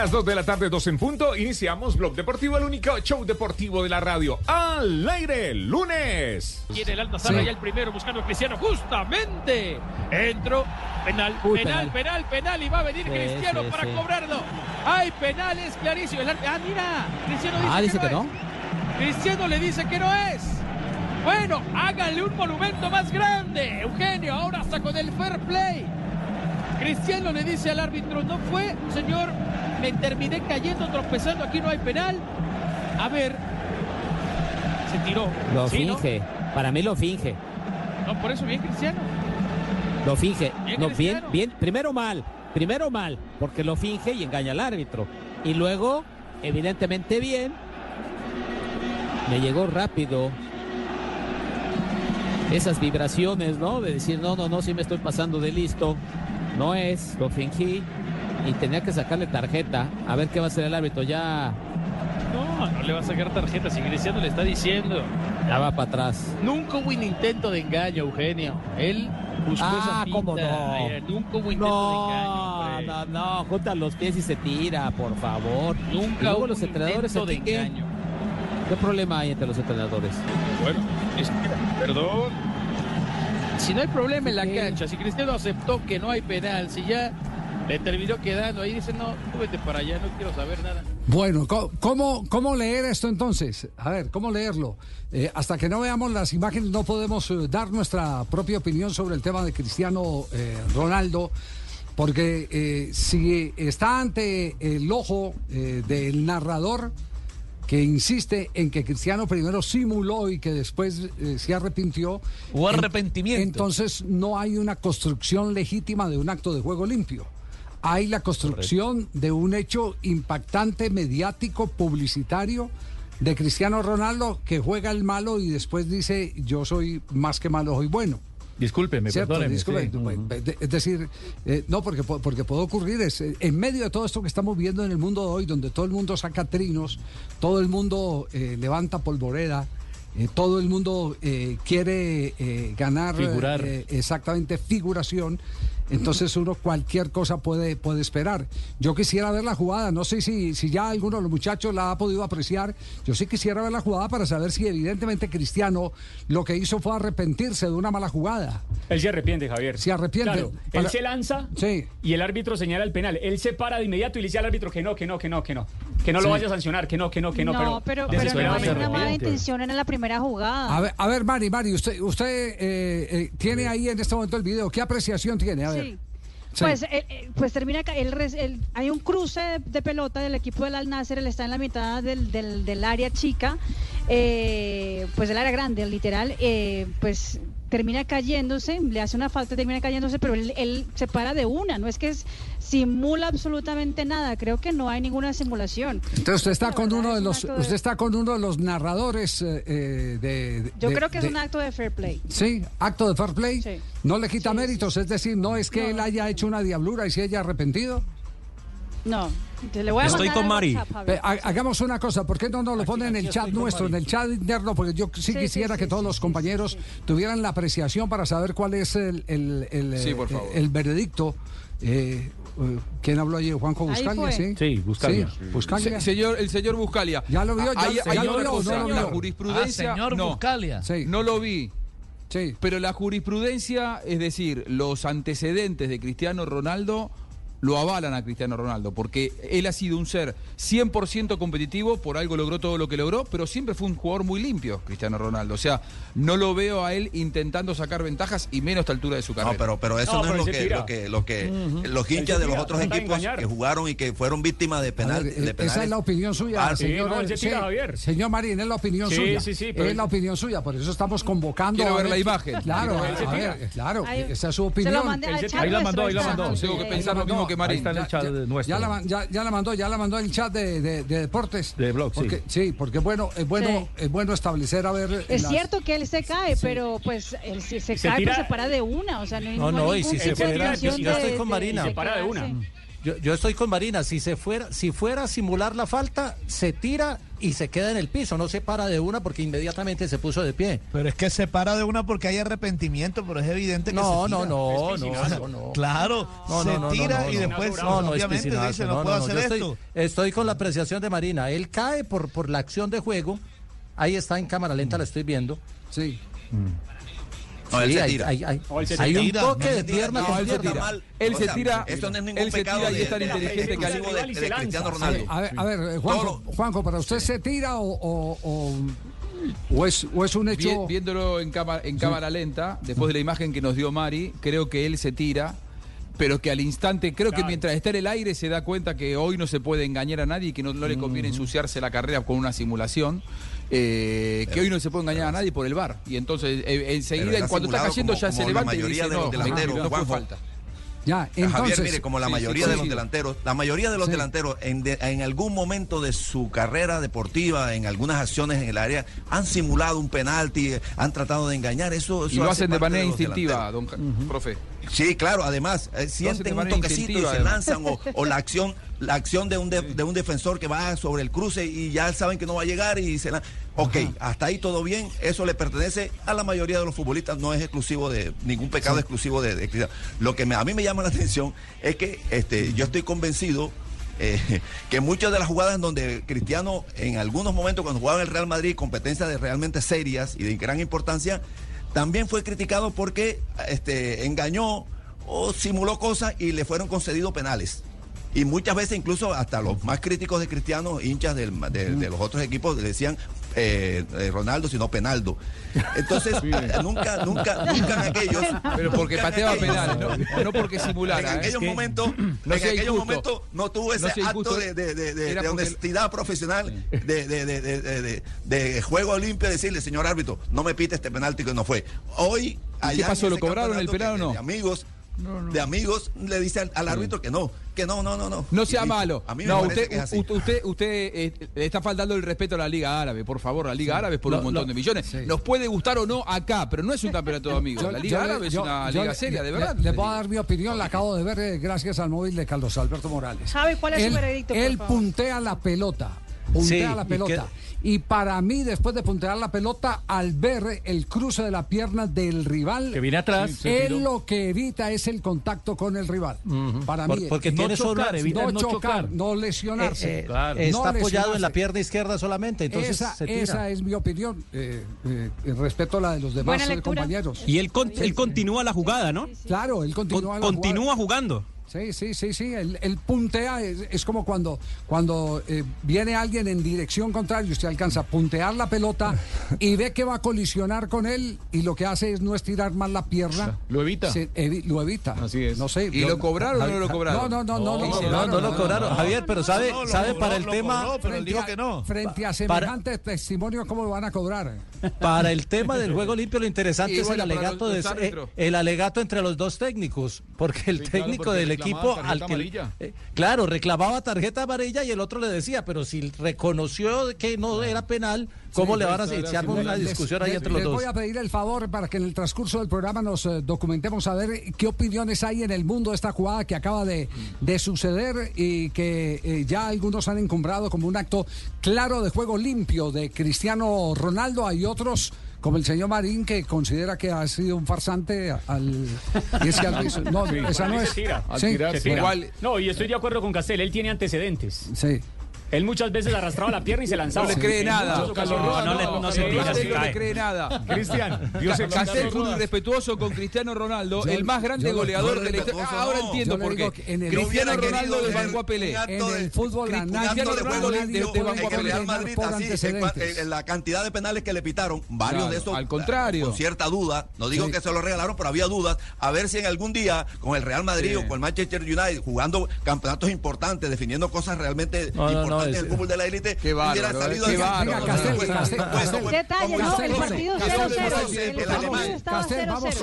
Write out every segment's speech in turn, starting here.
las 2 de la tarde, 2 en punto, iniciamos Blog Deportivo, el único show deportivo de la radio. Al aire, lunes. Tiene el Alta ya el primero buscando a Cristiano, justamente. Entró, penal, penal, penal, penal, y va a venir Cristiano para cobrarlo. Hay penales clarísimos. Ah, mira, Cristiano dice, ah, dice que, no. Cristiano le dice que no es. Bueno, háganle un monumento más grande. Eugenio, ahora hasta con el fair play. Cristiano le dice al árbitro, no fue, señor, me terminé cayendo, tropezando, aquí no hay penal. A ver, se tiró. Lo finge, para mí lo finge. No, por eso bien Cristiano. Lo finge, bien, no, bien, bien, primero mal, primero mal, porque lo finge y engaña al árbitro. Y luego, evidentemente bien, me llegó rápido esas vibraciones, ¿no? De decir, no, no, no, sí me estoy pasando de listo. No es, lo fingí y tenía que sacarle tarjeta. A ver qué va a hacer el árbitro. Ya. No, no le va a sacar tarjeta. Si Cristiano le está diciendo. Ya va para atrás. Nunca hubo un intento de engaño, Eugenio. Él buscó ah, esa ¿cómo no? Nunca hubo intento de engaño. No, no, no. Junta los pies y se tira, por favor. Nunca hubo los entrenadores de engaño. ¿Qué problema hay entre los entrenadores? Bueno, es perdón si no hay problema en la cancha, si Cristiano aceptó que no hay penal, si ya le terminó quedando ahí, dice, no, tú vete para allá, no quiero saber nada. Bueno, ¿cómo, cómo leer esto entonces? A ver, ¿cómo leerlo? Eh, hasta que no veamos las imágenes no podemos eh, dar nuestra propia opinión sobre el tema de Cristiano eh, Ronaldo, porque si está ante el ojo del narrador, que insiste en que Cristiano primero simuló y que después eh, se arrepintió. O arrepentimiento. entonces no hay una construcción legítima de un acto de juego limpio. Hay la construcción de un hecho impactante, mediático, publicitario de Cristiano Ronaldo que juega el malo y después dice yo soy más que malo, soy bueno. Discúlpeme, perdóneme. Es decir, eh, no, porque, porque puede ocurrir, es, eh, en medio de todo esto que estamos viendo en el mundo de hoy, donde todo el mundo saca trinos, todo el mundo eh, levanta polvoreda, todo el mundo quiere ganar exactamente figuración. Entonces uno cualquier cosa puede, puede esperar. Yo quisiera ver la jugada, no sé si, si ya alguno de los muchachos la ha podido apreciar. Yo sí quisiera ver la jugada para saber si evidentemente Cristiano lo que hizo fue arrepentirse de una mala jugada. Él se arrepiente, Javier. Se arrepiente. Él se lanza sí. y el árbitro señala el penal. Él se para de inmediato y le dice al árbitro que no, que no, que no, que no. Que no lo vaya a sancionar, que no, que no, que no. No, pero, pero, no hay una mala intención en la primera jugada. A ver, a ver Mari, Mari, usted, usted eh, eh, tiene ahí en este momento el video. ¿Qué apreciación tiene? A ver. Sí. Pues, eh, pues termina, el, hay un cruce de, pelota del equipo del Al Nasser, él está en la mitad del, del, área chica, pues del área grande, literal, pues termina cayéndose, le hace una falta, termina cayéndose, pero él, él se para de una, no es que es, simula absolutamente nada. Creo que no hay ninguna simulación. Entonces usted está con uno de los, usted está con uno de los narradores eh, eh, de, Yo creo que es un acto de fair play. Sí, acto de fair play. No le quita méritos, es decir, no es que él haya hecho una diablura y se haya arrepentido. No. Le voy a Estoy con Mari. hagamos una cosa, ¿por qué no nos lo ponen en el chat nuestro, en el chat interno? Porque yo sí, quisiera que todos los compañeros tuvieran la apreciación para saber cuál es el, el, el, eh, el veredicto. Eh, eh, ¿Quién habló ayer? ¿Juanjo Buscalia? Sí, sí Buscalia. Buscalia. señor, el señor Buscalia. ¿Ya lo vio? ¿Ya, ya, lo vio? No, la jurisprudencia. Ah, señor no, Buscalia. No lo vi. Sí. Pero la jurisprudencia, es decir, los antecedentes de Cristiano Ronaldo lo avalan a Cristiano Ronaldo, porque él ha sido un ser 100% competitivo, por algo logró todo lo que logró, pero siempre fue un jugador muy limpio, Cristiano Ronaldo. O sea, no lo veo a él intentando sacar ventajas y menos a esta altura de su carrera. No, pero, pero eso no, es lo que, lo que, los hinchas de los otros equipos que jugaron y que fueron víctimas de, penal, de penales. Esa es la opinión suya, ah, señor, señor Marín, es la opinión suya. Sí, sí, es la opinión suya, por eso estamos convocando. Quiero ver la imagen. Claro, a ver, claro, esa es su opinión. Ahí la mandó, ahí la mandó. Tengo que pensar lo mismo que Marín. Está en el chat ya la, ya, la mandó, ya la mandó el chat de, deportes. De blog, porque, sí. porque bueno, es bueno, es bueno establecer a ver. Es cierto que él se cae, pero pues él si se, cae, pues se para de una. O sea, no, no, y si se fuera, yo, estoy con Marina. Se para de una. Yo, yo, estoy con Marina, si se fuera, si fuera a simular la falta, se tira y se queda en el piso, no se para de una porque inmediatamente se puso de pie. Pero es que se para de una porque hay arrepentimiento, pero es evidente que no, se tira. No, no, no, no, Claro, se tira y después no, no, obviamente dice, no, puedo hacer esto. Estoy, con la apreciación de Marina. Él cae por, por la acción de juego. Ahí está en cámara lenta, la estoy viendo. Sí. Mm. No, él se tira. Hay, hay, hay un toque de pierna no, él se tira. Él se tira. Esto no es ningún él se tira y es tan inteligente que algo de, de Cristiano Ronaldo. A ver, a ver Juanjo, Juanjo, ¿para usted se tira o, o, o... ¿O es, ¿O es, un hecho? Viéndolo en cámara, en cámara lenta, después de la imagen que nos dio Mari, creo que él se tira, pero que al instante, creo que mientras está en el aire se da cuenta que hoy no se puede engañar a nadie y que no, no le conviene ensuciarse la carrera con una simulación. Eh, que hoy no se puede engañar a nadie por el bar. Y entonces, eh, enseguida, cuando está cayendo, ya se levanta y dice, delanteros, no, fue falta. Ya, entonces, Javier, mire, como la mayoría de los delanteros, la mayoría de los delanteros en, de, en, algún momento de su carrera deportiva, en algunas acciones en el área, han simulado un penalti, han tratado de engañar. Eso, eso y lo hacen de manera de instintiva, don uh -huh. profe. Sí, claro, además, eh, sienten un toquecito y se lanzan, o, o, la acción la acción de un, de, de, un defensor que va sobre el cruce y ya saben que no va a llegar y se la... Ok, hasta ahí todo bien, eso le pertenece a la mayoría de los futbolistas, no es exclusivo de ningún pecado sí. exclusivo de, de, Lo que me, a mí me llama la atención es que este, yo estoy convencido eh, que muchas de las jugadas en donde Cristiano en algunos momentos cuando jugaba en el Real Madrid, competencias de realmente serias y de gran importancia, también fue criticado porque este, engañó o simuló cosas y le fueron concedidos penales. Y muchas veces incluso hasta los más críticos de Cristiano, hinchas del, de, de, los otros equipos, le decían eh, Ronaldo, sino Penaldo. Entonces, nunca, nunca, nunca en aquellos. Pero porque pateaba penales, no, no, porque simulara. En aquellos ¿eh? momentos, no en aquellos momentos no tuvo ese no acto de, de, de, de honestidad profesional, de, de, juego limpio, decirle, señor árbitro, no me pite este penalti que no fue. Hoy, allá ¿Qué pasó? ¿Lo cobraron el penal o no? amigos. No, no. de amigos le dice al, al árbitro que no, que no, no, no, no. No sea malo. A mí no, usted, usted, usted, usted eh, está faltando el respeto a la Liga Árabe, por favor, la Liga sí. Árabe es por lo, un montón lo, de millones. Sí. Nos puede gustar o no acá, pero no es un campeonato de amigos. Yo, la Liga Árabe es una liga seria, de verdad. Le, le voy a dar mi opinión, la acabo de ver eh, gracias al móvil de Carlos Alberto Morales. ¿Sabe cuál es él, su veredicto? Él puntea la pelota puntea sí, la pelota. Y, y, para mí, después de puntear la pelota, al ver el cruce de la pierna del rival, que viene atrás, sí, él lo que evita es el contacto con el rival. Uh -huh. Para Por, mí, porque no tiene chocar, solo, evita no, no chocar, chocar, no lesionarse. Eh, eh, claro. Está no apoyado lesionarse. en la pierna izquierda solamente, entonces esa, se tira. esa es mi opinión. Eh, respeto a la de los demás compañeros. Y él, con, él continúa la jugada, ¿no? Claro, él continúa, con, continúa jugada. jugando. Sí, sí, sí, sí. El, el puntea es, es, como cuando, cuando eh, viene alguien en dirección contraria, usted alcanza a puntear la pelota y ve que va a colisionar con él y lo que hace es no estirar más la pierna. Lo evita. Se, evi, lo evita. Así es. No sé. ¿Y lo cobraron o no lo cobraron? No, no, no, no, no, no, no, no lo cobraron. Javier, pero sabe, no, sabe lo para el tema. Cobró, pero él dijo que no. Frente a semejante para, testimonio, ¿cómo lo van a cobrar? Para el tema del juego limpio, lo interesante es el alegato, de, eh, el alegato entre los dos técnicos, porque el sí, técnico claro, porque del equipo al que eh, claro, reclamaba tarjeta amarilla y el otro le decía, pero si reconoció que no era penal, ¿cómo sí, le van a echar una discusión ahí entre los les dos? voy a pedir el favor para que en el transcurso del programa nos eh, documentemos a ver qué opiniones hay en el mundo de esta jugada que acaba de, de suceder y que eh, ya algunos han encumbrado como un acto claro de juego limpio de Cristiano Ronaldo. Hay otros como el señor Marín que considera que ha sido un farsante al y es que al, no sí, esa no es. Se tira, sí, se tira. Igual, no y estoy de acuerdo con Castel él tiene antecedentes. Sí él muchas veces arrastraba la pierna y se lanzaba. No le cree nada. No, no, no, le, no se tira, se no le cree nada. Cristian, Castel fue irrespetuoso con Cristiano Ronaldo, yo, el más grande goleador de la historia. Ah, ahora entiendo por qué. Cristiano Ronaldo desbancó a Pelé. En el fútbol Cristiano Ronaldo desbancó a Pelé. Madrid la cantidad de penales que le pitaron, varios de esos al contrario, con cierta duda, no digo que se lo regalaron, pero había dudas, a ver si en algún día con el Real Madrid o con el Manchester United jugando campeonatos importantes, definiendo cosas realmente importantes el fútbol de la élite hubiera salido qué bárbaro, Detalle, no, el partido 0-0. Castel, vamos,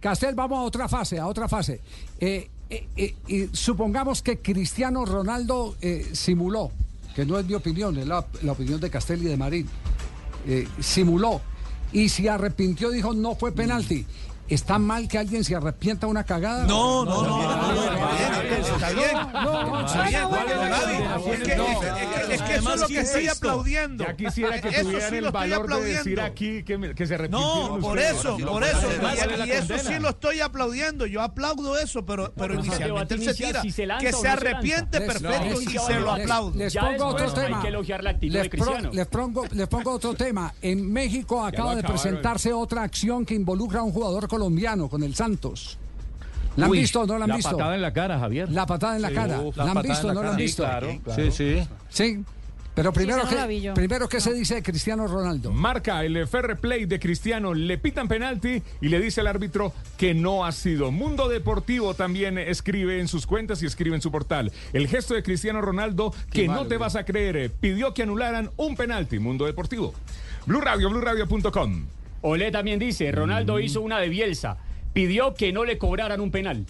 Castel, vamos a otra fase, a otra fase. Eh, eh, eh, supongamos que Cristiano Ronaldo simuló, que no es mi opinión, es la, la opinión de Castel y de Marín, simuló y se arrepintió, dijo no fue penalti. ¿Está mal que alguien se arrepienta una cagada? No, no, no. no, no, no Está bien. Está bien. Es que eso es lo que estoy aplaudiendo. Ya quisiera que tuvieran el valor de decir aquí que, que se No, por eso, por eso. Y eso sí lo estoy aplaudiendo. Yo aplaudo eso, pero, pero inicialmente él se tira. Que se arrepiente, perfecto, y se lo aplaudo. Les pongo otro tema. Hay que elogiar la actitud Les, de pro- Cristiano. les pongo, les pongo otro tema. En México acaba de presentarse otra acción que involucra a un jugador colombiano con el Santos. ¿La han Uy, visto o no la han la visto? patada en la cara, Javier. La patada en la cara. ¿La han visto o no la han visto? Sí, sí. Sí. Pero primero, la vi ¿qué, yo. primero ¿qué se dice de Cristiano Ronaldo? Marca el fair play de Cristiano, le pitan penalti y le dice al árbitro que no ha sido. Mundo Deportivo también escribe en sus cuentas y escribe en su portal. El gesto de Cristiano Ronaldo que no te vas a creer, eh, pidió que anularan un penalti. Mundo Deportivo. Blue Radio, BlueRadio.com. Olé también dice, Ronaldo hizo una de Bielsa. Pidió que no le cobraran un penal.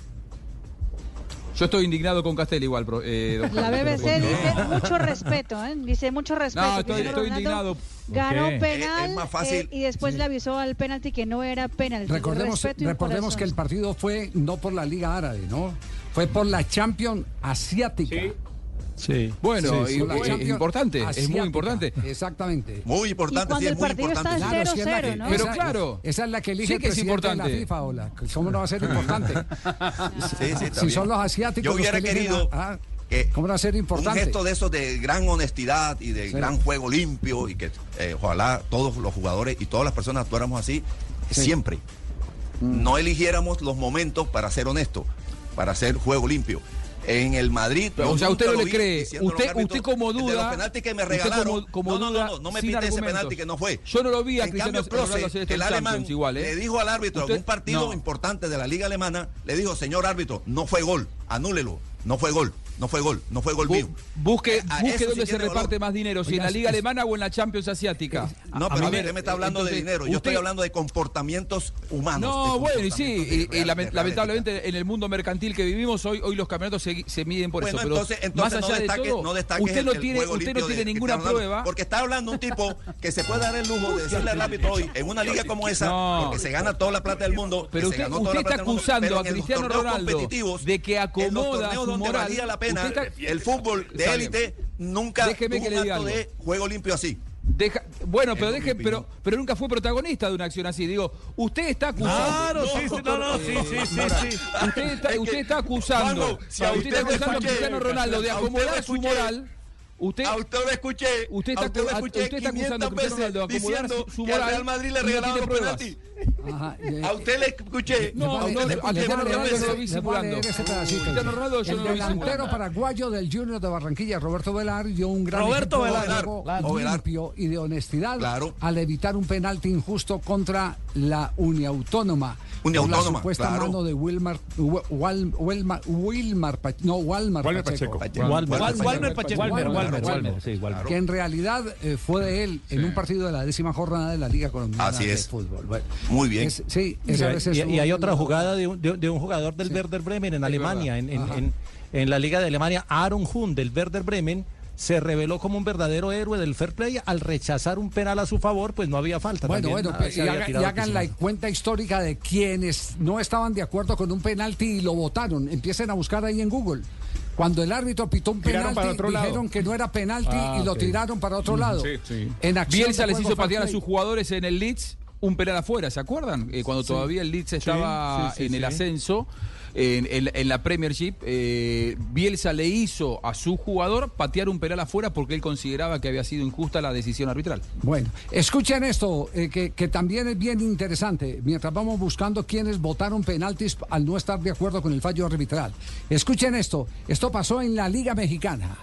Yo estoy indignado con Castel igual, eh, don La BBC dice mucho respeto, ¿eh? Dice mucho respeto. No, estoy, indignado. Ganó qué? penal Es- es más fácil. eh, y después le avisó al penalti que no era penalti. Recordemos, recordemos que el partido fue no por la Liga Árabe, ¿no? Fue por la Champions Asiática. Sí. Sí. Bueno, Sí, y- por la eh, Champions importante, es muy importante. Exactamente. Muy importante, cuando sí, el es muy partido está importante. cero, si es la cero, que- ¿no? Pero esa- claro. Esa es la que elige Sí el que es de importante. la FIFA, Ola. ¿Cómo no va a ser importante? Sí, sí, está si son los asiáticos Yo los hubiera que querido a- ah, que ¿Cómo no va a ser importante? un gesto de esos de gran honestidad y de Sí. gran juego limpio y que eh, ojalá todos los jugadores y todas las personas actuáramos así siempre. No eligiéramos los momentos para ser honestos, para hacer juego limpio. En el Madrid. Pero, o sea, usted no le cree. Usted- árbitros, usted como De los duda- penaltis que me usted regalaron. como- como no, duda, no, no, no me pite ese penalti que no fue. Yo no lo vi a En Cristiano cambio, hacer esto el en alemán, igual, ¿eh? le dijo al árbitro Usted- en un partido no. importante de la Liga Alemana, le dijo, señor árbitro, no fue gol, anúlelo, no fue gol, no fue gol, no fue gol Bu- mío. Busque, Eh, busque sí dónde se reparte valor. más dinero, si en la Liga es- Alemana o en la Champions Asiática. No, A- pero a usted ver, me está hablando de dinero. Yo estoy usted- hablando de comportamientos humanos. No, bueno, y sí, y, lamentablemente en el mundo mercantil que vivimos hoy, hoy los campeonatos se, se miden por Bueno, eso. Pero entonces, entonces más no allá destaque, de todo, no destaque usted el, no el tiene, usted no tiene de ninguna prueba. Porque está hablando un tipo que se puede dar el lujo de decirle al árbitro hoy en una liga como esa, No. porque se gana toda la plata del mundo. Pero usted, usted está acusando a Cristiano Ronaldo de que acomoda su moral. Pena, está- el fútbol de élite nunca Déjeme tuvo que un le diga acto algo. de juego limpio así. Deja- bueno, pero deje, pero, pero nunca fue protagonista de una acción así. Digo, usted está acusando. Claro, sí, sí, no, no, sí, sí, sí, sí. Usted está, Es que, usted está acusando. Juanjo, si a usted usted está lo acusando a escuché, Cristiano Ronaldo de a usted lo acomodar su escuché. moral. Usted, A usted lo escuché. Usted está a usted lo escuché usted está acusando a 500 Cristiano Ronaldo de acomodar diciendo su- su que al moral Real Madrid le no los penaltis. Ajá, A usted le escuché. No, a- no, Cristiano Ronaldo yo no lo vi delantero paraguayo del Junior de Barranquilla, Roberto Velar, dio un gran Roberto Velar, limpio y de honestidad Claro. al evitar un penalti injusto contra la Uniautónoma. Uniautónoma, Por la supuesta claro. mano de Wilmar, Wal- Wilmar, Wilmar, no, Walmar, Walmer Pacheco. Pacheco. Walmer, Pacheco. Que en realidad eh, fue de él en un partido de la décima jornada de la Liga Colombiana de. Fútbol. Muy bien. Es- sí, Y esa hay, vez y- estuvo y hay en otra la- jugada de un, de, de un jugador del Werder Bremen en Alemania, en, en- en- en la Liga de Alemania, Aaron Huhn del Werder Bremen. Se reveló como un verdadero héroe del fair play al rechazar un penal a su favor, pues no había falta. Bueno, También, bueno, ah, pues, y, haga- hagan la Cristiano. cuenta histórica de quienes no estaban de acuerdo con un penalti y lo votaron. Empiecen a buscar ahí en Google. Cuando el árbitro pitó un penalti, para otro lado. dijeron que no era penalti Ah, y lo tiraron para otro lado. sí, sí. En acción Bielsa les hizo patear a sus jugadores en el Leeds un penal afuera, ¿se acuerdan? Eh, cuando todavía el Leeds estaba sí, sí, en el ascenso, en, en- en la Premiership, eh, Bielsa le hizo a su jugador patear un penal afuera porque él consideraba que había sido injusta la decisión arbitral. Bueno, escuchen esto, eh, que, que también es bien interesante, mientras vamos buscando quienes votaron penaltis al no estar de acuerdo con el fallo arbitral. Escuchen esto, esto pasó en la Liga Mexicana.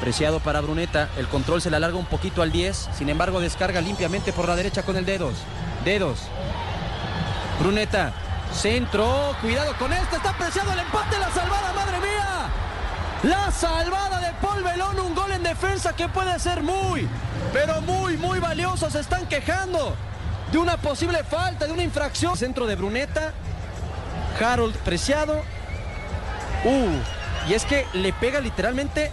Preciado para Bruneta, el control se le alarga un poquito al 10, sin embargo descarga limpiamente por la derecha con el dedos. Dedos. Bruneta, centro, cuidado con este, está preciado el empate, la salvada, madre mía. La salvada de Paul Belón, un gol en defensa que puede ser muy, pero muy, muy valioso. Se están quejando de una posible falta, de una infracción. Centro de Bruneta, Harold Preciado. Uh, y es que le pega literalmente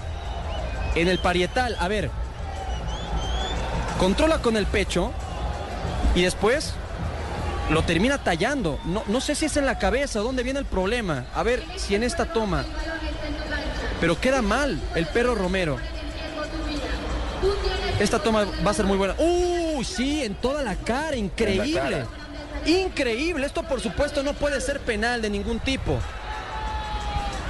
en el parietal. A ver. Controla con el pecho. Y después lo termina tallando. No, no sé si es en la cabeza, dónde viene el problema. A ver si en esta toma. Pero queda mal el perro Romero. Esta toma va a ser muy buena. ¡Uy! sí, en toda la cara, increíble. Increíble. Esto por supuesto no puede ser penal de ningún tipo.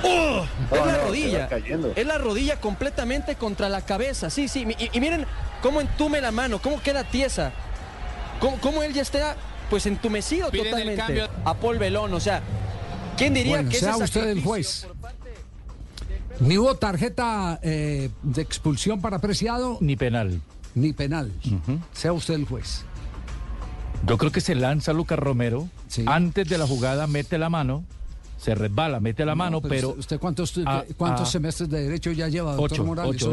¡Oh! es la rodilla. Es la rodilla completamente contra la cabeza. Sí, sí. Y, miren cómo entume la mano, cómo queda tiesa. Cómo, él ya está pues entumecido totalmente. A Paul Belón, o sea, ¿quién diría que sea usted el juez? Ni hubo tarjeta eh, de expulsión para apreciado. Ni penal. Ni penal. Sea usted el juez. Yo creo que se lanza Lucas Romero. Antes de la jugada mete la mano se resbala, mete la mano, pero, ¿Usted cuántos, cuántos semestres de derecho ya lleva, doctor Morales?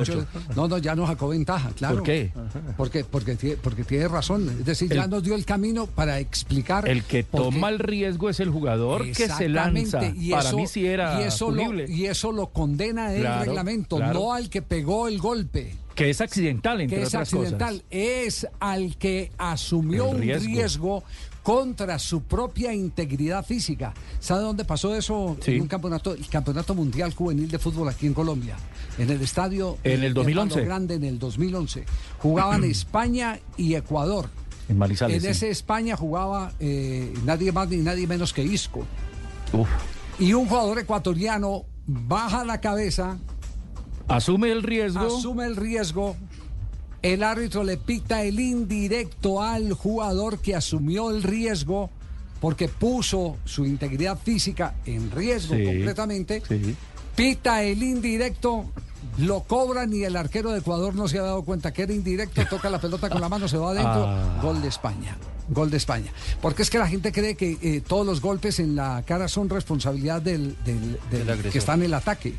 No, no, ya nos sacó ventaja, claro. ¿Por qué? Porque, porque, porque tiene razón. Es decir, ya nos dio el camino para explicar. El que toma el riesgo es el jugador que se lanza. Y para mí sí era y eso Lo, y eso lo condena el reglamento, no al que pegó el golpe. Que es accidental, entre que es accidental, es al que asumió un riesgo contra su propia integridad física. ¿Sabe dónde pasó eso? En un campeonato, el campeonato mundial juvenil de fútbol aquí en Colombia, en el estadio en el 2011 grande en el 2011. Jugaban España y Ecuador. En Manizales. En ese España jugaba eh, nadie más ni nadie menos que Isco. Y un jugador ecuatoriano baja la cabeza. Asume el riesgo. Asume el riesgo el árbitro le pita el indirecto al jugador que asumió el riesgo porque puso su integridad física en riesgo completamente. Pita el indirecto, lo cobran y el arquero de Ecuador no se ha dado cuenta que era indirecto, toca la pelota con la mano, se va adentro, ah. gol de España. Gol de España. Porque es que la gente cree que eh, todos los golpes en la cara son responsabilidad del, que está en el ataque.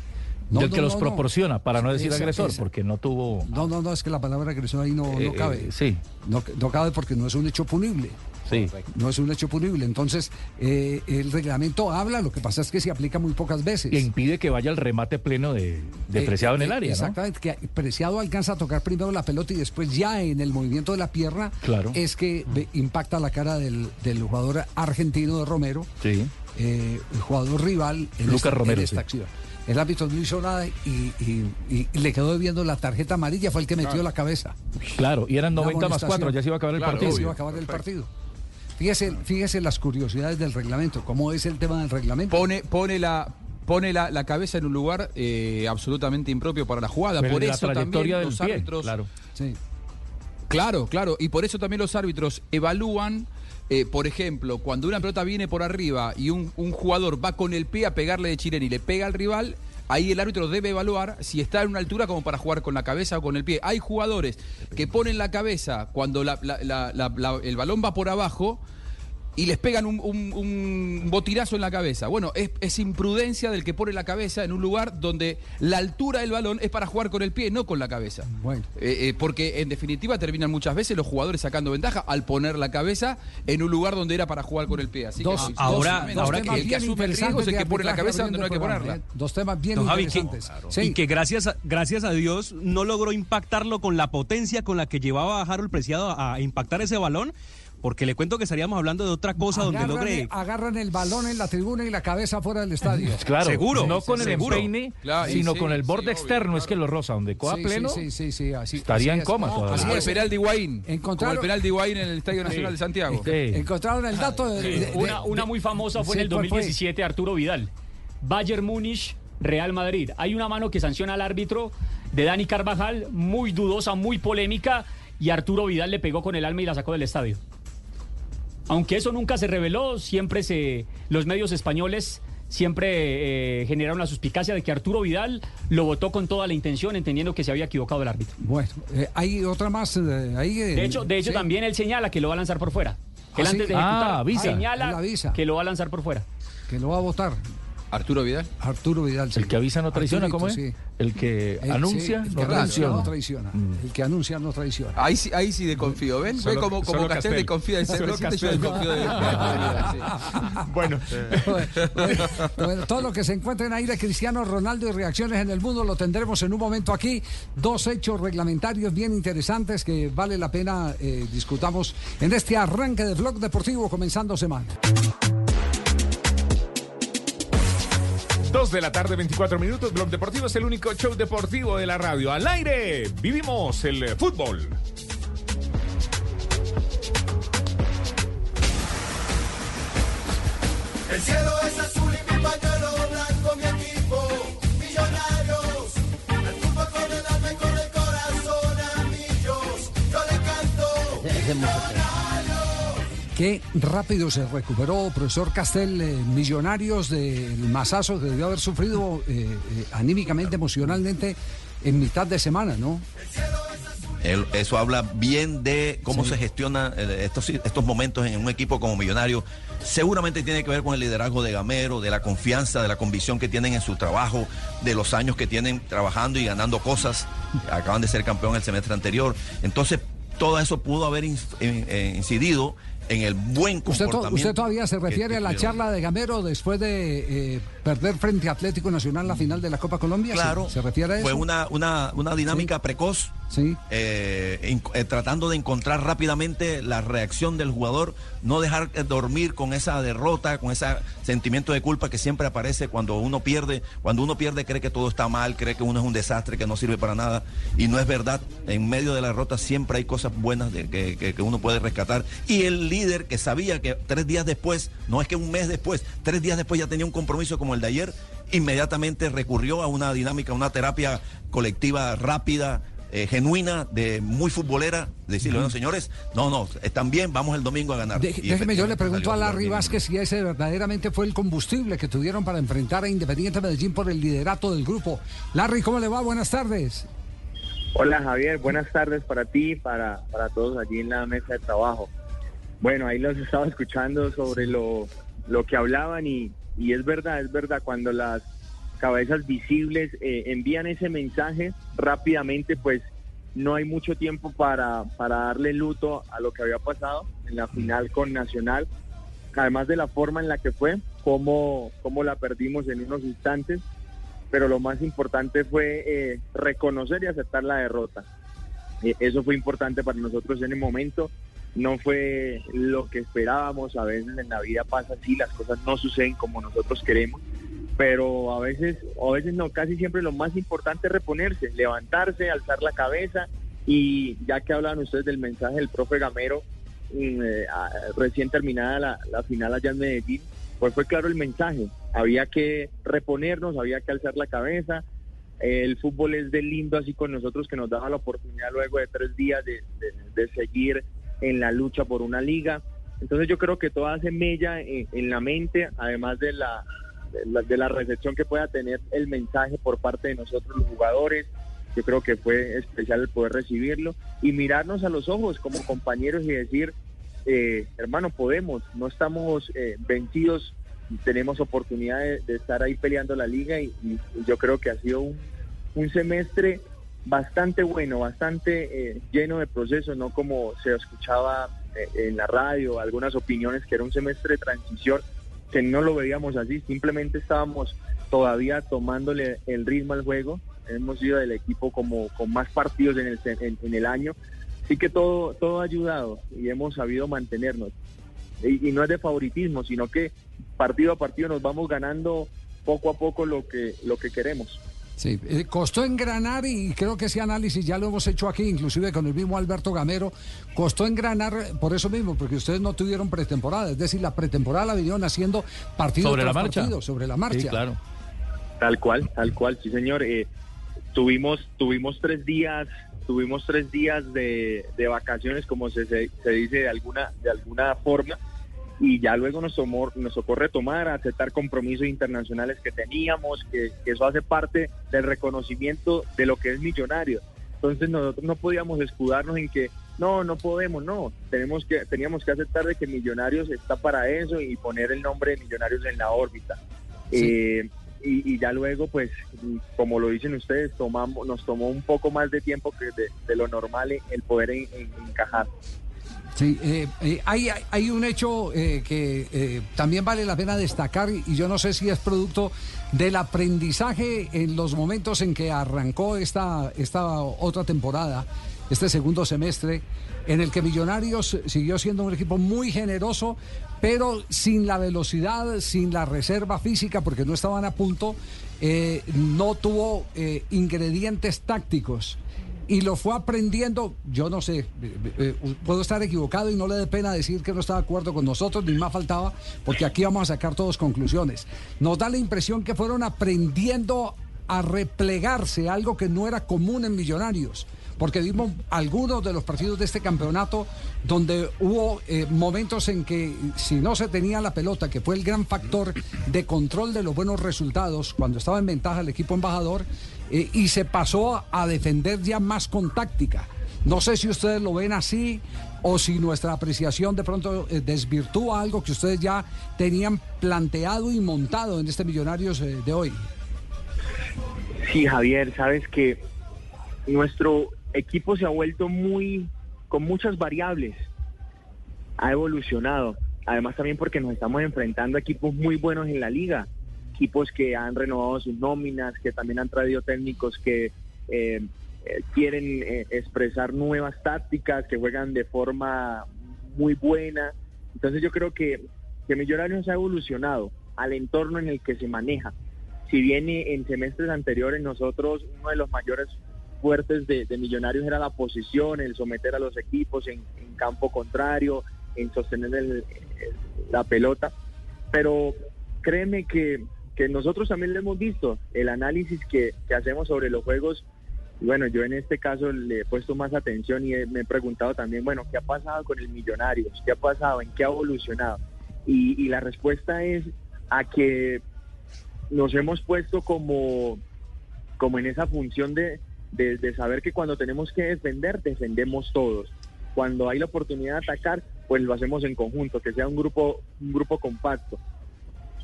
No, del que los proporciona, para no decir agresor, porque no tuvo... No, no, no, es que la palabra agresión ahí no, eh, cabe. Eh, sí. No, no, cabe porque no es un hecho punible. Sí. No es un hecho punible. Entonces, eh, el reglamento habla, lo que pasa es que se aplica muy pocas veces. Y impide que vaya el remate pleno de, Preciado en el área. Exactamente, que Preciado alcanza a tocar primero la pelota y después ya en el movimiento de la pierna claro. es que impacta la cara del, jugador argentino de Romero. Sí. el jugador rival en Lucas Romero, esta acción. El árbitro no hizo nada y, le quedó viendo la tarjeta amarilla, fue el que metió la cabeza. Claro, y eran 90 más 4, ya se iba a acabar el partido. Se iba a acabar el partido. Fíjese, fíjese las curiosidades del reglamento, cómo es el tema del reglamento. Pone, pone la, pone la, cabeza en un lugar eh, absolutamente impropio para la jugada. por eso también los árbitros. Claro. Sí. Claro, claro. Y por eso también los árbitros evalúan. Eh, por ejemplo, cuando una pelota viene por arriba y un, jugador va con el pie a pegarle de chilena y le pega al rival, ahí el árbitro debe evaluar si está en una altura como para jugar con la cabeza o con el pie. Hay jugadores que ponen la cabeza cuando el balón va por abajo y les pegan un, un, botirazo en la cabeza. Bueno, es, imprudencia del que pone la cabeza en un lugar donde la altura del balón es para jugar con el pie, no con la cabeza. Bueno. Eh, eh, porque en definitiva terminan muchas veces los jugadores sacando ventaja al poner la cabeza en un lugar donde era para jugar con el pie. Así que, ahora, ahora que, el que asume el riesgo es el que pone la cabeza donde no hay que ponerla. ¿eh? Dos temas bien interesantes. Y que gracias, gracias a Dios no logró impactarlo con la potencia con la que llevaba a Harold Preciado a impactar ese balón porque le cuento que estaríamos hablando de otra cosa donde logre. Agarran el balón en la tribuna y la cabeza fuera del estadio. Claro, seguro. No con el empeine, sino con el borde externo, es que lo rosa, donde coa pleno. Sí, sí, sí, así, estaría en coma todavía. Así el penal de Higuaín. Como el penal de Higuaín en el Estadio Nacional de Santiago. Encontraron el dato de, una, una, muy famosa fue en el 2017, Arturo Vidal. Bayern Múnich, Real Madrid. Hay una mano que sanciona al árbitro de Dani Carvajal, muy dudosa, muy polémica, y Arturo Vidal le pegó con el alma y la sacó del estadio. Aunque eso nunca se reveló, siempre se los medios españoles siempre eh, generaron la suspicacia de que Arturo Vidal lo votó con toda la intención, entendiendo que se había equivocado el árbitro. Bueno, eh, hay otra más eh, ahí. de hecho, de hecho también él señala que lo va a lanzar por fuera. Él ¿Ah, antes de ah, señala que lo va a lanzar por fuera. Que lo va a votar. Arturo Vidal. Arturo Vidal. El que avisa no traiciona, ¿cómo es? El que anuncia no, traiciona. Mm. El que anuncia no traiciona. Ahí sí, ahí sí desconfío, ¿ven? Ve como, como Castel, desconfía de ser presidente, yo desconfío de, bueno. bueno. todo lo que se encuentre en aire Cristiano Ronaldo y reacciones en el mundo lo tendremos en un momento aquí. Dos hechos reglamentarios bien interesantes que vale la pena eh, discutamos en este arranque de Vlog Deportivo comenzando semana. Dos de la tarde, 24 minutos. Blog Deportivo es el único show deportivo de la radio. Al aire, vivimos el fútbol. El cielo es azul y mi pañuelo blanco, mi equipo, millonarios. El fútbol con el alma y con el corazón a millos. Yo le canto. Qué rápido se recuperó, profesor Castel, eh, Millonarios del masazo que debió haber sufrido eh, eh, anímicamente, emocionalmente en mitad de semana, ¿no? eso habla bien de cómo se gestiona estos, estos momentos en un equipo como Millonario. Seguramente tiene que ver con el liderazgo de Gamero, de la confianza, de la convicción que tienen en su trabajo, de los años que tienen trabajando y ganando cosas. Acaban de ser campeón el semestre anterior. Entonces, todo eso pudo haber incidido en el buen comportamiento. ¿Usted, todavía se refiere a la charla de Gamero después de eh, perder frente a Atlético Nacional la final de la Copa Colombia? Claro. ¿Se, refiere a eso? Fue una, una, una dinámica precoz, sí. Eh, eh, tratando de encontrar rápidamente la reacción del jugador, no dejar dormir con esa derrota, con ese sentimiento de culpa que siempre aparece cuando uno pierde. Cuando uno pierde cree que todo está mal, cree que uno es un desastre, que no sirve para nada. Y no es verdad. En medio de la derrota siempre hay cosas buenas de, que, que uno puede rescatar. Y el líder que sabía que tres días después, no es que un mes después, tres días después ya tenía un compromiso como el de ayer, inmediatamente recurrió a una dinámica, una terapia colectiva rápida, eh, genuina, de muy futbolera, decirle, bueno, señores, no, no, están bien, vamos el domingo a ganar. déjeme, yo le pregunto a Larry Vázquez si ese verdaderamente fue el combustible que tuvieron para enfrentar a Independiente Medellín por el liderato del grupo. Larry, ¿cómo le va? Buenas tardes. Hola Javier, buenas tardes para ti, para, para todos allí en la mesa de trabajo. Bueno, ahí los estaba escuchando sobre lo, lo que hablaban y, y, es verdad, es verdad, cuando las cabezas visibles eh, envían ese mensaje rápidamente, pues no hay mucho tiempo para, para darle luto a lo que había pasado en la final con Nacional, además de la forma en la que fue, cómo, cómo la perdimos en unos instantes, pero lo más importante fue eh, reconocer y aceptar la derrota. Eh, eso fue importante para nosotros en el momento no fue lo que esperábamos, a veces en la vida pasa así, las cosas no suceden como nosotros queremos, pero a veces, a veces no, casi siempre lo más importante es reponerse, levantarse, alzar la cabeza y ya que hablan ustedes del mensaje del profe Gamero, mm, eh, recién terminada la, final allá en Medellín, pues fue claro el mensaje, había que reponernos, había que alzar la cabeza, el fútbol es de lindo así con nosotros que nos da la oportunidad luego de tres días de, de seguir en la lucha por una liga. Entonces yo creo que todo hace mella en, la mente, además de la, de la, recepción que pueda tener el mensaje por parte de nosotros los jugadores. Yo creo que fue especial el poder recibirlo y mirarnos a los ojos como compañeros y decir, eh, hermano, podemos, no estamos eh, vencidos, tenemos oportunidad de, estar ahí peleando la liga y, yo creo que ha sido un, un semestre bastante bueno, bastante eh, lleno de procesos, no como se escuchaba eh, en la radio, algunas opiniones que era un semestre de transición, que no lo veíamos así, simplemente estábamos todavía tomándole el ritmo al juego, hemos sido el equipo como con más partidos en el, en, el año, así que todo, todo ha ayudado y hemos sabido mantenernos. Y, y no es de favoritismo, sino que partido a partido nos vamos ganando poco a poco lo que, lo que queremos. Sí, eh, costó engranar y creo que ese análisis ya lo hemos hecho aquí, inclusive con el mismo Alberto Gamero, costó engranar por eso mismo, porque ustedes no tuvieron pretemporada, es decir, la pretemporada la vinieron haciendo partido sobre la marcha. sobre la marcha. Sí, claro. Tal cual, tal cual, sí señor. Eh, tuvimos, tuvimos tres días, tuvimos tres días de, de vacaciones, como se, se, se dice de alguna, de alguna forma y ya luego nos, tomó, nos tocó retomar, aceptar compromisos internacionales que teníamos, que, eso hace parte del reconocimiento de lo que es millonario. Entonces nosotros no podíamos escudarnos en que no, no podemos, no, tenemos que, teníamos que aceptar de que Millonarios está para eso y poner el nombre de Millonarios en la órbita. Eh, y, ya luego, pues, como lo dicen ustedes, tomamos, nos tomó un poco más de tiempo que de, lo normal el poder encajar. Sí, eh, eh, hay, hay, un hecho eh, que también vale la pena destacar y yo no sé si es producto del aprendizaje en los momentos en que arrancó esta, esta otra temporada, este segundo semestre, en el que Millonarios siguió siendo un equipo muy generoso, pero sin la velocidad, sin la reserva física, porque no estaban a punto, no tuvo ingredientes tácticos y lo fue aprendiendo, yo no sé, eh, eh, puedo estar equivocado y no le dé pena decir que no está de acuerdo con nosotros, ni más faltaba, porque aquí vamos a sacar todos conclusiones. Nos da la impresión que fueron aprendiendo a replegarse, algo que no era común en Millonarios porque vimos algunos de los partidos de este campeonato donde hubo eh, momentos en que si no se tenía la pelota, que fue el gran factor de control de los buenos resultados, cuando estaba en ventaja el equipo embajador, eh, y se pasó a defender ya más con táctica. No sé si ustedes lo ven así o si nuestra apreciación de pronto eh, desvirtúa algo que ustedes ya tenían planteado y montado en este Millonarios de hoy. Sí, Javier, sabes que nuestro equipo se ha vuelto muy con muchas variables. Ha evolucionado. Además también porque nos estamos enfrentando equipos muy buenos en la liga equipos que han renovado sus nóminas, que también han traído técnicos que eh, eh, quieren eh, expresar nuevas tácticas, que juegan de forma muy buena. Entonces yo creo que, que Millonarios ha evolucionado al entorno en el que se maneja. Si bien en semestres anteriores nosotros uno de los mayores fuertes de, Millonarios era la posición, el someter a los equipos en, campo contrario, en sostener la pelota, pero créeme que que nosotros también lo hemos visto, el análisis que, hacemos sobre los juegos. Bueno, yo en este caso le he puesto más atención y me he preguntado también, bueno, ¿qué ha pasado con el Millonarios? ¿Qué ha pasado? ¿En qué ha evolucionado? Y, la respuesta es a que nos hemos puesto como, como en esa función de, de, saber que cuando tenemos que defender, defendemos todos. Cuando hay la oportunidad de atacar, pues lo hacemos en conjunto, que sea un grupo, un grupo compacto.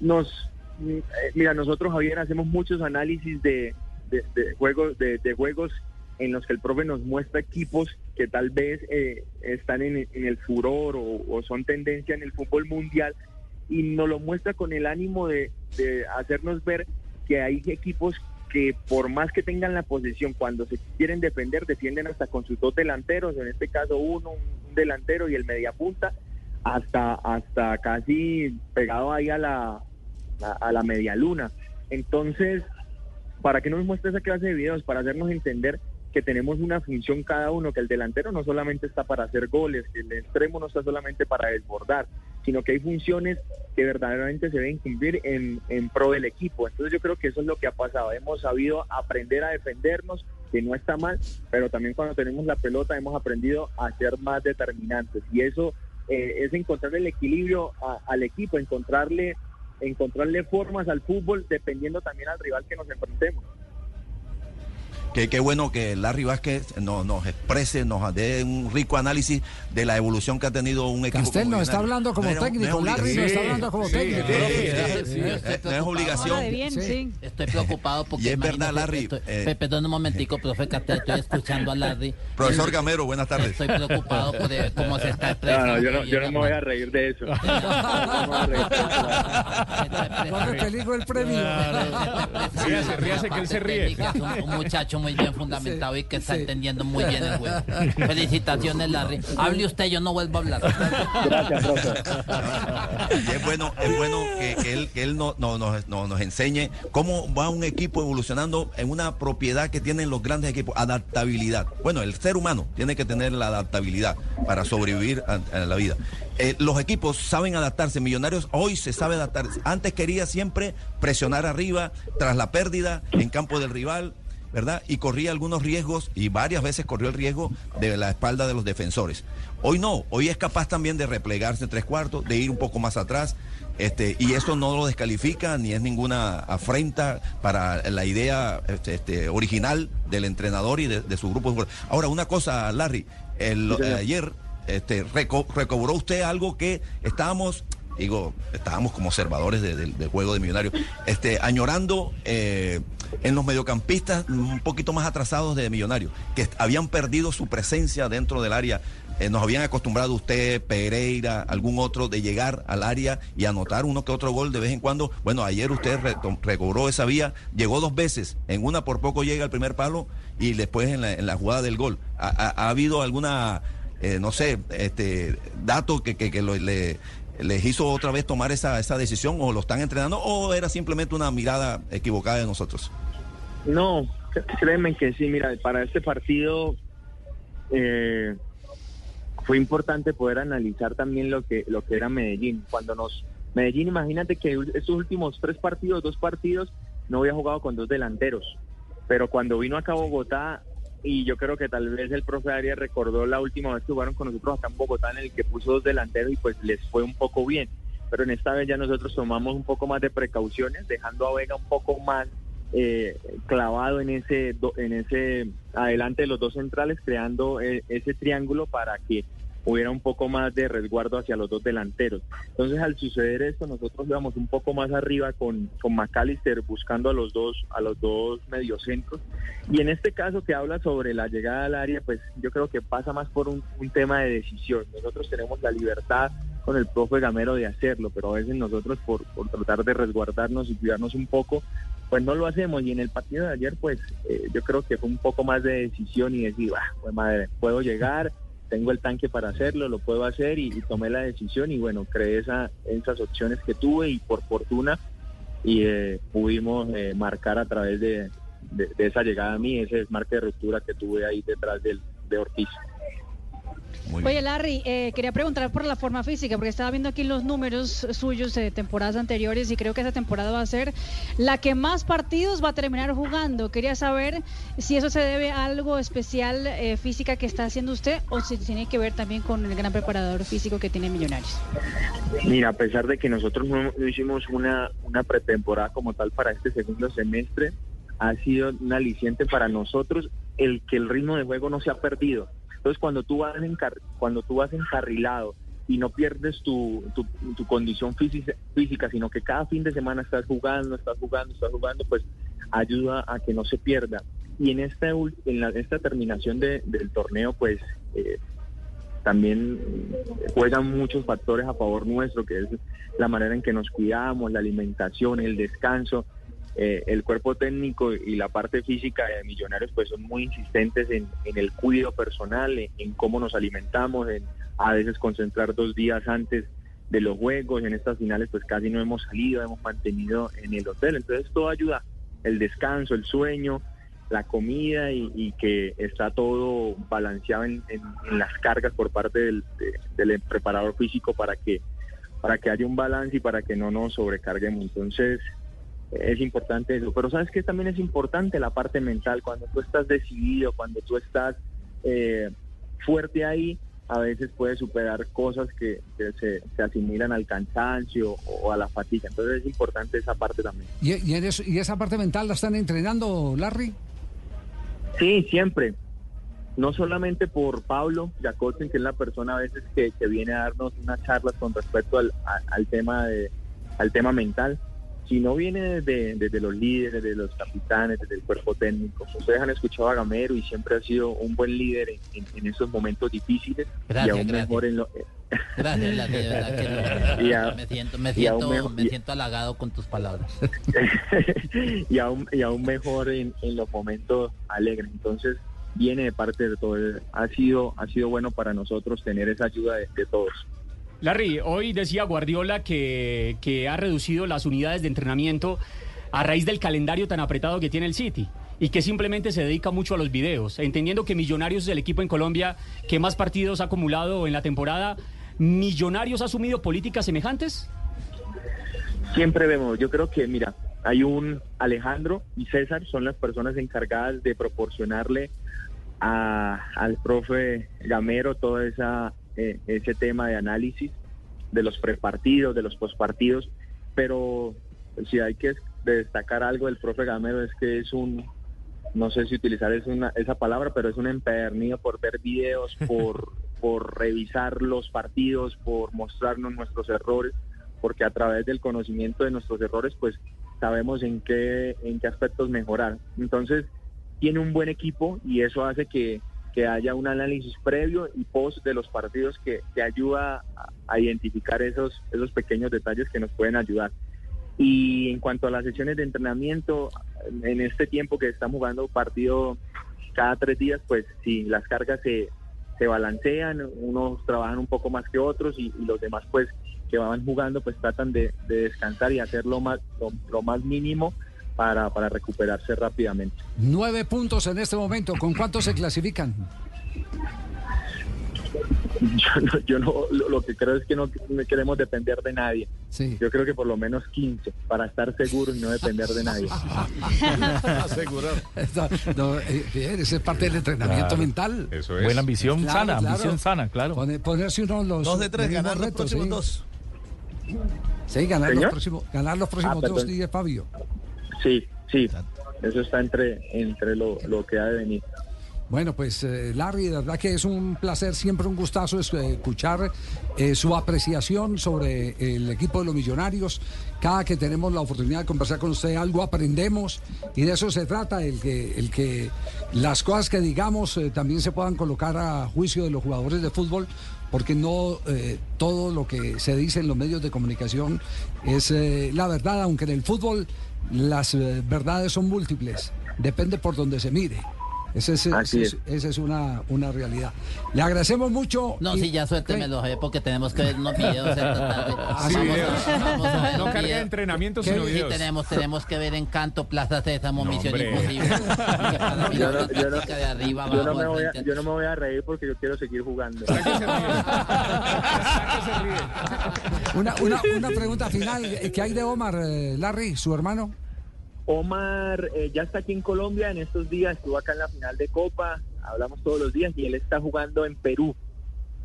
Nos, eh, mira, nosotros, Javier, hacemos muchos análisis de, juegos, de, juegos en los que el profe nos muestra equipos que tal vez eh, están en, el furor o, son tendencia en el fútbol mundial y nos lo muestra con el ánimo de, hacernos ver que hay equipos que por más que tengan la posesión, cuando se quieren defender, defienden hasta con sus dos delanteros, en este caso uno, un delantero y el mediapunta, hasta, hasta casi pegado ahí a la, a, la media luna. Entonces, ¿para qué nos muestra esa clase de videos? Para hacernos entender que tenemos una función cada uno, que el delantero no solamente está para hacer goles, que el extremo no está solamente para desbordar, sino que hay funciones que verdaderamente se deben cumplir en, en pro del equipo. Entonces yo creo que eso es lo que ha pasado. Hemos sabido aprender a defendernos, que no está mal, pero también cuando tenemos la pelota hemos aprendido a ser más determinantes. Y eso eh, es encontrar el equilibrio al equipo, encontrarle encontrarle formas al fútbol dependiendo también al rival que nos enfrentemos. Qué, bueno que Larry Vázquez nos, nos exprese, nos dé un rico análisis de la evolución que ha tenido un equipo. Castel no está hablando como técnico, Larry no está hablando como técnico. No es obligación. Estoy preocupado porque. Y es verdad, Larry. Eh, perdón un momentico, profe Castel, estoy escuchando a Larry. Profesor Gamero, buenas tardes. Estoy preocupado por cómo se está expresando. No, yo no, yo no me voy a reír de eso. Corre peligro el premio. Ríase, ríase que él se ríe. Un muchacho muy bien fundamentado y que está entendiendo muy bien el juego. Felicitaciones, Larry. Hable usted, yo no vuelvo a hablar. Gracias, profesor. es bueno, es bueno que, él, que él no, no, nos, nos enseñe cómo va un equipo evolucionando en una propiedad que tienen los grandes equipos, adaptabilidad. Bueno, el ser humano tiene que tener la adaptabilidad para sobrevivir en la vida. Eh, los equipos saben adaptarse. Millonarios hoy se sabe adaptar. Antes quería siempre presionar arriba tras la pérdida en campo del rival, ¿verdad? Y corría algunos riesgos y varias veces corrió el riesgo de la espalda de los defensores. Hoy no, hoy es capaz también de replegarse tres cuartos, de ir un poco más atrás. Este, y eso no lo descalifica ni es ninguna afrenta para la idea este, este original del entrenador y de, su grupo. Ahora, una cosa, Larry, el, ayer este, recobró usted algo que estábamos digo, estábamos como observadores del juego de Millonarios, este, añorando eh, en los mediocampistas un poquito más atrasados de Millonarios, que habían perdido su presencia dentro del área. Eh, nos habían acostumbrado usted, Pereira, algún otro, de llegar al área y anotar uno que otro gol de vez en cuando. Bueno, ayer usted recobró esa vía, llegó dos veces, en una por poco llega al primer palo y después en la, jugada del gol. ¿Ha, habido alguna, eh, no sé, este dato que, que, le, les hizo otra vez tomar esa, esa decisión o lo están entrenando o era simplemente una mirada equivocada de nosotros? No, créeme que sí, mira, para este partido eh, fue importante poder analizar también lo que, lo que era Medellín. Cuando nos, Medellín, imagínate que estos últimos tres partidos, dos partidos, no había jugado con dos delanteros, pero cuando vino acá a Bogotá, y yo creo que tal vez el profe Arias recordó la última vez que jugaron con nosotros acá en Bogotá, en el que puso dos delanteros y pues les fue un poco bien. Pero en esta vez ya nosotros tomamos un poco más de precauciones, dejando a Vega un poco más eh, clavado en ese, en ese adelante de los dos centrales, creando eh, ese triángulo para que hubiera un poco más de resguardo hacia los dos delanteros. Entonces, al suceder esto, nosotros íbamos un poco más arriba con, con McAllister buscando a los dos, a los dos mediocentros. Y en este caso que habla sobre la llegada al área, pues yo creo que pasa más por un, un tema de decisión. Nosotros tenemos la libertad con el profe Gamero de hacerlo, pero a veces nosotros por, por tratar de resguardarnos y cuidarnos un poco, pues no lo hacemos. Y en el partido de ayer, pues eh, yo creo que fue un poco más de decisión y decir, pues madre, puedo llegar, tengo el tanque para hacerlo, lo puedo hacer y, tomé la decisión y bueno, creé esa, esas opciones que tuve y por fortuna y eh, pudimos eh, marcar a través de, esa llegada a mí, ese desmarque de ruptura que tuve ahí detrás del, de Ortiz. Oye, Larry, eh, quería preguntar por la forma física, porque estaba viendo aquí los números suyos de temporadas anteriores y creo que esa temporada va a ser la que más partidos va a terminar jugando. Quería saber si eso se debe a algo especial eh, física que está haciendo usted o si tiene que ver también con el gran preparador físico que tiene Millonarios. Mira, a pesar de que nosotros no, hicimos una, una pretemporada como tal para este segundo semestre, ha sido un aliciente para nosotros el que el ritmo de juego no se ha perdido entonces, cuando tú vas, cuando tú vas encarrilado y no pierdes tu, tu, condición física, sino que cada fin de semana estás jugando, estás jugando, estás jugando, pues ayuda a que no se pierda. Y en esta, en esta terminación del torneo, pues eh, también juegan muchos factores a favor nuestro, que es la manera en que nos cuidamos, la alimentación, el descanso. Eh, el cuerpo técnico y la parte física de Millonarios pues son muy insistentes en, el cuidado personal, en, cómo nos alimentamos, en a veces concentrar dos días antes de los juegos, en estas finales pues casi no hemos salido, hemos mantenido en el hotel, entonces todo ayuda, el descanso, el sueño, la comida y, que está todo balanceado en, las cargas por parte del, del preparador físico para que para que haya un balance y para que no nos sobrecarguemos. Entonces, es importante eso. Pero sabes que también es importante la parte mental, cuando tú estás decidido, cuando tú estás eh, fuerte ahí, a veces puedes superar cosas que, se, asimilan al cansancio o, a la fatiga. Entonces es importante esa parte también. ¿Y, y, esa parte mental la están entrenando, Larry? Sí, siempre. No solamente por Pablo Jacobsen, que es la persona a veces que, viene a darnos unas charlas con respecto al, al tema de, al tema mental, si no viene desde, desde los líderes, desde los capitanes, desde el cuerpo técnico. Ustedes han escuchado a Gamero y siempre ha sido un buen líder en, en, esos momentos difíciles gracias, y aún mejor en lo... Gracias, me siento, me siento, me siento halagado con tus palabras. y, aún, y aún mejor en, en los momentos alegres. Entonces, viene de parte de todo. Ha sido, ha sido bueno para nosotros tener esa ayuda de todos. Larry, hoy decía Guardiola que, que ha reducido las unidades de entrenamiento a raíz del calendario tan apretado que tiene el City y que simplemente se dedica mucho a los videos, entendiendo que Millonarios es el equipo en Colombia que más partidos ha acumulado en la temporada. ¿Millonarios ha asumido políticas semejantes? Siempre vemos, yo creo que, mira, hay un Alejandro y César, son las personas encargadas de proporcionarle al profe Gamero toda esa eh, ese tema de análisis de los prepartidos, de los postpartidos, pero si hay que destacar algo del profe Gamero es que es un, no sé si utilizar esa palabra, pero es un empedernido por ver videos, por, por revisar los partidos, por mostrarnos nuestros errores, porque a través del conocimiento de nuestros errores, pues sabemos en qué, en qué aspectos mejorar. Entonces, tiene un buen equipo y eso hace que, que haya un análisis previo y post de los partidos que, que ayuda a, identificar esos, esos pequeños detalles que nos pueden ayudar. Y en cuanto a las sesiones de entrenamiento, en este tiempo que estamos jugando partido cada tres días, pues sí, las cargas se, se balancean, unos trabajan un poco más que otros y, y los demás pues que van jugando pues tratan de, de descansar y hacer lo más, lo, lo más mínimo para, para recuperarse rápidamente. Nueve puntos en este momento. ¿Con cuántos se clasifican? Yo, no, yo no, lo, lo que creo es que no, queremos depender de nadie. Sí. Yo creo que por lo menos 15 para estar seguros y no depender de nadie. Asegurar. No, eh, bien, esa es parte del entrenamiento Claro. mental. Eso es. Buena ambición Claro, sana, claro. ambición sana, claro. Pone- ponerse uno los. Dos de tres, los ganar los retos, próximos sí. dos. Sí, ganar los próximos, ganar los próximos Ah, dos días, Fabio. Sí, sí, eso está entre, entre lo, lo que ha de venir. Bueno, pues eh, Larry, de verdad que es un placer, siempre un gustazo eh, escuchar eh, su apreciación sobre el equipo de los millonarios. Cada que tenemos la oportunidad de conversar con usted, algo aprendemos y de eso se trata, el que, el que las cosas que digamos eh, también se puedan colocar a juicio de los jugadores de fútbol, porque no todo lo que se dice en los medios de comunicación es la verdad, aunque en el fútbol las eh, verdades son múltiples, depende por donde se mire. Esa es, Así esa es- esa es una, una realidad. Le agradecemos mucho. No, y- sí, ya suéltemelo, Javier, porque tenemos que ver unos videos esta tarde. Sí, Vamos a- videos. vamos a ver No de videos. entrenamiento, Sí, sino sí, videos. tenemos, tenemos que ver Encanto, Plaza Sésamo, No, Misión hombre. Imposible. Yo no, yo no- táctica de arriba, yo no abajo, me voy a, frente. yo no me voy a reír porque yo quiero seguir jugando. Una, una, una pregunta final. ¿Qué hay de Omar, eh, Larry, su hermano? Omar eh, ya está aquí en Colombia en estos días, estuvo acá en la final de Copa, hablamos todos los días y él está jugando en Perú,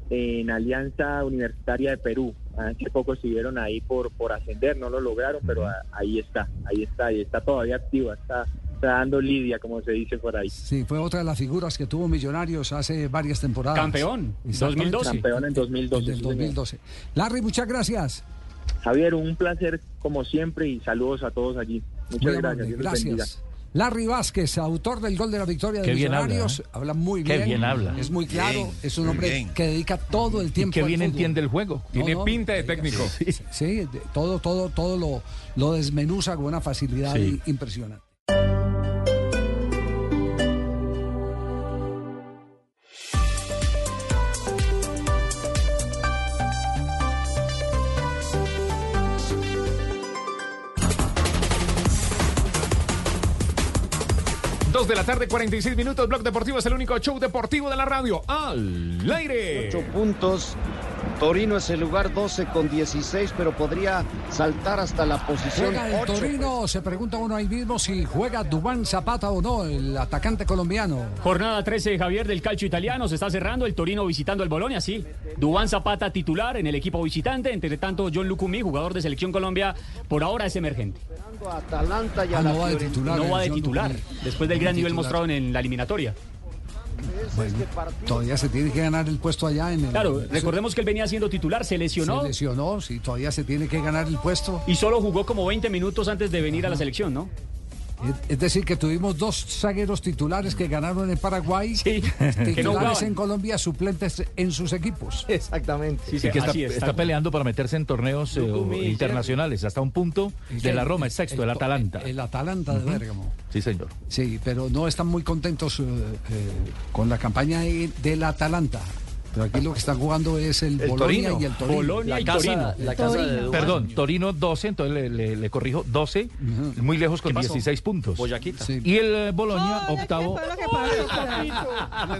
en Alianza Universitaria de Perú. Hace poco estuvieron ahí por, por ascender, no lo lograron, pero a- ahí está, ahí está, y está todavía activa, está, está dando lidia, como se dice por ahí. Sí, fue otra de las figuras que tuvo Millonarios hace varias temporadas. Campeón, Exactamente. 2012. Campeón en 2012. En el sí, señor. 2012. Larry, muchas gracias. Javier, un placer como siempre y saludos a todos allí. Muchas Muy gracias. amable, gracias. Larry Vázquez, autor del gol de la victoria de bien Millonarios, habla, habla, muy Qué bien. bien habla. Es muy claro, Bien, es un hombre bien. que dedica todo el tiempo Que bien fútbol. entiende el juego. Tiene No, no, pinta de técnico. Sí, todo, todo, todo lo, lo desmenuza con una facilidad Sí. impresionante. De la tarde, 46 minutos. Blog Deportivo es el único show deportivo de la radio. Al aire. Ocho puntos. Torino es el lugar 12 con 16, pero podría saltar hasta la posición ¿Juega el 8. Torino? Se pregunta uno ahí mismo si juega Dubán Zapata o no, el atacante colombiano. Jornada 13 Javier del calcio italiano, se está cerrando el Torino visitando el Bolonia, sí. Dubán Zapata titular en el equipo visitante, entre tanto John Lucumí, jugador de Selección Colombia, por ahora es emergente. Atalanta y a Ah, la no va de titular. No va de titular, después del gran nivel mostrado en, la eliminatoria. Bueno, todavía se tiene que ganar el puesto allá en el. Claro, recordemos que él venía siendo titular, se lesionó Se lesionó, sí, todavía se tiene que ganar el puesto. y solo jugó como 20 minutos antes de venir a la selección, ¿no? Es- decir, que tuvimos dos zagueros titulares que ganaron en Paraguay, Sí, que no titulares en Colombia, suplentes en sus equipos. Exactamente. Sí, Y sí, que está, es, peleando para meterse en torneos eh, internacionales, hasta un punto de la Roma, es sexto, el Atalanta. El Atalanta de Bérgamo. Sí, señor. Sí, pero no están muy contentos eh, eh, con la campaña de- del Atalanta. Pero aquí lo que están jugando es el, El Bolonia Torino. y el Torino. Bolonia La y casa, Torino. la casa de Dubán. Perdón, Torino 12, entonces le, le- le corrijo, 12, muy lejos con 16 puntos. Boyaquita. Sí. Y el eh, Boloña, octavo,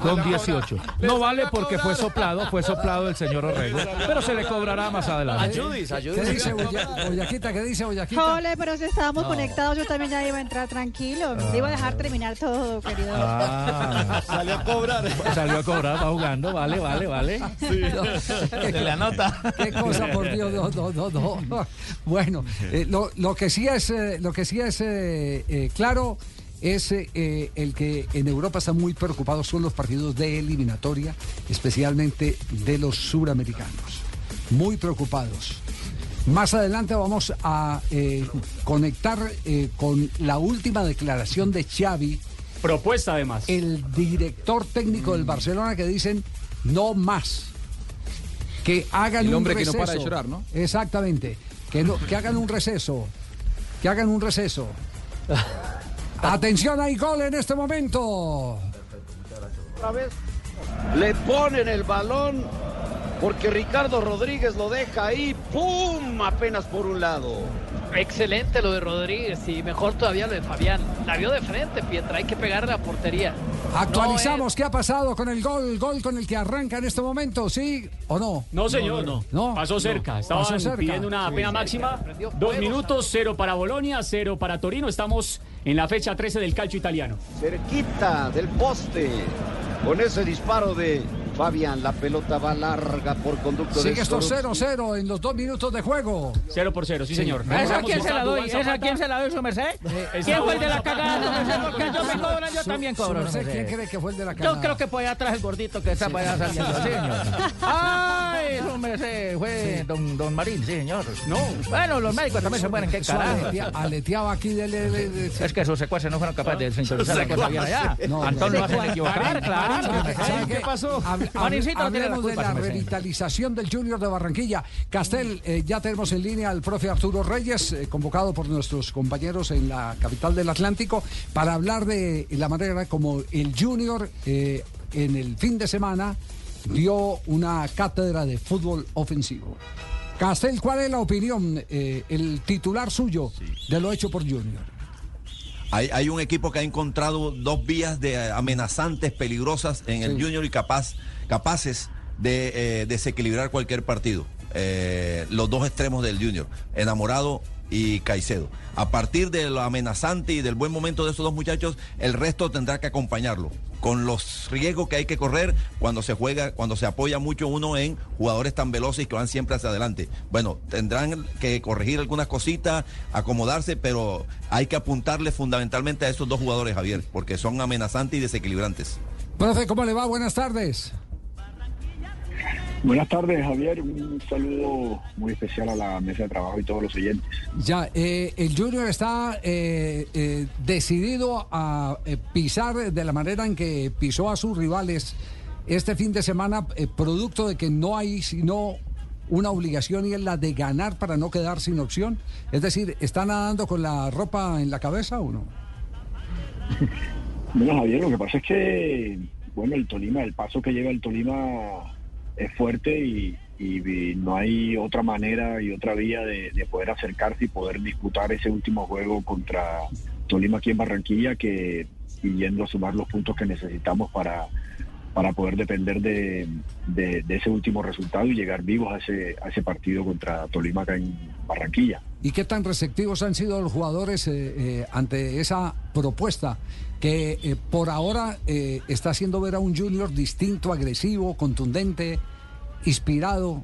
con 18. No vale porque fue soplado, fue soplado el señor Orrego, pero se le cobrará más adelante. Ayudis, ¿Qué ayudis. dice Boya- Boyaquita? ¿Qué dice Boyaquita? Jole, pero si estábamos No. conectados, yo también ya iba a entrar tranquilo. Le iba a dejar terminar todo, querido. Ah, Salió a cobrar. salió a cobrar, va jugando, vale, vale, vale. Se le anota. Qué cosa, por Dios, no, no, no, no. Bueno, eh, lo, lo que sí es, eh, lo que sí es eh, eh, claro es eh, el que en Europa están muy preocupados con los partidos de eliminatoria, especialmente de los suramericanos. Muy preocupados. Más adelante vamos a eh, conectar eh, con la última declaración de Xavi. Propuesta además. El director técnico del Barcelona que dicen no más. Que hagan el hombre un que receso. no para de llorar, ¿no? Exactamente. Que, no, que hagan un receso. Que hagan un receso. Atención, hay gol en este momento. Otra vez le ponen el balón porque Ricardo Rodríguez lo deja ahí, ¡pum! apenas por un lado. Excelente lo de Rodríguez y mejor todavía lo de Fabián. La vio de frente, Pietra, hay que pegarle a la portería. Actualizamos qué ha pasado con el gol, gol con el que arranca en este momento, ¿sí o no? No, señor. No, Pasó cerca. Estaban Pasó cerca. pidiendo una Sí, pena máxima. Dos minutos, cero para Bolonia, cero para Torino. Estamos en la fecha 13 del calcio italiano. Cerquita del poste. Con ese disparo de Fabián, la pelota va larga por conducto de Sigue esto Skorupski. 0-0 en los dos minutos de juego. Cero por cero, sí, señor. ¿Esa Recordamos quién se la doy? ¿Esa Zapata. quién se la doy, su merced? ¿Quién fue el de la cagada, su Zapata. merced? Porque yo me cobran, yo Su- también cobro. ¿Quién cree que fue el de la Yo cagada? creo que por allá atrás el gordito que está para allá saliendo. Sí, señor. Ay, su merced, fue don, don Marín, sí, señor. No. Bueno, los médicos también se mueren, qué carajo. aletea- aleteaba aquí de, de- de- de- Es que sus secuaces no fueron capaces de sintonizar la cosa bien allá. No, Antón no. lo hacen equivocar, claro. ¿Sabe- sabe ¿Qué qué? pasó? No tiene la hablemos de la revitalización del Junior de Barranquilla. Castel, eh, ya tenemos en línea al profe Arturo Reyes, eh, convocado por nuestros compañeros en la capital del Atlántico, para hablar de la manera como el Junior eh, en el fin de semana dio una cátedra de fútbol ofensivo. Castel, ¿cuál es la opinión, eh, el titular suyo de lo hecho por Junior? Hay, hay un equipo que ha encontrado dos vías de amenazantes, peligrosas en el. Junior y capaz, capaces de eh, desequilibrar cualquier partido. Eh, los dos extremos del Junior, Enamorado y Caicedo. A partir de lo amenazante y del buen momento de estos dos muchachos, el resto tendrá que acompañarlo. Con los riesgos que hay que correr cuando se juega, cuando se apoya mucho uno en jugadores tan veloces que van siempre hacia adelante. Bueno, tendrán que corregir algunas cositas, acomodarse, pero hay que apuntarle fundamentalmente a esos dos jugadores, Javier, porque son amenazantes y desequilibrantes. Profe, ¿cómo le va? Buenas tardes. Buenas tardes, Javier. Un saludo muy especial a la mesa de trabajo y todos los oyentes. Ya, eh, el Junior está eh, eh, decidido a eh, pisar de la manera en que pisó a sus rivales este fin de semana, eh, producto de que no hay sino una obligación y es la de ganar para no quedar sin opción. Es decir, ¿está nadando con la ropa en la cabeza o no? Bueno, Javier, lo que pasa es que, bueno, el Tolima, el paso que lleva el Tolima es fuerte y, no hay otra manera y otra vía de, de poder acercarse y poder disputar ese último juego contra Tolima aquí en Barranquilla que yendo a sumar los puntos que necesitamos para, para poder depender de, de- de ese último resultado y llegar vivos a ese, a ese partido contra Tolima acá en Barranquilla. ¿Y qué tan receptivos han sido los jugadores eh, eh, ante esa propuesta que eh, por ahora eh, está haciendo ver a un Junior distinto, agresivo, contundente, inspirado?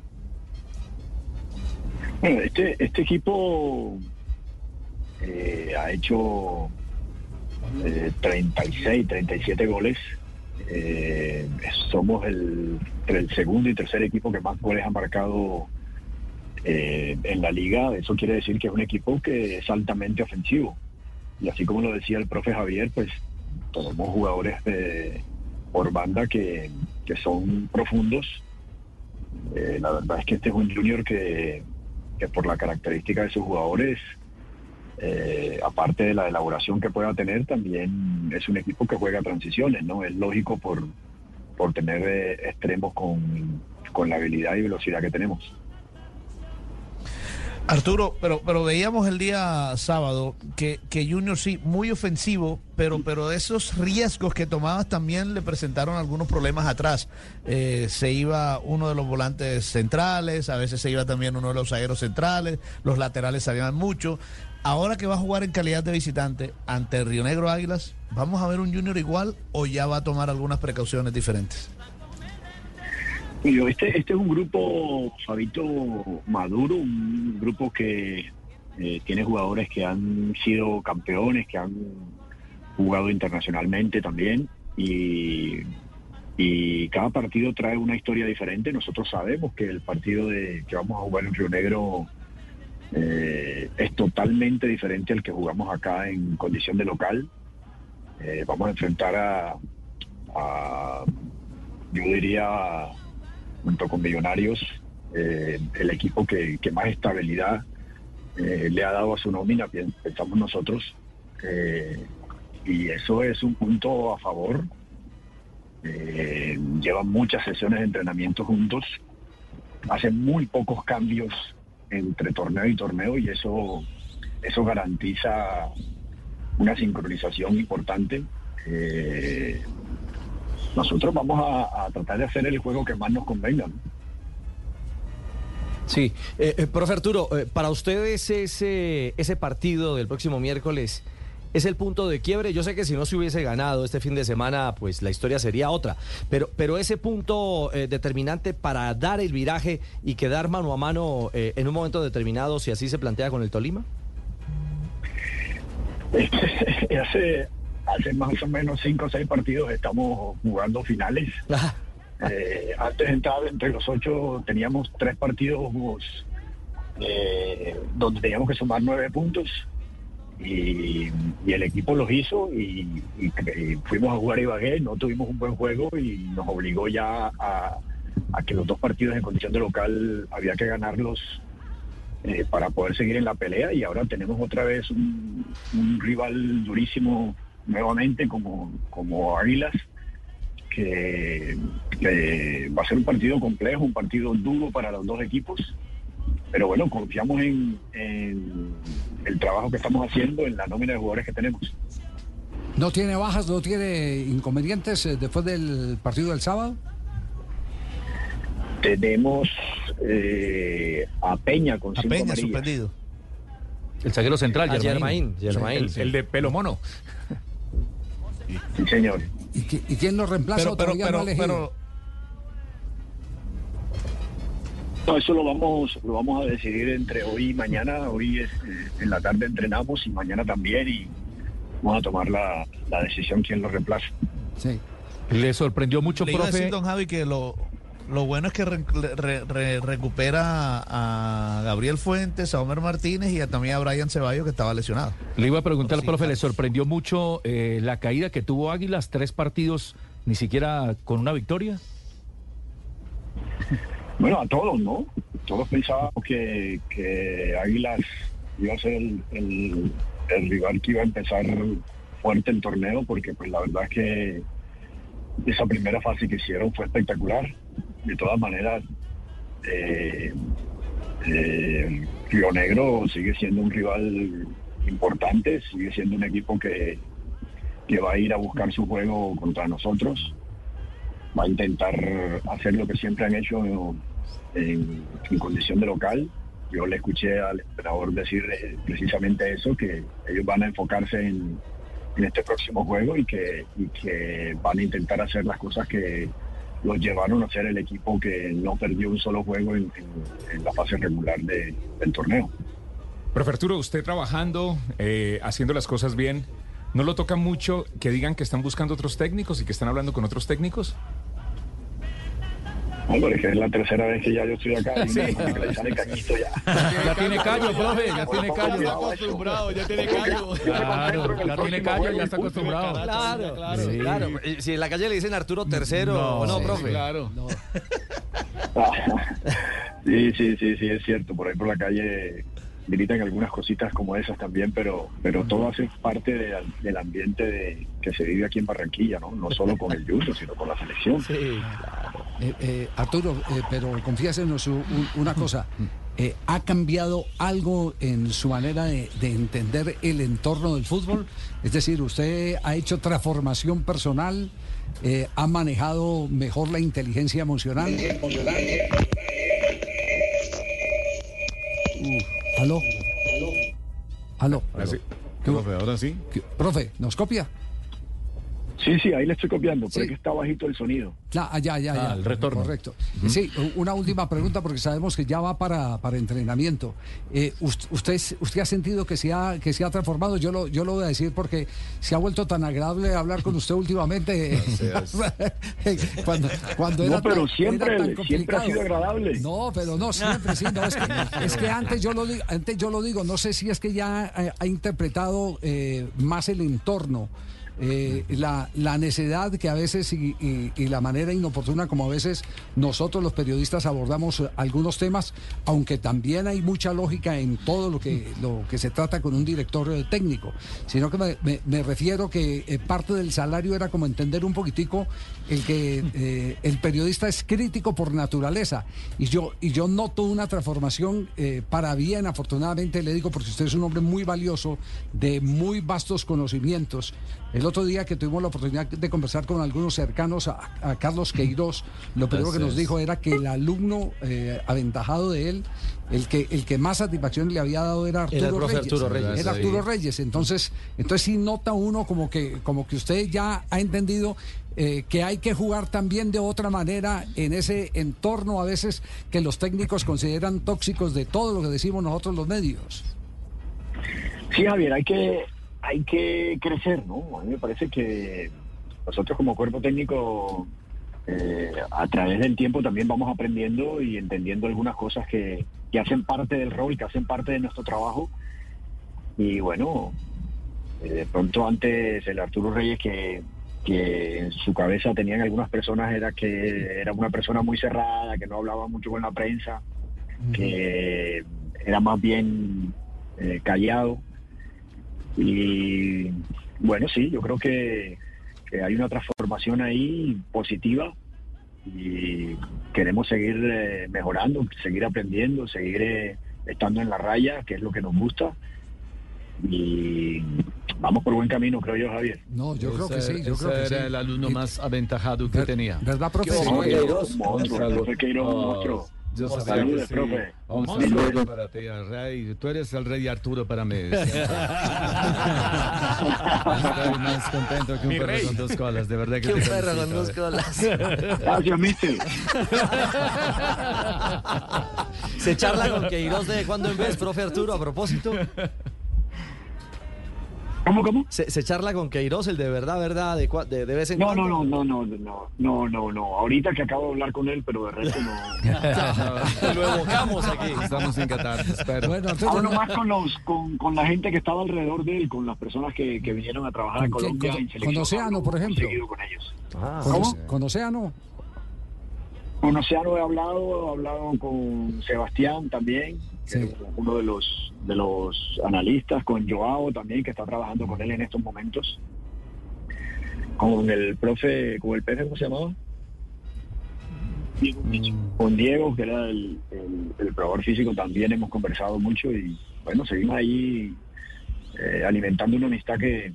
Bueno, este, este equipo eh, ha hecho eh, 36, 37 goles. Somos el, segundo y tercer equipo que más goles ha marcado en la liga. Eso quiere decir que es un equipo que es altamente ofensivo. Y así como lo decía el profe Javier, pues tenemos jugadores de- por banda que, que son profundos. Eh, la verdad es que este es un junior que, que por la característica de sus jugadores, eh, aparte de la elaboración que pueda tener, también es un equipo que juega transiciones, ¿no? Es lógico por, por tener eh, extremos con, con la habilidad y velocidad que tenemos. Arturo, pero, pero veíamos el día sábado que, que Junior sí, muy ofensivo, pero, pero esos riesgos que tomabas también le presentaron algunos problemas atrás. Eh, se iba uno de los volantes centrales, a veces se iba también uno de los zagueros centrales, los laterales salían mucho. Ahora que va a jugar en calidad de visitante ante Río Negro Águilas, ¿vamos a ver un Junior igual o ya va a tomar algunas precauciones diferentes? Este, este es un grupo, Fabito, maduro, un grupo que eh, tiene jugadores que han sido campeones, que han jugado internacionalmente también y, y cada partido trae una historia diferente. Nosotros sabemos que el partido de, que vamos a jugar en Río Negro eh, es totalmente diferente al que jugamos acá en condición de local. Eh, vamos a enfrentar a, yo diría, junto con Millonarios, eh, el equipo que, más estabilidad eh, le ha dado a su nómina, pen- pensamos nosotros. Eh, y eso es un punto a favor. Llevan muchas sesiones de entrenamiento juntos, hacen muy pocos cambios entre torneo y torneo y eso, eso garantiza una sincronización importante. Nosotros vamos a, a tratar de hacer el juego que más nos convenga. ¿no? Sí, eh, eh, profe Arturo, eh, para ustedes ese, ese partido del próximo miércoles es el punto de quiebre. Yo sé que si no se hubiese ganado este fin de semana, pues la historia sería otra. Pero, pero ese punto eh, determinante para dar el viraje y quedar mano a mano eh, en un momento determinado, si así se plantea con el Tolima. hace, hace más o menos cinco o seis partidos estamos jugando finales. Eh, antes entraba entre los ocho, teníamos tres partidos eh, donde teníamos que sumar nueve puntos. Y, y el equipo los hizo y, y cre- y fuimos a jugar a Ibagué, no tuvimos un buen juego y nos obligó ya a, a que los dos partidos en condición de local había que ganarlos eh, para poder seguir en la pelea. Y ahora tenemos otra vez un, un rival durísimo nuevamente como, como Águilas que, que va a ser un partido complejo, un partido duro para los dos equipos, pero bueno, confiamos en, en el trabajo que estamos haciendo, en la nómina de jugadores que tenemos. ¿No tiene bajas, no tiene inconvenientes eh, después del partido del sábado? Tenemos eh, a Peña con A cinco Peña amarillas. suspendido. El zaguero central, Ah, Germain. Germain, El, el de pelo mono. Sí, señor. ¿Y, qui- y quién lo reemplaza? Pero, pero, todavía no pero, pero, No, eso lo vamos, lo vamos a decidir entre hoy y mañana. Hoy es, eh, en la tarde entrenamos y mañana también y vamos a tomar la, la decisión quién lo reemplaza. Sí. Le sorprendió mucho, le iba a profe. decir, don Javi, que lo, lo bueno es que re- re- re- recupera a Gabriel Fuentes, a Homer Martínez y a- también a Brian Ceballos, que estaba lesionado. Le iba a preguntar al profe, ¿le sorprendió mucho eh, la caída que tuvo Águilas? Tres partidos, ni siquiera con una victoria. Bueno, a todos, ¿no? Todos pensábamos que, que Águilas iba a ser el, el- el rival que iba a empezar fuerte el torneo, porque pues la verdad es que esa primera fase que hicieron fue espectacular. De todas maneras, eh, eh, Río Negro sigue siendo un rival importante, sigue siendo un equipo que, que va a ir a buscar su juego contra nosotros va a intentar hacer lo que siempre han hecho en, condición de local. Yo le escuché al entrenador decir eh, precisamente eso, que ellos van a enfocarse en, este próximo juego y que van a intentar hacer las cosas que los llevaron a ser el equipo que no perdió un solo juego en, la fase regular de- del torneo. Profe Arturo, usted trabajando, eh, haciendo las cosas bien, ¿no lo toca mucho que digan que están buscando otros técnicos y que están hablando con otros técnicos? Hombre, que es la tercera vez que ya yo estoy acá y Sí. me le sale cañito ya. Ya tiene callo, profe, ya tiene callo. Está acostumbrado, ya tiene callo. Claro, ya tiene callo, ya está acostumbrado. Claro, claro, Sí. claro. Si en la calle le dicen Arturo tercero, No, ¿o no, sí, profe? claro. Sí, sí, sí, sí, es cierto. Por ahí por la calle gritan algunas cositas como esas también, pero pero todo hace parte de- del ambiente de, que se vive aquí en Barranquilla, ¿no? No solo con el Junior, sino con la selección. Eh, eh, Arturo, eh, pero confiésenos un- una cosa. ¿Ha cambiado algo en su manera de, de entender el entorno del fútbol? Es decir, ¿usted ha hecho transformación personal? ¿Ha manejado mejor la inteligencia emocional? ¿Aló? ¿Aló? Así. ¿Qué? Profe, ahora sí. ¿Qué- Profe, ¿nos copia? Sí, sí, ahí le estoy copiando, pero es que está bajito el sonido. Ya, ya, ya, ya. el retorno. Correcto. Sí, una última pregunta porque sabemos que ya va para, para entrenamiento. Eh, us- usted, ¿Usted ha sentido que se ha, que se ha transformado? Yo lo, yo lo voy a decir porque se ha vuelto tan agradable hablar con usted últimamente. cuando, cuando No, era pero tan- siempre- era tan siempre ha complicado. sido agradable. No, pero no siempre, sí. No, es, que, es que antes yo lo digo, antes yo lo digo, no sé si es que ya eh, ha interpretado eh, más el entorno. Eh, la, la necedad que a veces y, la manera inoportuna como a veces nosotros los periodistas abordamos eh, algunos temas, aunque también hay mucha lógica en todo lo que, lo que se trata con un director eh, técnico, sino que me, refiero que parte del salario era como entender un poquitico el que eh, el periodista es crítico por naturaleza y yo y yo noto una transformación eh, para bien afortunadamente le digo porque usted es un hombre muy valioso de muy vastos conocimientos el otro día que tuvimos la oportunidad de conversar con algunos cercanos a, a Carlos Queiroz lo primero que nos dijo era que el alumno eh, aventajado de él el que el que más satisfacción le había dado era Arturo Reyes Arturo Reyes. era Arturo. Reyes entonces entonces sí nota uno como que como que usted ya ha entendido eh, que hay que jugar también de otra manera en ese entorno a veces que los técnicos consideran tóxicos de todo lo que decimos nosotros los medios. Sí, Javier, hay que, hay que crecer, ¿no? A mí me parece que nosotros como cuerpo técnico, eh, a través del tiempo también vamos aprendiendo y entendiendo algunas cosas que, que hacen parte del rol, que hacen parte de nuestro trabajo. Y bueno, eh, de pronto antes el Arturo Reyes que, que en su cabeza tenían algunas personas era que era una persona muy cerrada, que no hablaba mucho con la prensa, que era más bien eh, callado. Y bueno, sí, yo creo que, que hay una transformación ahí positiva y queremos seguir eh, mejorando, seguir aprendiendo, seguir eh, estando en la raya, que es lo que nos gusta. Y vamos por buen camino, creo yo, Javier. No, yo creo que Ese- sí, yo ese creo que era sí. el alumno más aventajado que Ver- tenía. ¿Verdad, profe? ¿Qué Sí. hubo, Queiroz, Un monstruo, Queiroz, Oh, monstruo. Yo sabía Saludos, que sí. profe. Un saludo para ti, el rey. Tú eres el rey Arturo para mí. Estoy más contento que un Mi perro rey. con dos colas, de verdad que Que un perro con dos colas. Gracias, mister. Se charla con Queiroz de cuando en vez, profe Arturo, a propósito. ¿Cómo, cómo? Se, se charla con Queiroz, el de verdad, verdad, de, cua- de, de vez en No, cuando. no, no, no, no, no, no, no, no. Ahorita que acabo de hablar con él, pero de resto no. Lo evocamos aquí. Estamos en Qatar, espero. Bueno, Arturo, Hablo no- más con los, con, con la gente que estaba alrededor de él, con las personas que, que vinieron a trabajar a. Colombia ¿Con- en con Océano, por ejemplo? seguido con ellos. Ah, ¿Cómo? con Océano. Con Océano he hablado, he hablado con Sebastián también, que Sí. es uno de los de los analistas, con Joao también, que está trabajando con él en estos momentos. Con el profe, con el profe, ¿cómo se llamaba? Diego Micho. Con Diego, que era el, el, el probador físico, también hemos conversado mucho y bueno, seguimos ahí eh, alimentando una amistad que,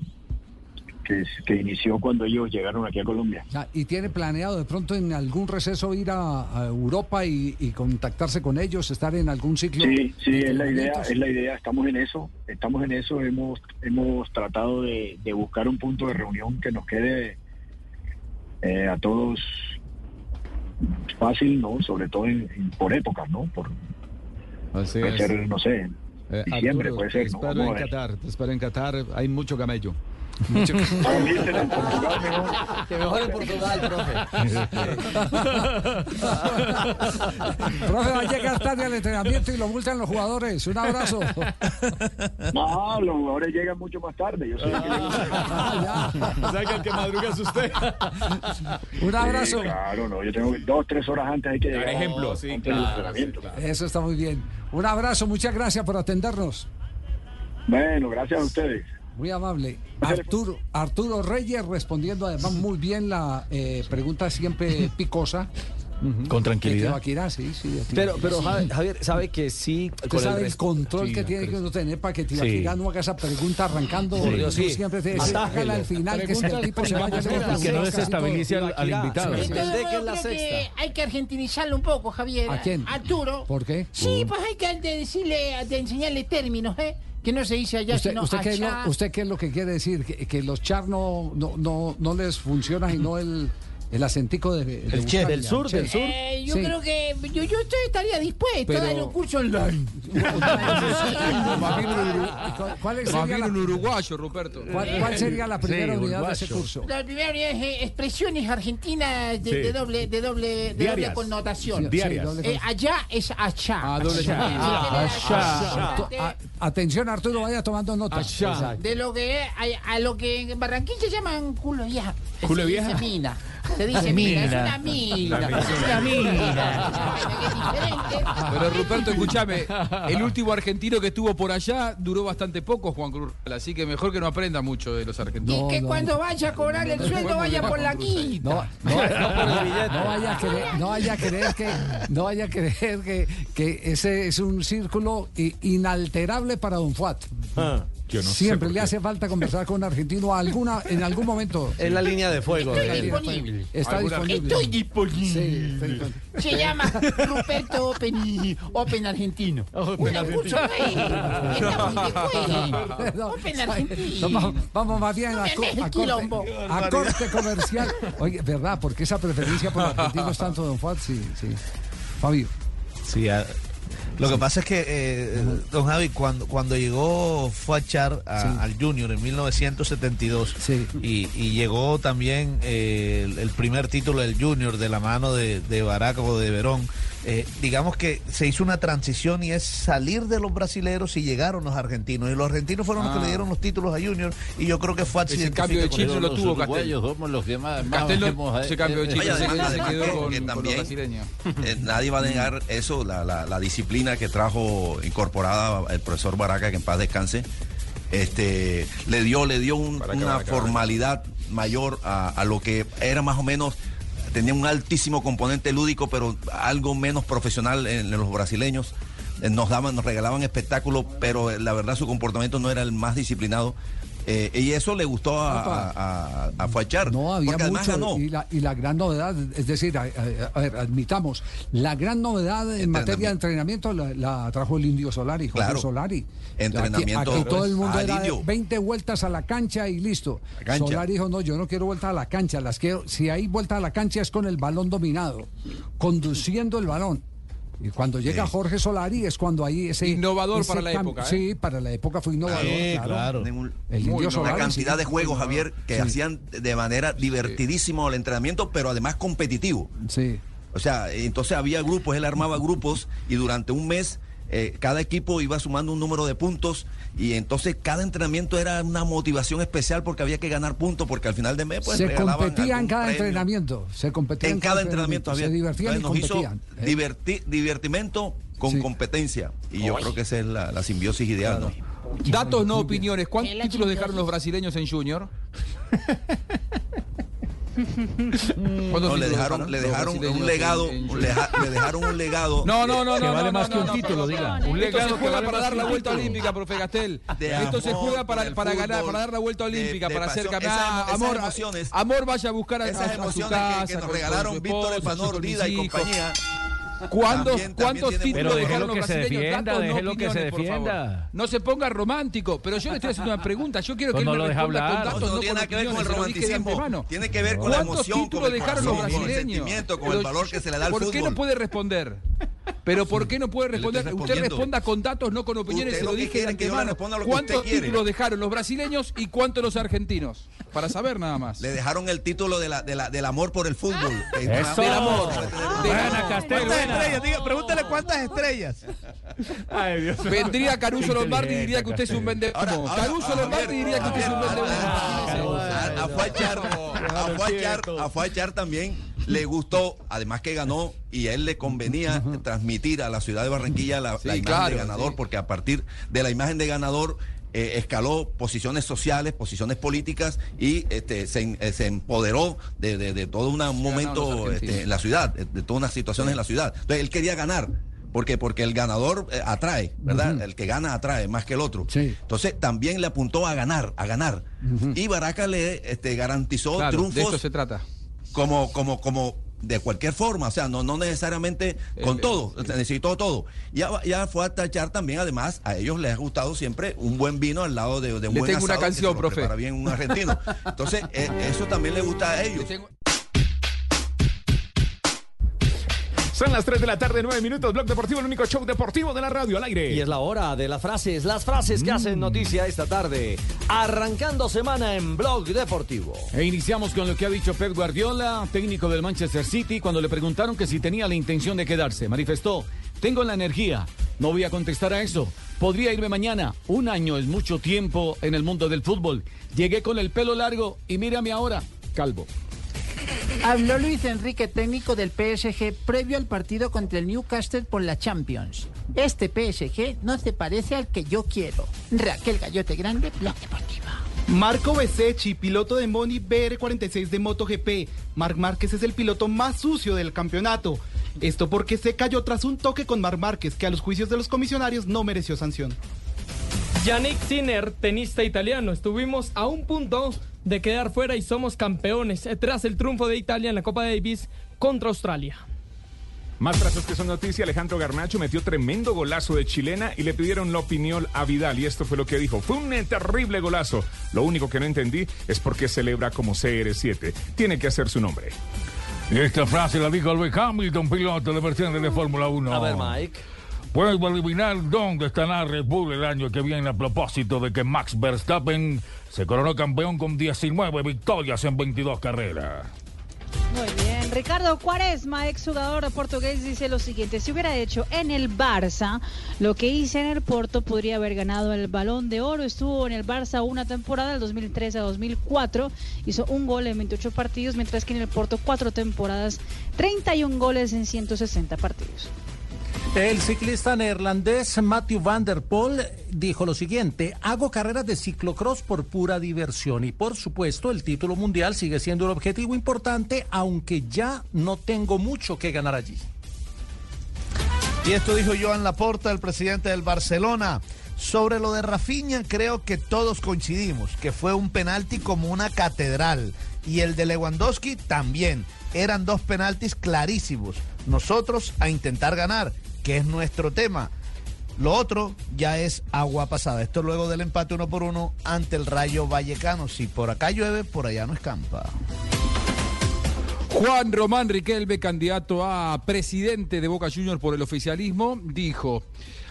que, que inició cuando ellos llegaron aquí a Colombia. Ya, ¿Y tiene planeado de pronto en algún receso ir a, a Europa y, y contactarse con ellos, estar en algún ciclo? Sí, sí, es la idea, es la idea, estamos en eso, estamos en eso, hemos, hemos tratado de, de buscar un punto de reunión que nos quede eh, a todos fácil, ¿no? Sobre todo en- en- por épocas, ¿no? Por, Así puede es. ser, no sé, Eh, diciembre Arturo, puede te ser, ¿no? espero a en. Qatar, te espero en Qatar. Hay mucho camello. Mister, en Portugal mejor. Que mejor en Portugal, profe. Profe, va a llegar tarde al entrenamiento y lo multan los jugadores. Un abrazo. No, los jugadores llegan mucho más tarde, yo sé que Ah, O sea que el que madruga es usted. Un abrazo. Sí, claro, no, yo tengo dos, tres horas antes hay que llegar. ejemplo. antes Sí, claro. Eso está muy bien. Un abrazo, muchas gracias por atendernos. Bueno, gracias a ustedes. Muy amable. Arturo, Arturo Reyes respondiendo además muy bien la eh, pregunta siempre picosa. Con De tranquilidad. Tibaquirá, sí, sí. Pero, pero. Javier, sabe que sí. Usted con el sabe el, control Sí, que tiene que uno tener para que Tibaquirá no haga esa pregunta arrancando. Sí. Tú Sí. siempre te hágala al final, que si el tipo se vaya a Y que no desestabilice al, al invitado. Entonces, que es la que hay que argentinizarlo un poco, Javier. ¿A quién? Arturo. ¿Por qué? Sí, pues hay que de decirle, de enseñarle términos, ¿eh? Que no se dice allá, ¿Usted, sino usted qué, es lo, allá. ¿Usted qué es lo que quiere decir? ¿Que, que los char no, no, no, no les funciona y no el, el acentico de, de El che, del sur, che? del sur. Eh, yo Sí. creo que yo, yo estoy- estaría dispuesto Pero- a dar un curso online. ¿Cuál- sería la- un uruguayo, Ruperto. ¿Cuál, cuál sería la primera Sí, unidad de ese uruguayo. curso? La primera unidad es eh, expresiones argentinas de, Sí. de doble, de doble, de doble connotación. Sí, Diarias. doble Eh, allá es allá. Ah, doble Allá. Ah, allá. Atención, Arturo, vaya tomando nota. De lo que a, a lo que en Barranquilla llaman culo vieja. ¿Culo vieja? mina. Se dice mina, es una mina. Es una diferente. Pero Ruperto, escúchame, el último argentino que estuvo por allá duró bastante poco, Juan Cruz, así que mejor que no aprenda mucho de los argentinos. Y que cuando vaya a cobrar el sueldo vaya por la quinta. No, no, no, no vaya a creer, no vaya a creer que, no vaya a creer que, que ese es un círculo inalterable para Don Fuat. Yo no sé Siempre le hace falta conversar con un argentino alguna, en algún momento. Es la línea de fuego. Estoy de- disponible. Está ¿Alguna- disponible. Estoy disponible. Sí. Se llama Ruperto Open, Open Argentino. Una curso online. Estamos de juego. No, Open Argentino. no, vamos, vamos más bien No a, co- corte, a corte comercial. Oye, ¿verdad? Porque esa preferencia por argentinos tanto, Don Fuat, sí, sí. Fabio. Sí, a- lo que pasa es que, eh, don Javi, cuando, cuando llegó Fuachar a- Sí. al Junior en 1972 Sí. y, y llegó también eh, el, el primer título del Junior de la mano de, de Baraco o de Verón, eh, digamos que se hizo una transición y es salir de los brasileros y llegaron los argentinos. Y los argentinos fueron los Ah. que le dieron los títulos a Junior y yo creo que Fuat se Ese cambio de eso. lo tuvo Castel. somos los que más, más hemos- ese cambio de Oye, se, quedó que- con, que con los. Eh, nadie va a negar eso, la, la- la disciplina que trajo incorporada el profesor Baraca, que en paz descanse, este, le dio, le dio un- una formalidad mayor a, a lo que era más o menos, tenía un altísimo componente lúdico, pero algo menos profesional en, los brasileños. Eh, Nos daban, nos regalaban espectáculos, pero eh, la verdad su comportamiento no era el más disciplinado. Eh, y eso le gustó a, a, a, a Fuachar, No, había mucho. ganó. Y la, y la gran novedad, es decir, a, ver, admitamos, la gran novedad en materia de entrenamiento la, la trajo el Indio Solari, José Claro. Solari. Entrenamiento Aquí, aquí todo el mundo era de indio. 20 vueltas a la cancha y listo. Solari dijo, no, yo no quiero vueltas a la cancha, las quiero, si hay vueltas a la cancha es con el balón dominado, conduciendo el balón. Y cuando llega Sí. Jorge Solari es cuando ahí ese... Innovador ese para la época, ¿eh? Sí, para la época fue innovador. Sí, claro. claro. Tienen un- El Muy Indio no- Solari. una cantidad sí. de juegos, Javier, que Sí. hacían de manera divertidísimo el entrenamiento, pero además competitivo. Sí. O sea, entonces había grupos, él armaba grupos y durante un mes eh, cada equipo iba sumando un número de puntos y entonces cada entrenamiento era una motivación especial porque había que ganar puntos porque al final de mes pues se regalaban competía en cada premio. entrenamiento. Se competía En cada entrenamiento, Se divertían y Entonces, nos hizo competían. ¿eh? diverti- divertimento con Sí. competencia y yo creo que esa es la, la simbiosis ideal, ¿no? Datos, no opiniones. ¿Cuántos títulos dejaron los brasileños en Junior? ¿Cuántos No, le dejaron, le dejaron un legado, en- en un leja- le dejaron un legado. No, no, no, Que no. vale no, más no, que un no, título, no, diga. no. Un legado se juega vale para dar la vuelta título. olímpica, profe Castel. De Esto se juega para, ganar, para dar la vuelta olímpica, de para hacer esas Amor, emociones- amor, vaya a buscar a, Esas a su emociones casa. que, que nos regalaron Víctor, sus Vida y compañía. ¿Cuántos, También- también cuántos títulos dejaron los que se brasileños? defienda, Datos, no déjelo que se opiniones, por favor. defienda. No se ponga romántico, pero yo le estoy haciendo una pregunta. Yo quiero que él no me lo deja hablar. datos, No, no, no tiene nada que ver con el romanticismo. Tiene que ver con la ¿Cuántos emoción, con títulos el dejaron los corazón, con el brasileños? sentimiento, con el valor que se le da al ¿Por qué fútbol? no puede responder? Pero ¿por qué no puede responder? Usted responda con datos, no con opiniones. Se lo dije de antemano. ¿Cuántos títulos dejaron los brasileños y cuántos los argentinos? Para saber nada más. Le dejaron el título de la, de la, del amor por el fútbol. Eh, Eso. Del amor. Buena, Castel, ¿Cuántas buena. estrellas? Diga, pregúntale cuántas estrellas. Ay, Dios. Vendría Caruso Lombardi y diría que usted es un vende Ahora, ahora, Caruso Lombardi diría que usted es un vende A, a Fuachar, a Fuachar, a Fuachar también le gustó, además que ganó y a él le convenía transmitir a la ciudad de Barranquilla la, Sí, la imagen claro, de ganador, sí. porque a partir de la imagen de ganador eh, escaló posiciones sociales, posiciones políticas y este, se, eh, se empoderó de, de- de todo un momento este, en la ciudad, de, de todas unas situaciones en la ciudad. Entonces él quería ganar. Porque, porque el ganador eh, atrae, ¿verdad? El que gana atrae más que el otro. Sí. Entonces también le apuntó a ganar, a ganar. Y Baraca le este, garantizó Claro, de triunfos esto se trata. como, como, como de cualquier forma, o sea, no, no necesariamente con Eh, todo, necesitó todo. Ya, ya fue a tachar también, además, a ellos les ha gustado siempre un buen vino al lado de, de un Le buen tengo una asado que canción, se lo profe. bien un argentino. Entonces, eh, eso también le gusta a ellos. Son las 3 de la tarde, 9 minutos. Blog Deportivo, el único show deportivo de la radio al aire. Y es la hora de las frases, las frases que hacen noticia esta tarde. Arrancando semana en Blog Deportivo. E iniciamos con lo que ha dicho Pep Guardiola, técnico del Manchester City, cuando le preguntaron que si tenía la intención de quedarse. Manifestó, tengo la energía, no voy a contestar a eso. Podría irme mañana. Un año es mucho tiempo en el mundo del fútbol. Llegué con el pelo largo y mírame ahora, calvo. Habló Luis Enrique, técnico del PSG, previo al partido contra el Newcastle por la Champions. Este PSG no se parece al que yo quiero. Raquel Gallote Grande, Blog Deportiva. Marco Besecchi, piloto de Moni BR46 de MotoGP. Marc Márquez es el piloto más sucio del campeonato. Esto porque se cayó tras un toque con Marc Márquez, que a los juicios de los comisionarios no mereció sanción. Yannick Sinner, tenista italiano, estuvimos a un punto de quedar fuera y somos campeones tras el triunfo de Italia en la Copa Davis contra Australia. Más frases que son noticia, Alejandro Garnacho metió tremendo golazo de chilena y le pidieron la opinión a Vidal y esto fue lo que dijo. Fue un terrible golazo. Lo único que no entendí es por qué celebra como CR7. Tiene que hacer su nombre. Y esta frase la dijo Lewis Hamilton, piloto de Mercedes de Fórmula 1. A ver, Mike. Puedo adivinar dónde estará Red Bull el año que viene a propósito de que Max Verstappen se coronó campeón con 19 victorias en 22 carreras. Muy bien. Ricardo Cuaresma, exjugador portugués, dice lo siguiente. Si hubiera hecho en el Barça lo que hice en el Porto, podría haber ganado el Balón de Oro. Estuvo en el Barça una temporada, del 2003 a 2004. Hizo un gol en 28 partidos, mientras que en el Porto cuatro temporadas, 31 goles en 160 partidos. El ciclista neerlandés Matthew van der Poel dijo lo siguiente, hago carreras de ciclocross por pura diversión y por supuesto el título mundial sigue siendo el objetivo importante, aunque ya no tengo mucho que ganar allí. Y esto dijo Joan Laporta, el presidente del Barcelona. Sobre lo de Rafinha, creo que todos coincidimos, que fue un penalti como una catedral. Y el de Lewandowski también. Eran dos penaltis clarísimos. Nosotros a intentar ganar, que es nuestro tema. Lo otro ya es agua pasada. Esto luego del empate uno por uno ante el Rayo Vallecano. Si por acá llueve, por allá no escampa. Juan Román Riquelme, candidato a presidente de Boca Juniors por el oficialismo, dijo,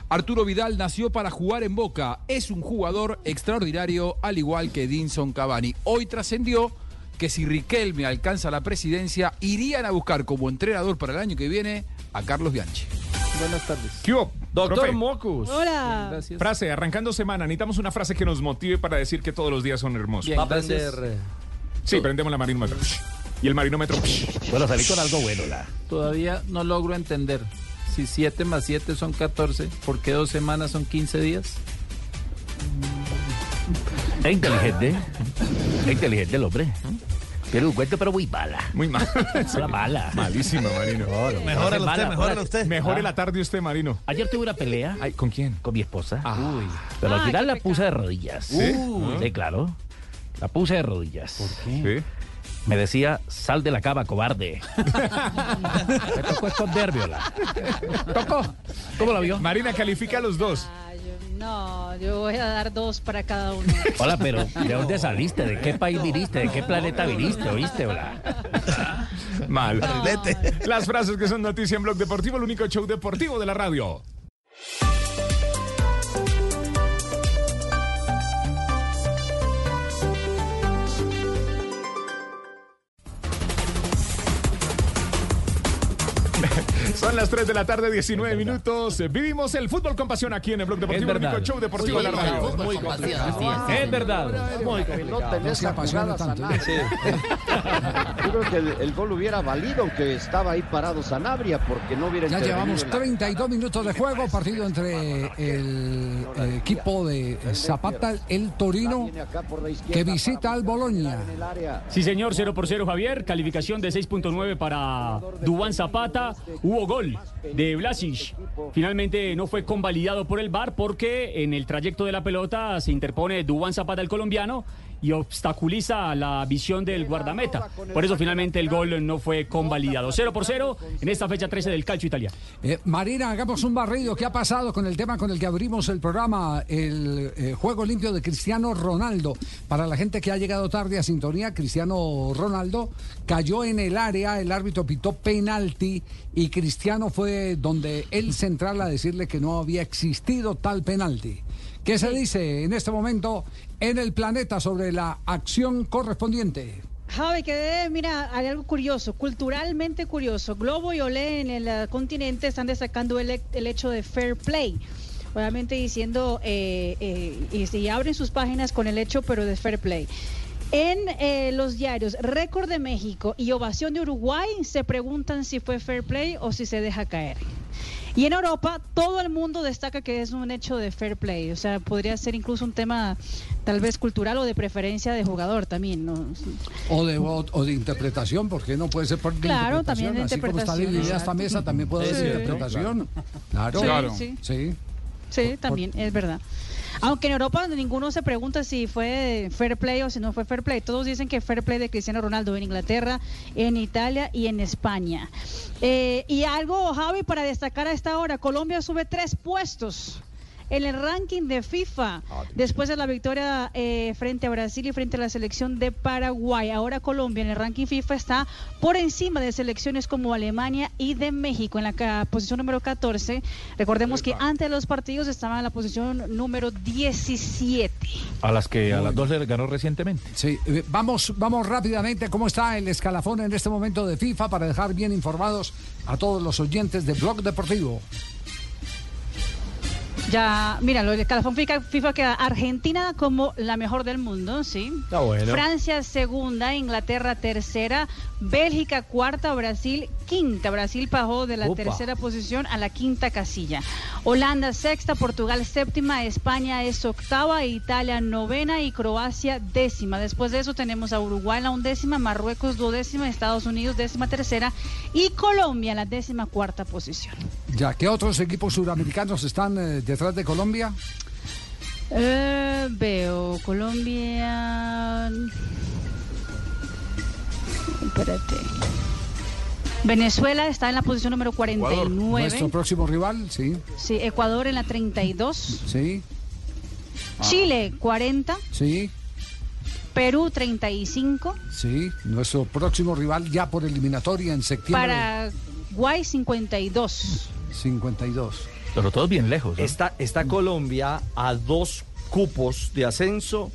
Arturo Vidal nació para jugar en Boca, es un jugador extraordinario al igual que Dinson Cavani. Hoy trascendió que si Riquelme alcanza la presidencia, irían a buscar como entrenador para el año que viene a Carlos Bianchi. Buenas tardes. ¿Qué hubo? Doctor Profe. Mocus. Hola. Frase, arrancando semana, necesitamos una frase que nos motive para decir que todos los días son hermosos. Va a aprender. eh, Sí, prendemos la marinómetro. Y el marinómetro. Bueno, salí con algo bueno, la. Todavía no logro entender. Si 7 más 7 son 14, ¿por qué dos semanas son 15 días? Es inteligente. Es inteligente el hombre. Pero un cuento, pero muy mala. Muy mal. Una mala. Malísimo, Marino. Mejóralo usted, mejóralo usted. Mejore la tarde usted, Marino. Ayer tuve una pelea. ¿Con quién? Con mi esposa. Uy. Pero al final la puse de rodillas. ¿Sí? Uy. Sí, claro. La puse de rodillas. ¿Por qué? Me decía, sal de la cama, cobarde. Me tocó esconder, Viola. Tocó. ¿Cómo la vio? Marina, califica a los dos. No, yo voy a dar dos para cada uno. Hola, pero ¿de dónde saliste? ¿De qué país viniste? ¿De qué planeta viniste? ¿Oíste, hola? Mal. Las frases que son noticia en Blog Deportivo, el único show deportivo de la radio. Son las 3 de la tarde, 19 minutos. Vivimos el fútbol con pasión aquí en el Blog Deportivo, el único show deportivo de la radio. Muy complicado. Es verdad. Muy No complicado. se apasiona tanto. ¿no? Yo creo que el, el gol hubiera valido aunque estaba ahí parado Sanabria porque no hubiera Ya llevamos en la- 32 minutos de juego, partido entre el eh, equipo de Zapata, el Torino, que visita al Boloña. Sí, señor, 0 por 0, Javier. Calificación de 6.9 para Dubán Zapata. Hubo gol de Vlasic. Finalmente no fue convalidado por el VAR porque en el trayecto de la pelota se interpone Dubán Zapata, el colombiano, y obstaculiza la visión del guardameta. Por eso finalmente el gol no fue convalidado. 0 por 0 en esta fecha 13 del calcio italiano. Eh, Marina, hagamos un barrido. ¿Qué ha pasado con el tema con el que abrimos el programa? El eh, juego limpio de Cristiano Ronaldo. Para la gente que ha llegado tarde a sintonía, Cristiano Ronaldo cayó en el área, el árbitro pitó penalti y Cristiano fue donde el central a decirle que no había existido tal penalti. ¿Qué se dice en este momento en el planeta sobre la acción correspondiente? Javi, que mira, hay algo curioso, culturalmente curioso. Globo y Olé en el uh, continente están destacando el, el, hecho de fair play. Obviamente diciendo, eh, eh, y, y, abren sus páginas con el hecho, pero de fair play. En eh, los diarios Récord de México y Ovación de Uruguay se preguntan si fue fair play o si se deja caer. Y en Europa todo el mundo destaca que es un hecho de fair play, o sea, podría ser incluso un tema tal vez cultural o de preferencia de jugador también, ¿no? O de, o, o de interpretación, porque no puede ser por Claro, también de Así interpretación. como está dividida esta mesa, también puede haber Sí. interpretación. Claro, Sí, claro. sí. sí. Sí, también, es verdad. Aunque en Europa ninguno se pregunta si fue fair play o si no fue fair play. Todos dicen que fair play de Cristiano Ronaldo en Inglaterra, en Italia y en España. Eh, y algo, Javi, para destacar a esta hora, Colombia sube tres puestos en el ranking de FIFA después de la victoria eh, frente a Brasil y frente a la selección de Paraguay. Ahora Colombia en el ranking FIFA está por encima de selecciones como Alemania y de México en la posición número 14. Recordemos que antes de los partidos estaba en la posición número 17. A las que a las dos le ganó recientemente. Sí, eh, vamos, vamos rápidamente. ¿Cómo está el escalafón en este momento de FIFA para dejar bien informados a todos los oyentes de Blog Deportivo? Ya, mira, lo del escalafón FIFA, FIFA queda Argentina como la mejor del mundo, ¿sí? Está bueno. Francia segunda, Inglaterra tercera, Bélgica cuarta, Brasil quinta. Brasil bajó de la Opa. tercera posición a la quinta casilla. Holanda sexta, Portugal séptima, España es octava, Italia novena y Croacia décima. Después de eso tenemos a Uruguay la undécima, Marruecos duodécima, Estados Unidos décima tercera y Colombia en la décima cuarta posición. Ya, ¿qué otros equipos suramericanos están eh, detrás de Colombia? Eh, veo Colombia. Espérate. Venezuela está en la posición número 49. Nuestro próximo rival, sí, Sí, Ecuador en la 32. sí, Chile 40. sí, Perú 35. sí. Nuestro próximo rival ya por eliminatoria en septiembre. Paraguay 52. 52. Pero todos bien lejos. Está, está Colombia a dos cupos de ascenso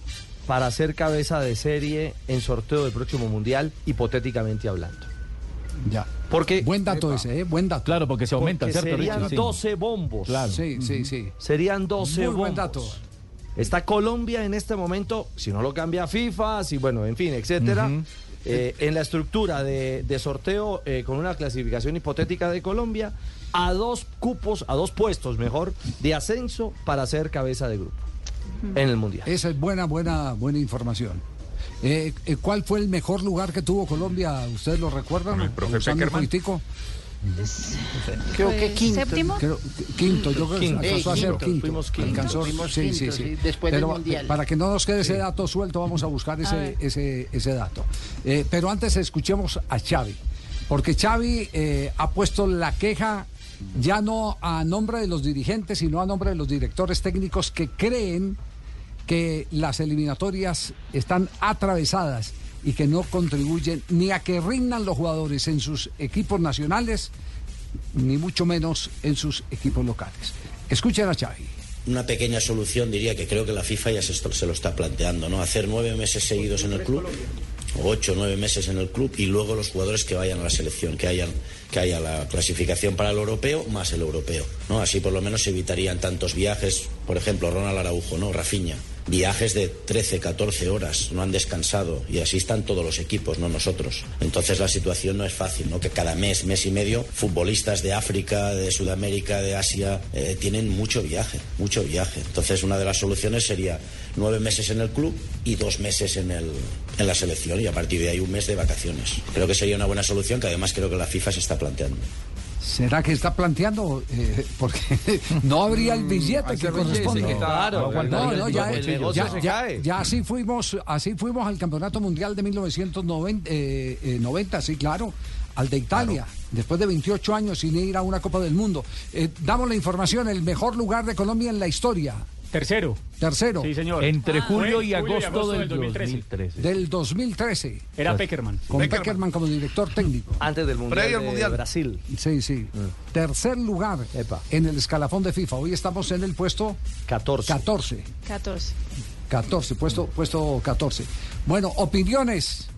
para ser cabeza de serie en sorteo del próximo mundial, hipotéticamente hablando. Ya. Porque Buen dato ese, ¿eh? Buen dato. Claro, porque se aumenta, porque ¿cierto, serían Richie? Sí. 12 bombos. Claro. Sí, sí, sí. Serían 12 Muy bombos. buen dato. Está Colombia en este momento, si no lo cambia FIFA, si bueno, en fin, etcétera, eh, en la estructura de, de sorteo eh, con una clasificación hipotética de Colombia a dos cupos, a dos puestos mejor, de ascenso para ser cabeza de grupo en el mundial. Esa es buena, buena, buena información. Eh, eh, ¿Cuál fue el mejor lugar que tuvo Colombia? ¿Ustedes lo recuerdan? el profe un Peckerman. poquitico. Creo que Pues, quinto. ¿Séptimo? Creo- quinto, yo creo que alcanzó a ser quinto, quinto. fuimos quinto. Alcanzó- Fuimos sí, sí, quinto, sí. sí, después del Pero, Mundial. eh, Para que no nos quede ese dato suelto, vamos a buscar ese, ese, ese dato. Eh, pero antes escuchemos a Xavi, porque Xavi eh, ha puesto la queja ya no a nombre de los dirigentes, sino a nombre de los directores técnicos que creen que las eliminatorias están atravesadas y que no contribuyen ni a que rindan los jugadores en sus equipos nacionales, ni mucho menos en sus equipos locales. Escuchen a Xavi. Una pequeña solución diría que creo que la FIFA ya se, se lo está planteando, ¿no? Hacer nueve meses seguidos en el club, o ocho nueve meses en el club, y luego los jugadores que vayan a la selección, que hayan que haya la clasificación para el europeo más el europeo, ¿no? Así por lo menos se evitarían tantos viajes, por ejemplo, Ronald Araujo, ¿no? Rafinha. Viajes de 13, 14 horas, no han descansado y así están todos los equipos, no nosotros. Entonces la situación no es fácil, ¿no? Que cada mes, mes y medio, futbolistas de África, de Sudamérica, de Asia, eh, tienen mucho viaje, mucho viaje. Entonces una de las soluciones sería nueve meses en el club y dos meses en, el, en la selección y a partir de ahí un mes de vacaciones. Creo que sería una buena solución que además creo que la FIFA se está planteando. ¿Será que está planteando? Eh, porque no habría el billete que corresponde. Claro, no, no, ya, así fuimos, así fuimos al Campeonato Mundial de 1990, eh, eh, 90, sí, claro, al de Italia, después de 28 años sin ir a una Copa del Mundo. Eh, damos la información, el mejor lugar de Colombia en la historia. Tercero. Tercero. Sí, señor. Entre Ah, julio fue y agosto del 2013. 2013. Del 2013. Era Peckerman. Con Peckerman. Peckerman como director técnico. Antes del Mundial Previo al de Mundial. Brasil. Sí, sí. Tercer lugar en el escalafón de FIFA. Hoy estamos en el puesto 14. 14. 14. 14, puesto, puesto 14. Bueno, opiniones.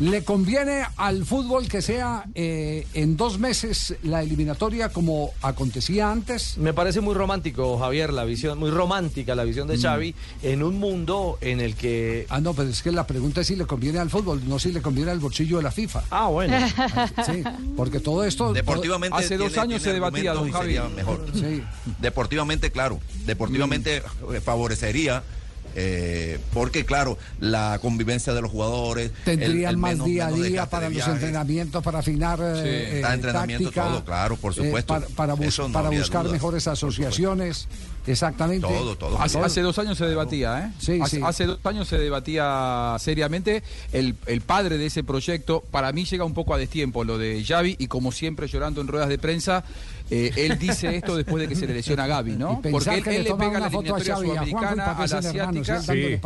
¿Le conviene al fútbol que sea eh, en dos meses la eliminatoria como acontecía antes? Me parece muy romántico, Javier, la visión, muy romántica la visión de Mm. Xavi en un mundo en el que... Ah, no, pero es que la pregunta es si le conviene al fútbol, no si le conviene al bolsillo de la FIFA. Ah, bueno. Sí, porque todo esto... Deportivamente Hace dos tiene- años tiene se debatía, don Javi. sería mejor. Sí. Deportivamente, claro. Deportivamente eh, favorecería. Eh, porque claro, la convivencia de los jugadores Tendrían el más menos- día a día para los viajes. entrenamientos, para afinar eh, Está eh, entrenamiento, táctica, todo, claro, por eh, supuesto. para para bus- Eso no para habría buscar mejores asociaciones, exactamente. Hace, hace dos años se debatía, ¿eh? Sí, hace, sí. hace dos años se debatía seriamente. El, el padre de ese proyecto, para mí llega un poco a destiempo lo de Xavi y como siempre llorando en ruedas de prensa, eh, él dice esto después de que se le lesiona a Gaby, ¿no? Porque él, le él le toman pega la una foto a eliminatoria Xavi a sudamericana, a la hermanos, asiática. Sí, sí,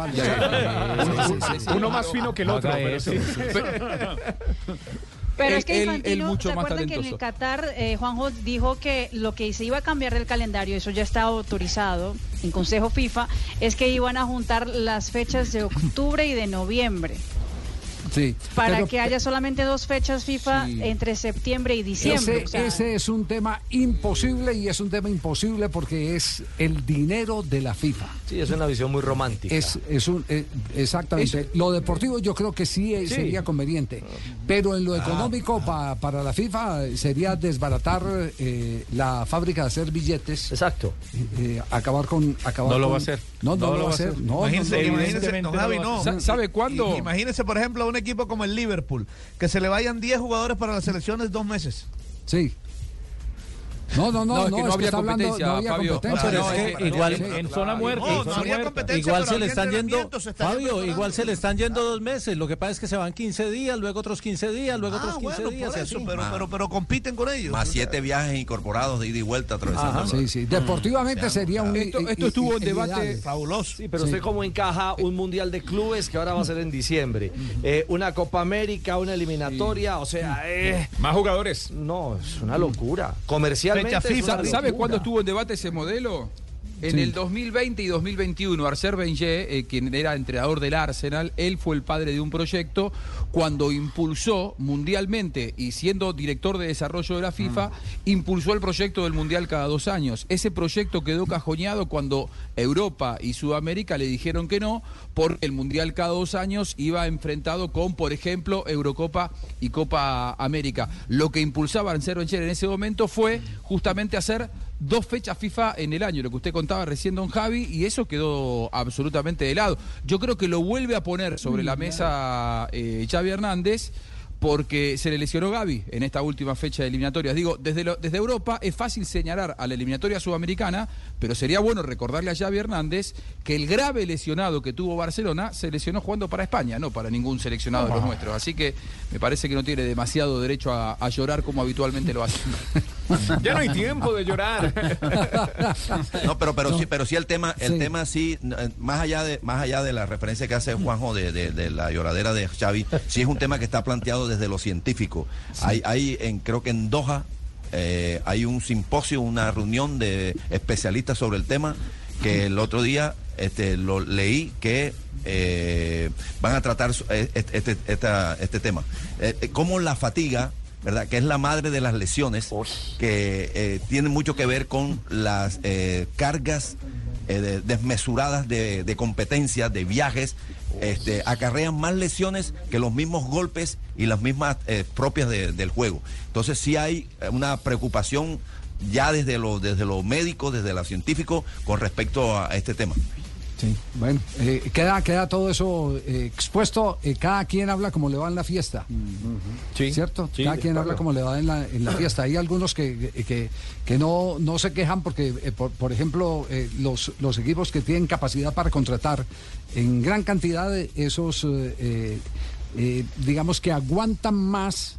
sí, sí. Uno más fino que el otro. pero. Pero Él- es que Infantino, mucho ¿se más acuerdan que en el. Qatar eh, Juanjo dijo que lo que se iba a cambiar del calendario, eso ya está autorizado en Consejo FIFA, es que iban a juntar las fechas de octubre y de noviembre Sí, para pero- que haya solamente dos fechas FIFA entre septiembre y diciembre. Ese, o sea, ese es un tema imposible y es un tema imposible porque es el dinero de la FIFA. Sí, es una visión muy romántica. Es, es un, eh, exactamente. Lo deportivo yo creo que sí, eh, Sí. sería conveniente, pero en lo económico pa- para la FIFA eh, sería desbaratar eh, la fábrica de hacer billetes. Exacto. acabar con... Acabar No lo con- va a hacer. No, no, lo va a hacer. No, no, Imagínese, no, no. Javi, no. ¿Sabe cuándo? I- Imagínese, por ejemplo, a un equipo como el Liverpool, que se le vayan 10 jugadores para las selecciones dos meses. Sí. No, no, no, No, es no, que hablando- había Fabio. competencia. No, pero Sí. es que igual en zona muerta. No, zona habría muerta. competencia, Igual se le están yendo, Fabio, igual se le están yendo dos meses. Lo que pasa es que se van 15 días, luego otros 15 días, luego Ah, otros 15 bueno, días. por eso, pero, pero, pero compiten con ellos. Más siete viajes incorporados de ida y vuelta atravesando. Ajá, sí, sí. Deportivamente sería un... Esto- esto estuvo en i- debate. Fabuloso. Sí, pero Sí. usted cómo encaja un mundial de clubes que ahora va a ser en diciembre, Eh, una Copa América, una eliminatoria, o sea, eh, Más jugadores. no, es una locura. Comercialmente Fecha FIFA. ¿Sabe cuándo estuvo en debate ese modelo? En Sí. el 2020 y 2021, Arcer Wenger, eh, quien era entrenador del Arsenal, él fue el padre de un proyecto cuando impulsó mundialmente y siendo director de desarrollo de la FIFA, impulsó el proyecto del Mundial cada dos años. Ese proyecto quedó cajoneado cuando Europa y Sudamérica le dijeron que no, porque el Mundial cada dos años iba enfrentado con, por ejemplo, Eurocopa y Copa América. Lo que impulsaba Arcer Wenger en ese momento fue justamente hacer dos fechas FIFA en el año, lo que usted contaba recién, don Javi, y eso quedó absolutamente de lado. Yo creo que lo vuelve a poner sobre la mesa eh, Xavi Hernández porque se le lesionó Gaby en esta última fecha de eliminatorias. Digo, desde, lo- desde Europa es fácil señalar a la eliminatoria sudamericana, pero sería bueno recordarle a Xavi Hernández que el grave lesionado que tuvo Barcelona se lesionó jugando para España, no para ningún seleccionado de los nuestros. Así que me parece que no tiene demasiado derecho a, a llorar como habitualmente lo hace. Ya no hay tiempo de llorar. No, pero pero sí, pero sí el tema, el Sí. tema sí, eh, más allá de más allá de la referencia que hace Juanjo de, de- de la lloradera de Xavi, sí es un tema que está planteado desde lo científico. Hay, hay en creo que en Doha eh, hay un simposio, una reunión de especialistas sobre el tema que el otro día este, lo leí que eh, van a tratar este, este, esta- este tema. Eh, cómo la fatiga ¿verdad? Que es la madre de las lesiones, que eh, tiene mucho que ver con las eh, cargas eh, de- desmesuradas de, de competencia, de viajes, este, acarrean más lesiones que los mismos golpes y las mismas eh, propias de- del juego. Entonces sí hay eh, una preocupación ya desde lo, desde lo médico, desde lo científico, con respecto a este tema. Sí, bueno, eh, queda, queda todo eso eh, expuesto. eh, cada quien habla como le va en la fiesta. Sí. ¿Cierto? Sí, cada quien habla como le va en la, en la fiesta. Hay algunos que, que, que no, no se quejan porque, por, por ejemplo, los, los equipos que tienen capacidad para contratar en gran cantidad de esos, digamos que aguantan más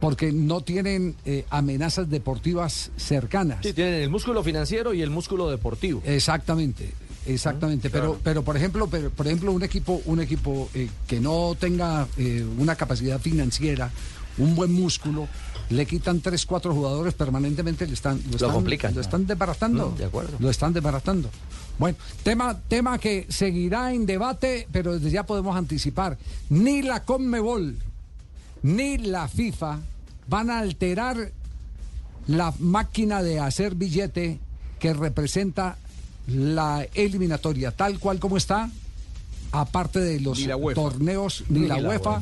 porque no tienen eh, amenazas deportivas cercanas. Sí, tienen el músculo financiero y el músculo deportivo. Exactamente, exactamente. pero, pero por ejemplo, pero, por ejemplo, un equipo, un equipo eh, que no tenga eh, una capacidad financiera, un buen músculo, le quitan tres, cuatro jugadores permanentemente, le están, lo están, complican. lo están desbaratando. Mm, de acuerdo. Lo están desbaratando. Bueno, tema, tema que seguirá en debate, pero desde ya podemos anticipar. Ni la Conmebol ni la FIFA van a alterar la máquina de hacer billete que representa la eliminatoria tal cual como está aparte de los Ni torneos ni, Ni la, la UEFA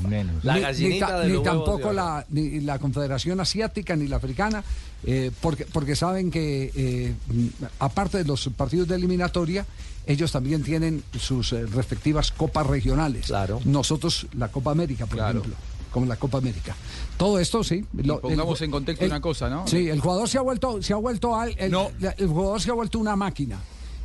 ni, ta- tampoco la ni la Confederación Asiática ni la Africana eh, porque porque saben que eh, aparte de los partidos de eliminatoria ellos también tienen sus eh, respectivas copas regionales Claro. nosotros la Copa América por Claro. ejemplo como la Copa América todo esto sí lo- pongamos el- en contexto el- una cosa, ¿no? Sí, el jugador se ha vuelto, se ha vuelto al, el, No. la- el jugador se ha vuelto una máquina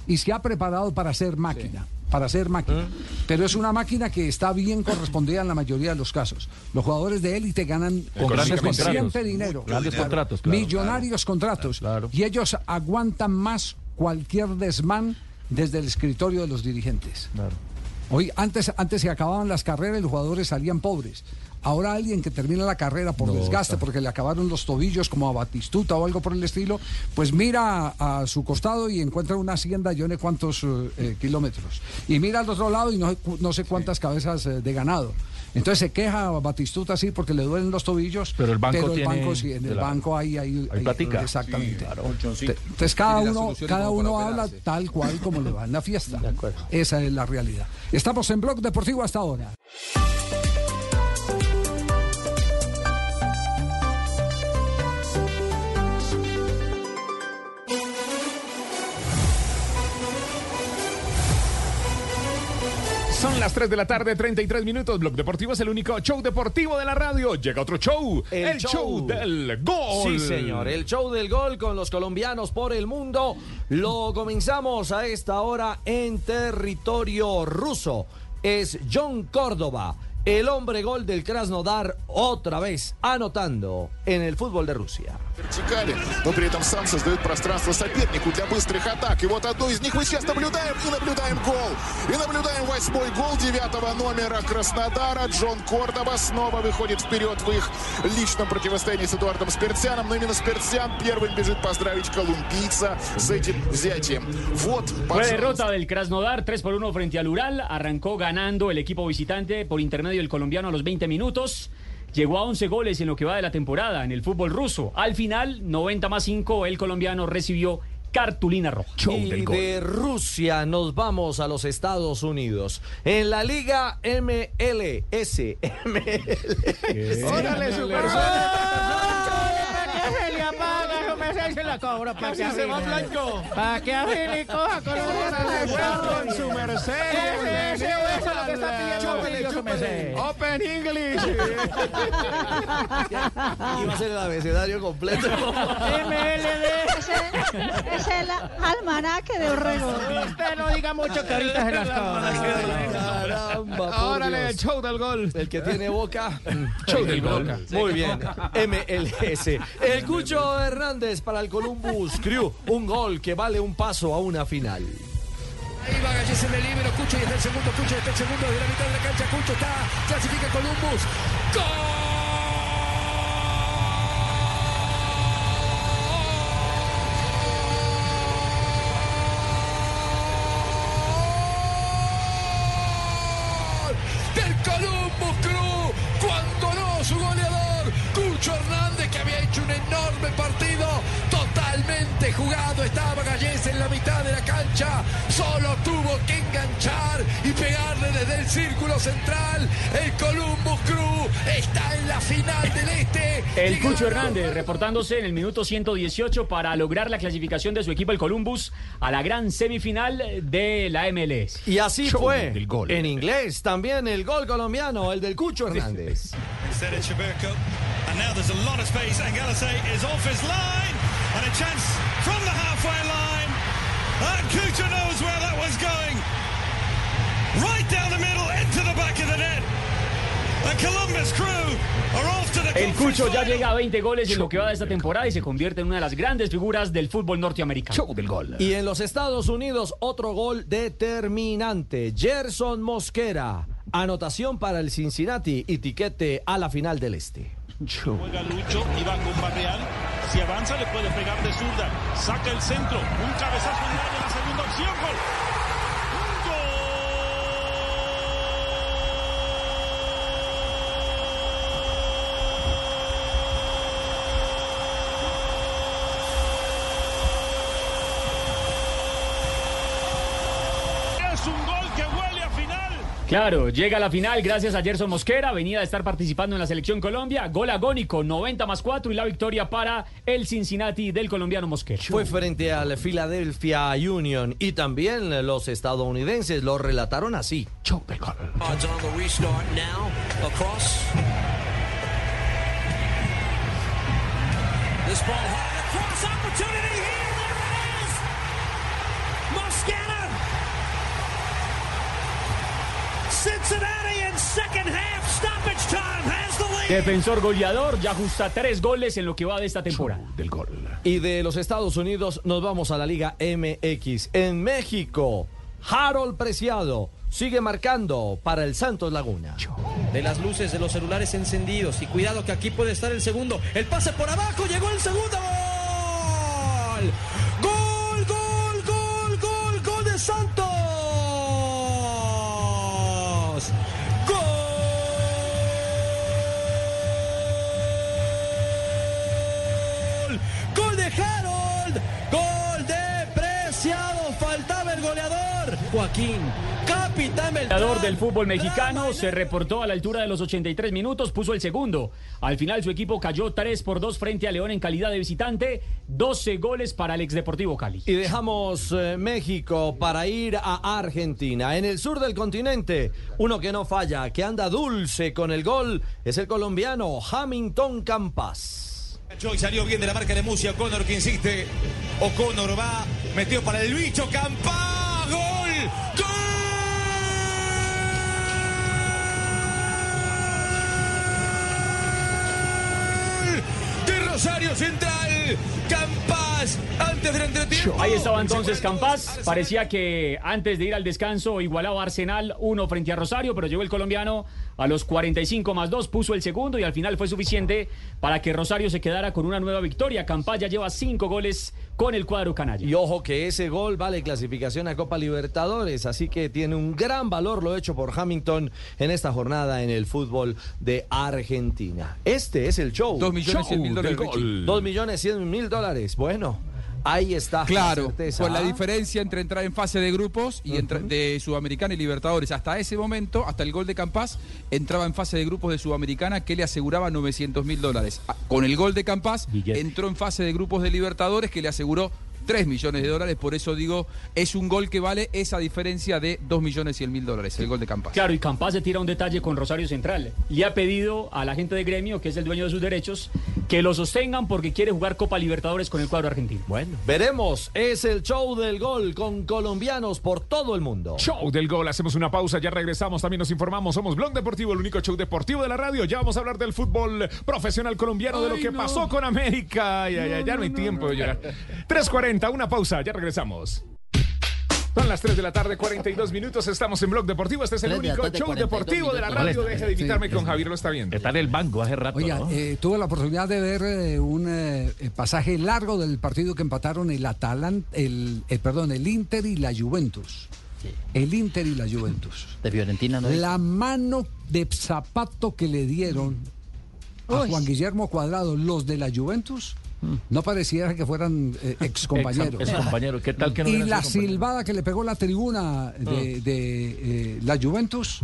y se ha preparado para ser máquina. Para ser máquina. Pero es una máquina que está bien correspondida en la mayoría de los casos. Los jugadores de élite ganan Con grandes suficiente contratos. dinero. Grandes Claro. contratos, claro, Millonarios contratos. Y ellos aguantan más cualquier desmán desde el escritorio de los dirigentes. Hoy, antes, antes se acababan las carreras y los jugadores salían pobres. Ahora alguien que termina la carrera por No, desgaste, está. porque le acabaron los tobillos como a Batistuta o algo por el estilo, pues mira a, a su costado y encuentra una hacienda yo no sé cuántos eh, eh, kilómetros. Y mira al otro lado y no, no sé cuántas cabezas eh, de ganado. Entonces se queja a Batistuta sí porque le duelen los tobillos. Pero el banco tiene banco sí, en el la- banco hay, hay, hay platica. Exactamente. Sí, claro. Te- Entonces cada uno, cada uno habla operarse. tal cual como le va en la fiesta. Esa es la realidad. Estamos en Blog Deportivo hasta ahora. Son las 3 de la tarde, 33 minutos. Blog Deportivo es el único show deportivo de la radio. Llega otro show. El, show. del gol. Sí, señor. El show del gol con los colombianos por el mundo. Lo comenzamos a esta hora en territorio ruso. Es John Córdoba, el hombre gol del Krasnodar, otra vez anotando en el fútbol de Rusia. вертикали, но при этом сам создает пространство сопернику для быстрых атак. И вот одну из них мы сейчас наблюдаем и наблюдаем гол. И наблюдаем восьмой гол девятого номера Краснодара. Джон Кордоба снова выходит вперед в их личном противостоянии с Эдуардом Спиртсяном. Но именно Спиртсян первым бежит поздравить колумбийца с этим взятием. Вот, Fue пожалуйста. derrota del Krasnodar 3 por 1 frente al Ural. Arrancó ganando el equipo visitante por intermedio del colombiano a los 20 minutos. Llegó a 11 goles en lo que va de la temporada en el fútbol ruso. Al final, 90 más 5, el colombiano recibió cartulina roja. Y de Rusia nos vamos a los Estados Unidos. En la Liga MLS. MLS. Órale, su ¿Para qué se va blanco. ¿Para y coja con su merced. Ese, ese, eso es lo que está pidiendo Open English. Iba a ser el abecedario completo. Ese es el almanaque de Orrego. Usted no diga mucho que ahorita se las. Caramba, Dios. el show del gol. El que tiene boca. Show del gol. boca. Muy bien. MLS. El Cucho Hernández para el Columbus Crew. Un gol que vale un paso a una final. Ahí va Galles en el libro, Cucho y está el segundo, Cucho está el segundo de la mitad de la cancha, Cucho está, clasifica Columbus. ¡Gol! Columbus Crew, cuando no su goleador, Cucho Hernández, que había hecho un enorme partido, jugado. Estaba Gallés en la mitad de la cancha. Solo tuvo que enganchar y pegarle desde el círculo central. El Columbus Crew está en la final del este. El Cucho Hernández reportándose en el minuto 118 para lograr la clasificación de su equipo, el Columbus, a la gran semifinal de la MLS. Y así fue. En inglés también el gol colombiano, el del Cucho Hernández. Instead of Chaberco. And now there's a lot of space. And Galasay is off his line. And a chance from the halfway line. And Kucha knows where that was going. Right down the middle, into the back of the net. The Columbus crew are off to the El Cucho ya llega a 20 goles en lo que va de esta temporada y se convierte en una de las grandes figuras del fútbol norteamericano. Show del gol. Y en los Estados Unidos, otro gol determinante. Gerson Mosquera. Anotación para el Cincinnati y tiquete a la final del Este. Juega Lucho y va con Barreal. Si avanza le puede pegar de zurda. Saca el centro. Un cabezazo en. La segunda opción. Gol. Es un gol que huele a final. Claro, llega a la final gracias a Gerson Mosquera, venía de estar participando en la selección Colombia, gol agónico, 90 más 4 y la victoria para el Cincinnati del colombiano Mosquera. Fue frente al Philadelphia Union y también los estadounidenses lo relataron así. This ball high across opportunity here. There it is. Mosquera. Defensor goleador, ya ajusta tres goles en lo que va de esta temporada. Del gol. Y de los Estados Unidos nos vamos a la Liga MX. En México, Harold Preciado sigue marcando para el Santos Laguna. de las luces de los celulares encendidos. Y cuidado que aquí puede estar el segundo. El pase por abajo, llegó el segundo gol. Gol, goleador. Joaquín. Capitán goleador del fútbol mexicano se reportó a la altura de los 83 minutos, puso el segundo. Al final su equipo cayó 3 por 2 frente a León en calidad de visitante, 12 goles para el ex Deportivo Cali. Y dejamos eh, México para ir a Argentina. En el sur del continente, uno que no falla, que anda dulce con el gol, es el colombiano Hamilton Campas. Y salió bien de la marca de Musia. O'Connor que insiste. O'Connor va. Metió para el bicho. Campa. Gol. Gol. De Rosario Central. Campas. Antes del entretiempo. Ahí estaba entonces Campas. Parecía que antes de ir al descanso igualaba Arsenal uno frente a Rosario, pero llegó el colombiano a los 45 más 2, puso el segundo y al final fue suficiente para que Rosario se quedara con una nueva victoria. Campas ya lleva cinco goles con el cuadro canalla. Y ojo que ese gol vale clasificación a Copa Libertadores, así que tiene un gran valor lo hecho por Hamilton en esta jornada en el fútbol de Argentina. Este es el show. Dos millones Show cien mil del dólares, millones cien mil dólares. Bueno, ahí está. Claro, la con la ¿ah? diferencia entre entrar en fase de grupos y entrar de Sudamericana y Libertadores. Hasta ese momento, hasta el gol de Campas, entraba en fase de grupos de Sudamericana que le aseguraba 900 mil dólares. Ah, Con el gol de Campas, entró en fase de grupos de Libertadores que le aseguró 3 millones de dólares. Por eso digo, es un gol que vale esa diferencia de 2 millones 100 mil dólares, el gol de Campas. Claro, y Campas se tira un detalle con Rosario Central. Le ha pedido a la gente de gremio, que es el dueño de sus derechos, que lo sostengan porque quiere jugar Copa Libertadores con el cuadro argentino. Bueno, veremos. Es el show del gol con colombianos por todo el mundo. Show del gol, hacemos una pausa, ya regresamos, también nos informamos, somos Blog Deportivo, el único show deportivo de la radio, ya vamos a hablar del fútbol profesional colombiano, de lo que no. pasó con América, ay, ay, ay, ya no, hay tiempo de llorar. 3.40, una pausa, ya regresamos. Son las 3 de la tarde, 42 minutos, estamos en Blog Deportivo, este es el 3 de la único show 42 deportivo de la radio, deje de invitarme Sí, con. Javier, lo está viendo. Está en el banco hace rato, Oiga, ¿no? eh, tuve la oportunidad de ver eh, un eh, eh, pasaje largo del partido que empataron el Atalant, el, eh, perdón, el Inter y la Juventus. El Inter y la Juventus. De Fiorentina, ¿no? La mano de zapato que le dieron a. Juan Guillermo Cuadrado, los de la Juventus, No pareciera que fueran eh, ex compañeros. Ex, compañeros. ¿Qué tal que no Y la silbada que le pegó la tribuna de, Ah. de, eh, la Juventus.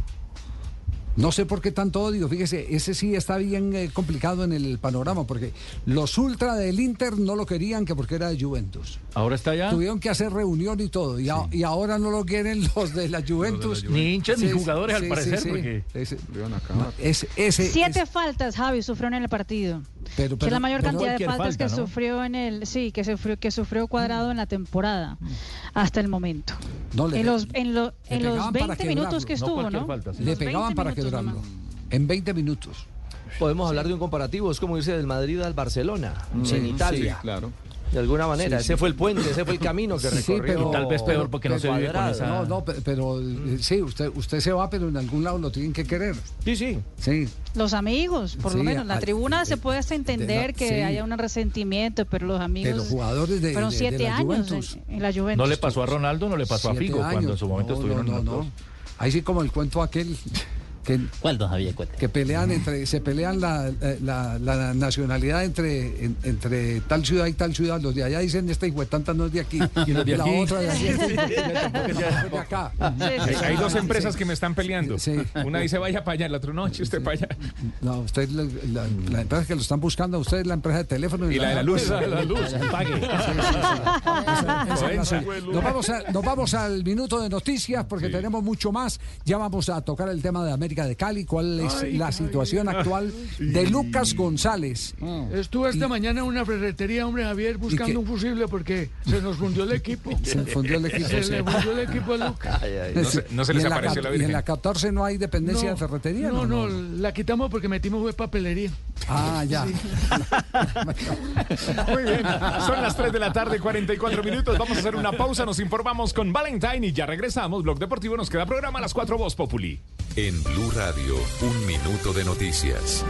No sé por qué tanto odio, fíjese, ese sí está bien eh, complicado en el panorama, porque los ultra del Inter no lo querían que porque era de Juventus. Ahora está ya. Tuvieron que hacer reunión y todo, y, a- y ahora no lo quieren los de la Juventus. Ni hinchas ni Sí, jugadores, al parecer, sí, sí. porque- Ese- no, ese- ese- Siete faltas, Javi, sufrió en el partido. Pero- que es pero- la mayor pero- cantidad de faltas falta, que ¿no? sufrió en el, sí, que sufrió, que sufrió cuadrado en la temporada hasta el momento. No, le- en los, en, lo- en los pegaban para 20 minutos que estuvo, ¿no? Le pegaban 20 para quebrarlo. En 20 minutos. Podemos hablar de un comparativo, es como irse del Madrid al Barcelona, Sí, en Italia. Sí, claro. De alguna manera, Sí, ese sí. fue el puente, ese fue el camino que Sí, recorrió. pero- Y tal vez peor porque no se vive con esa- No, no, pe- pero eh, sí, usted, usted se va, pero en algún lado lo tienen que querer. Sí, sí. Sí. Los amigos, por lo menos. La al- tribuna se puede hasta entender la- que sí. haya un resentimiento, pero los amigos. Pero jugadores de- Fueron de- de siete la años Juventus. en, en la Juventus. No le pasó a Ronaldo, no le pasó a Figo cuando en su momento No, estuvieron no, en no, los. Ahí sí como el cuento aquel que, ¿Cuál, don Javier? Cuente. que pelean entre, se pelean la, eh, la- la nacionalidad entre, en- entre tal ciudad y tal ciudad. Los de allá dicen este hijo de tanta no es de aquí. Y los de la aquí. otra de allí es de, acá. Hay, hay dos empresas Sí. que me están peleando. Sí. Una dice vaya para allá, la otra no, usted para allá. No, usted, la, la- la empresa que lo están buscando, a usted es la empresa de teléfono Y la de la luz. La de la luz. Pague. Nos vamos, a- nos vamos al minuto de noticias porque tenemos mucho más. Ya vamos a tocar el tema de América de Cali, cuál es Ay, la ay, situación ay. actual de Lucas González. Estuve esta mañana en una ferretería, hombre Javier, buscando un fusible porque se nos fundió el equipo. Se fundió el equipo. Se le fundió el equipo a Lucas. No se- no les en la apareció la Y en la 14 no hay dependencia de ferretería. No, no, la quitamos porque metimos fue papelería. Ah, ya. Muy bien, son las 3 de la tarde, 44 minutos. Vamos a hacer una pausa, nos informamos con Valentine y ya regresamos. Blog Deportivo nos queda programa a las 4 Voz Populi. En Blue Radio, un minuto de noticias.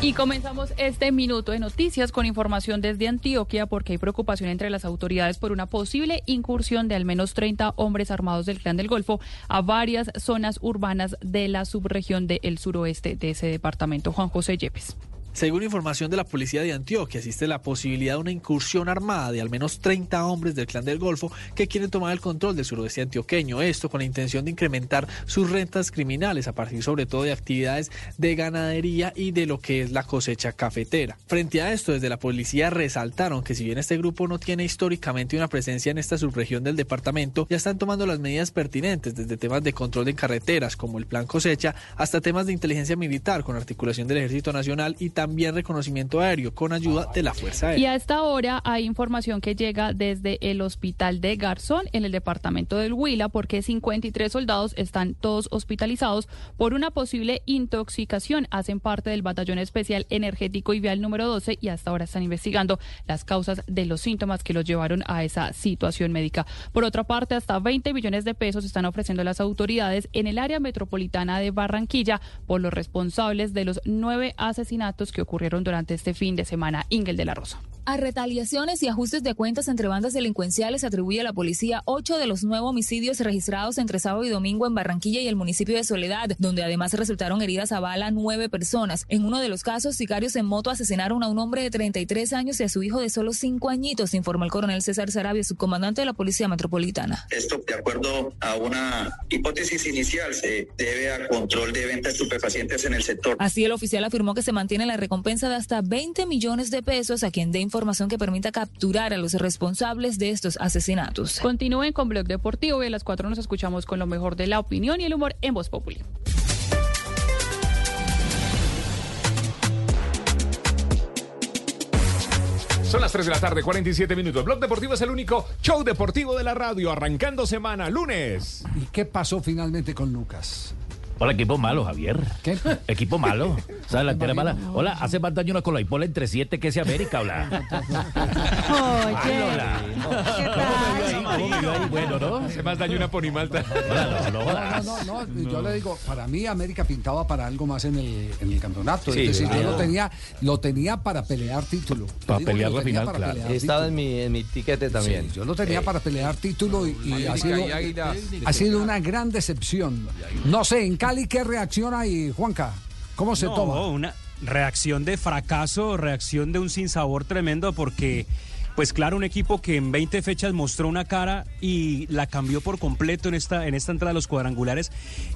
Y comenzamos este minuto de noticias con información desde Antioquia porque hay preocupación entre las autoridades por una posible incursión de al menos 30 hombres armados del Clan del Golfo a varias zonas urbanas de la subregión del suroeste de ese departamento. Juan José Yepes. Según información de la policía de Antioquia, existe la posibilidad de una incursión armada de al menos 30 hombres del clan del Golfo que quieren tomar el control del suroeste antioqueño. Esto con la intención de incrementar sus rentas criminales a partir sobre todo de actividades de ganadería y de lo que es la cosecha cafetera. Frente a esto, desde la policía resaltaron que si bien este grupo no tiene históricamente una presencia en esta subregión del departamento, ya están tomando las medidas pertinentes desde temas de control de carreteras como el plan cosecha hasta temas de inteligencia militar con articulación del Ejército Nacional y también reconocimiento aéreo con ayuda de la Fuerza Y Aérea. a esta hora hay información que llega desde el hospital de Garzón en el departamento del Huila porque 53 soldados están todos hospitalizados por una posible intoxicación. Hacen parte del batallón especial energético y vial número 12 y hasta ahora están investigando las causas de los síntomas que los llevaron a esa situación médica. Por otra parte, hasta 20 millones de pesos están ofreciendo las autoridades en el área metropolitana de Barranquilla por los responsables de los nueve asesinatos que ocurrieron durante este fin de semana. Ingel de la Rosa. A retaliaciones y ajustes de cuentas entre bandas delincuenciales atribuye a la policía ocho de los nueve homicidios registrados entre sábado y domingo en Barranquilla y el municipio de Soledad, donde además resultaron heridas a bala nueve personas. En uno de los casos, sicarios en moto asesinaron a un hombre de 33 años y a su hijo de solo cinco añitos, informó el coronel César Sarabia, subcomandante de la Policía Metropolitana. Esto, de acuerdo a una hipótesis inicial, se debe a control de venta de estupefacientes en el sector. Así, el oficial afirmó que se mantiene la recompensa de hasta 20 millones de pesos a quien dé información que permita capturar a los responsables de estos asesinatos. Continúen con Blog Deportivo y a las 4 nos escuchamos con lo mejor de la opinión y el humor en Voz Populi. Son las 3 de la tarde, 47 minutos. Blog Deportivo es el único show deportivo de la radio, arrancando semana, lunes. ¿Y qué pasó finalmente con Lucas? Hola, equipo malo, Javier. ¿Qué? Equipo malo. ¿Sabes la entera mala? Hola, hace más daño una colaipola entre siete que ese América, hola. Bueno, ¿no? Hace más daño una ponimalta. Hola, no, no, No, no, yo le digo, para mí América pintaba para algo más en el, en el campeonato. Sí, es decir, claro. yo lo tenía, lo tenía para pelear título. Para digo pelear la final, para claro. pelear Estaba título. en mi, en mi tiquete también. Sí, yo lo tenía Eh, para pelear título y, y ha, sido, y ha sido una gran decepción. No sé, en Cali, ¿qué reacción hay, Juanca? ¿Cómo se No, toma? Una, reacción de fracaso, reacción de un sinsabor tremendo porque pues claro, un equipo que en 20 fechas mostró una cara y la cambió por completo en esta, en esta entrada a los cuadrangulares,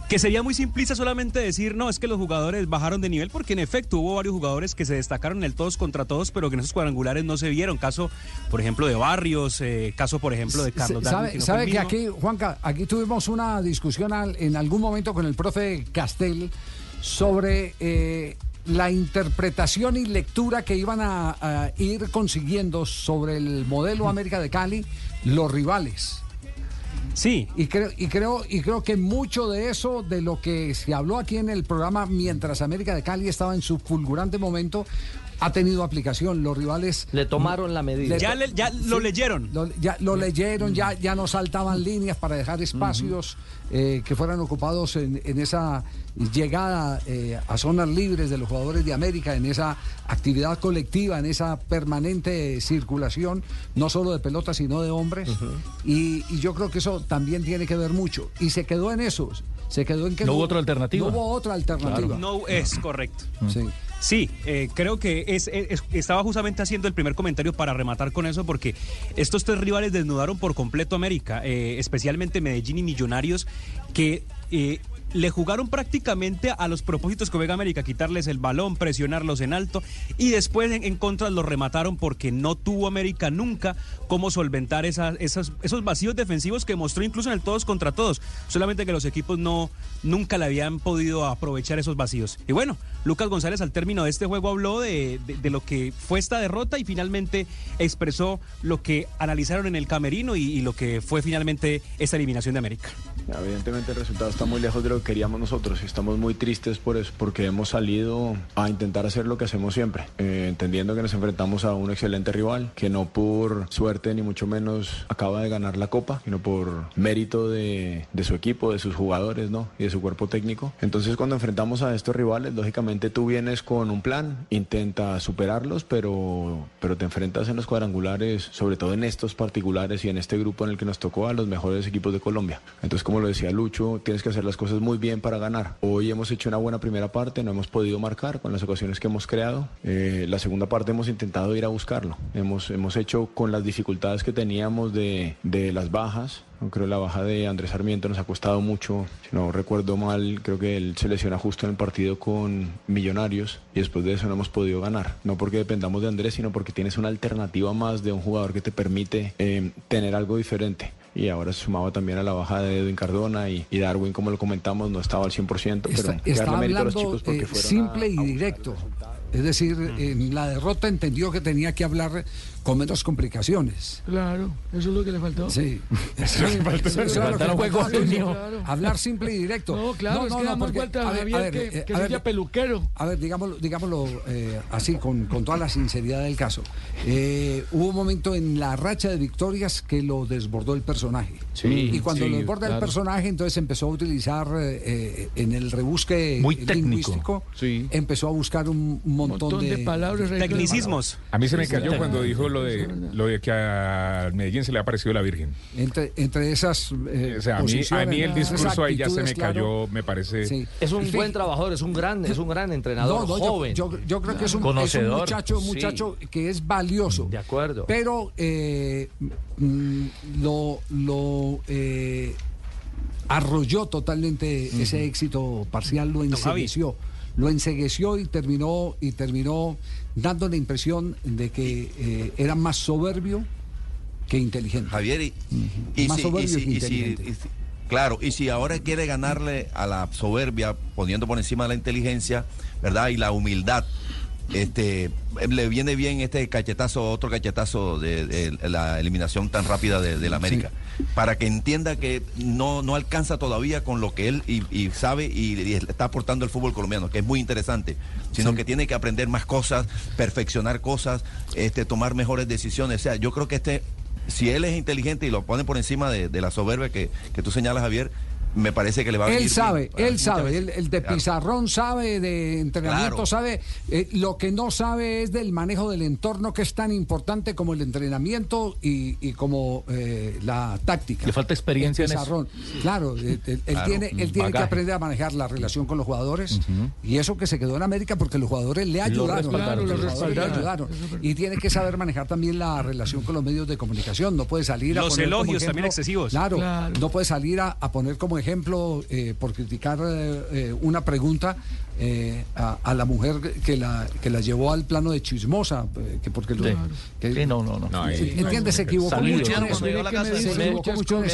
que sería muy simplista solamente decir, no, es que los jugadores bajaron de nivel, porque en efecto hubo varios jugadores que se destacaron en el todos contra todos, pero que en esos cuadrangulares no se vieron. Caso, por ejemplo, de Barrios, eh, caso, por ejemplo, de Carlos Darwin, ¿Sabe, que no sabe que aquí, Juanca, aquí tuvimos una discusión al- en algún momento con el profe Castel sobre eh, la interpretación y lectura que iban a, a ir consiguiendo sobre el modelo América de Cali los rivales. Sí. Y creo, y creo, y creo que mucho de eso, de lo que se habló aquí en el programa mientras América de Cali estaba en su fulgurante momento, ha tenido aplicación. Los rivales Le tomaron la medida. Ya le- ya lo leyeron. Lo, ya lo leyeron, ya, ya no saltaban líneas para dejar espacios eh, que fueran ocupados en, en esa llegada eh, a zonas libres de los jugadores de América, en esa actividad colectiva, en esa permanente circulación, no solo de pelotas, sino de hombres. y, y yo creo que eso también tiene que ver mucho. Y se quedó en eso. Se quedó en que No hubo otra alternativa. No hubo otra alternativa. No es correcto. Sí. Sí, eh, creo que es, es- estaba justamente haciendo el primer comentario para rematar con eso, porque estos tres rivales desnudaron por completo América, eh, especialmente Medellín y Millonarios, que eh, le jugaron prácticamente a los propósitos que juega América, quitarles el balón, presionarlos en alto, y después en, en contra los remataron porque no tuvo América nunca cómo solventar esas, esos vacíos defensivos que mostró incluso en el todos contra todos, solamente que los equipos no nunca le habían podido aprovechar esos vacíos. Y bueno, Lucas González al término de este juego habló de, de- lo que fue esta derrota y finalmente expresó lo que analizaron en el camerino y, y lo que fue finalmente esta eliminación de América. Evidentemente el resultado está muy lejos de lo que queríamos nosotros y estamos muy tristes por eso, porque hemos salido a intentar hacer lo que hacemos siempre, eh, entendiendo que nos enfrentamos a un excelente rival, que no por suerte ni mucho menos acaba de ganar la copa, sino por mérito de, de su equipo, de sus jugadores ¿no? y de su cuerpo técnico. Entonces cuando enfrentamos a estos rivales, lógicamente tú vienes con un plan, intenta superarlos, pero, pero te enfrentas en los cuadrangulares, sobre todo en estos particulares y en este grupo en el que nos tocó a los mejores equipos de Colombia. Entonces, como lo decía Lucho, tienes que hacer las cosas muy bien para ganar. Hoy hemos hecho una buena primera parte, no hemos podido marcar con las ocasiones que hemos creado. Eh, la segunda parte hemos intentado ir a buscarlo. Hemos, hemos hecho con las dificultades que teníamos de, de las bajas. Creo la baja de Andrés Sarmiento nos ha costado mucho. Si no recuerdo mal, creo que él se lesiona justo en el partido con Millonarios y después de eso no hemos podido ganar. No porque dependamos de Andrés, sino porque tienes una alternativa más de un jugador que te permite eh, tener algo diferente. Y ahora se sumaba también a la baja de Edwin Cardona y, y Darwin, como lo comentamos, no estaba al 100%, pero Está, está mérito a los hablando chicos porque eh, fueron a- simple y directo. Es decir, en la derrota entendió que tenía que hablar con menos complicaciones. Claro, eso es lo que le faltó. Sí. Eso le faltó. Eso era lo que claro. Hablar simple y directo. No, claro, es que da más porque- vuelta a Javier que- eh, que a sería peluquero. A ver, digámoslo, digámoslo eh, así, con, con toda la sinceridad del caso. Eh, hubo un momento en la racha de victorias que lo desbordó el personaje. Sí, y cuando sí, lo desborda el personaje, entonces empezó a utilizar eh, eh, en el rebusque Muy técnico. lingüístico, empezó a buscar un montón, Montón de palabras. Tecnicismos. A mí se me Sí, cayó sí. cuando dijo lo de, lo de que a Medellín se le ha parecido la Virgen. Entre, entre esas. eh, O sea, a mí, a posiciones, mí el discurso ahí ya se me claro. cayó, me parece... Sí. Es un Sí. buen trabajador, es un gran, es un gran entrenador No, no, yo- joven. Yo, yo creo que es un, es un Conocedor. muchacho, un Sí. muchacho que es valioso. De acuerdo. Pero eh, mm, lo, lo eh, arrolló totalmente ese éxito parcial, lo ensegueció. Lo ensegueció y terminó, y terminó dando la impresión de que eh, era más soberbio que inteligente. Javier, y, y Más si- soberbio y si- que inteligente. y si- claro, y si ahora quiere ganarle a la soberbia, poniendo por encima la inteligencia, ¿verdad? Y la humildad, este, le viene bien este cachetazo, otro cachetazo de, de la eliminación tan rápida de, de la América. Para que entienda que no, no alcanza todavía con lo que él y, y sabe y, y está aportando el fútbol colombiano, que es muy interesante, sino Sí. que tiene que aprender más cosas, perfeccionar cosas, este, tomar mejores decisiones. O sea, yo creo que este si él es inteligente y lo pone por encima de, de la soberbia que, que tú señalas, Javier, me parece que le va a venir Él sabe, bien. él sabe, el, el de Claro. pizarrón sabe, de entrenamiento Claro. sabe, eh, lo que no sabe es del manejo del entorno que es tan importante como el entrenamiento y, y como eh, la táctica. Le falta experiencia El en eso. pizarrón. Claro, eh, él, él Claro, tiene, él tiene que aprender a manejar la relación con los jugadores y eso que se quedó en América porque los jugadores le ayudaron. respaldaron, los lo jugadores le respaldaron. ayudaron. Y tiene que saber manejar también la relación con los medios de comunicación. No puede salir a Los poner como elogios también excesivos. Claro, Claro. no puede salir a, a poner como ejemplo eh, por criticar eh, eh, una pregunta eh, a, a la mujer que la que la llevó al plano de chismosa, eh, que porque lo- Sí. que- Sí, no, no, no. Sí, ahí- ¿Entiende? Se equivocó mucho en eso.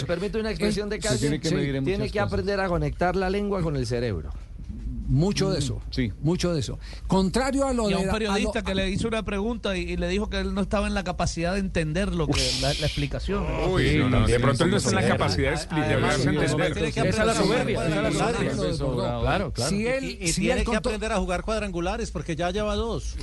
¿Me permite una expresión de calle? tiene que tiene aprender a conectar la lengua con el cerebro. Mucho Mm, de eso. Mucho de eso. Contrario a lo Y a de un a lo- periodista que le hizo una pregunta y, y le dijo que él no estaba en la capacidad de entender lo que la, la explicación. Uy, no, no, de pronto él no está en la capacidad de explicar, sí, Esa es la soberbia, jugar esa es la cuadrangulares. soberbia. Claro, claro. Si él- y y si tiene él que aprender a jugar cuadrangulares porque ya lleva dos.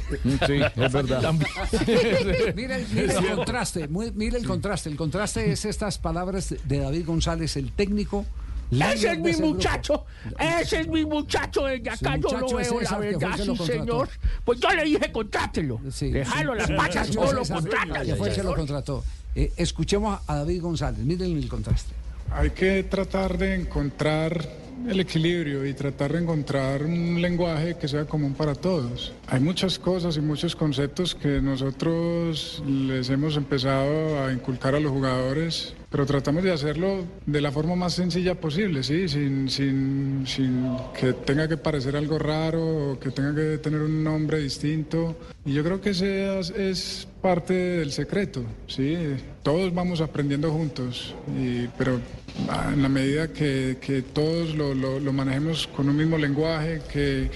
Sí, es verdad. Mira, el- mira el contraste, mira el contraste. El contraste es estas palabras de David González, el técnico. Ese es mi muchacho, ese es mi muchacho, desde acá yo lo veo, la verdad, sí señor. Pues yo le dije, contrátelo. Déjalo las patas, muchacho no lo contratas. fue que lo contrató. Eh, escuchemos a David González, miren el contraste. Hay que tratar de encontrar el equilibrio y tratar de encontrar un lenguaje que sea común para todos. Hay muchas cosas y muchos conceptos que nosotros les hemos empezado a inculcar a los jugadores, pero tratamos de hacerlo de la forma más sencilla posible, ¿sí? sin, sin, sin que tenga que parecer algo raro o que tenga que tener un nombre distinto. Y yo creo que ese es, parte del secreto, ¿sí? Todos vamos aprendiendo juntos, y- pero ah, en la medida que, que todos lo, lo- lo manejemos con un mismo lenguaje, que,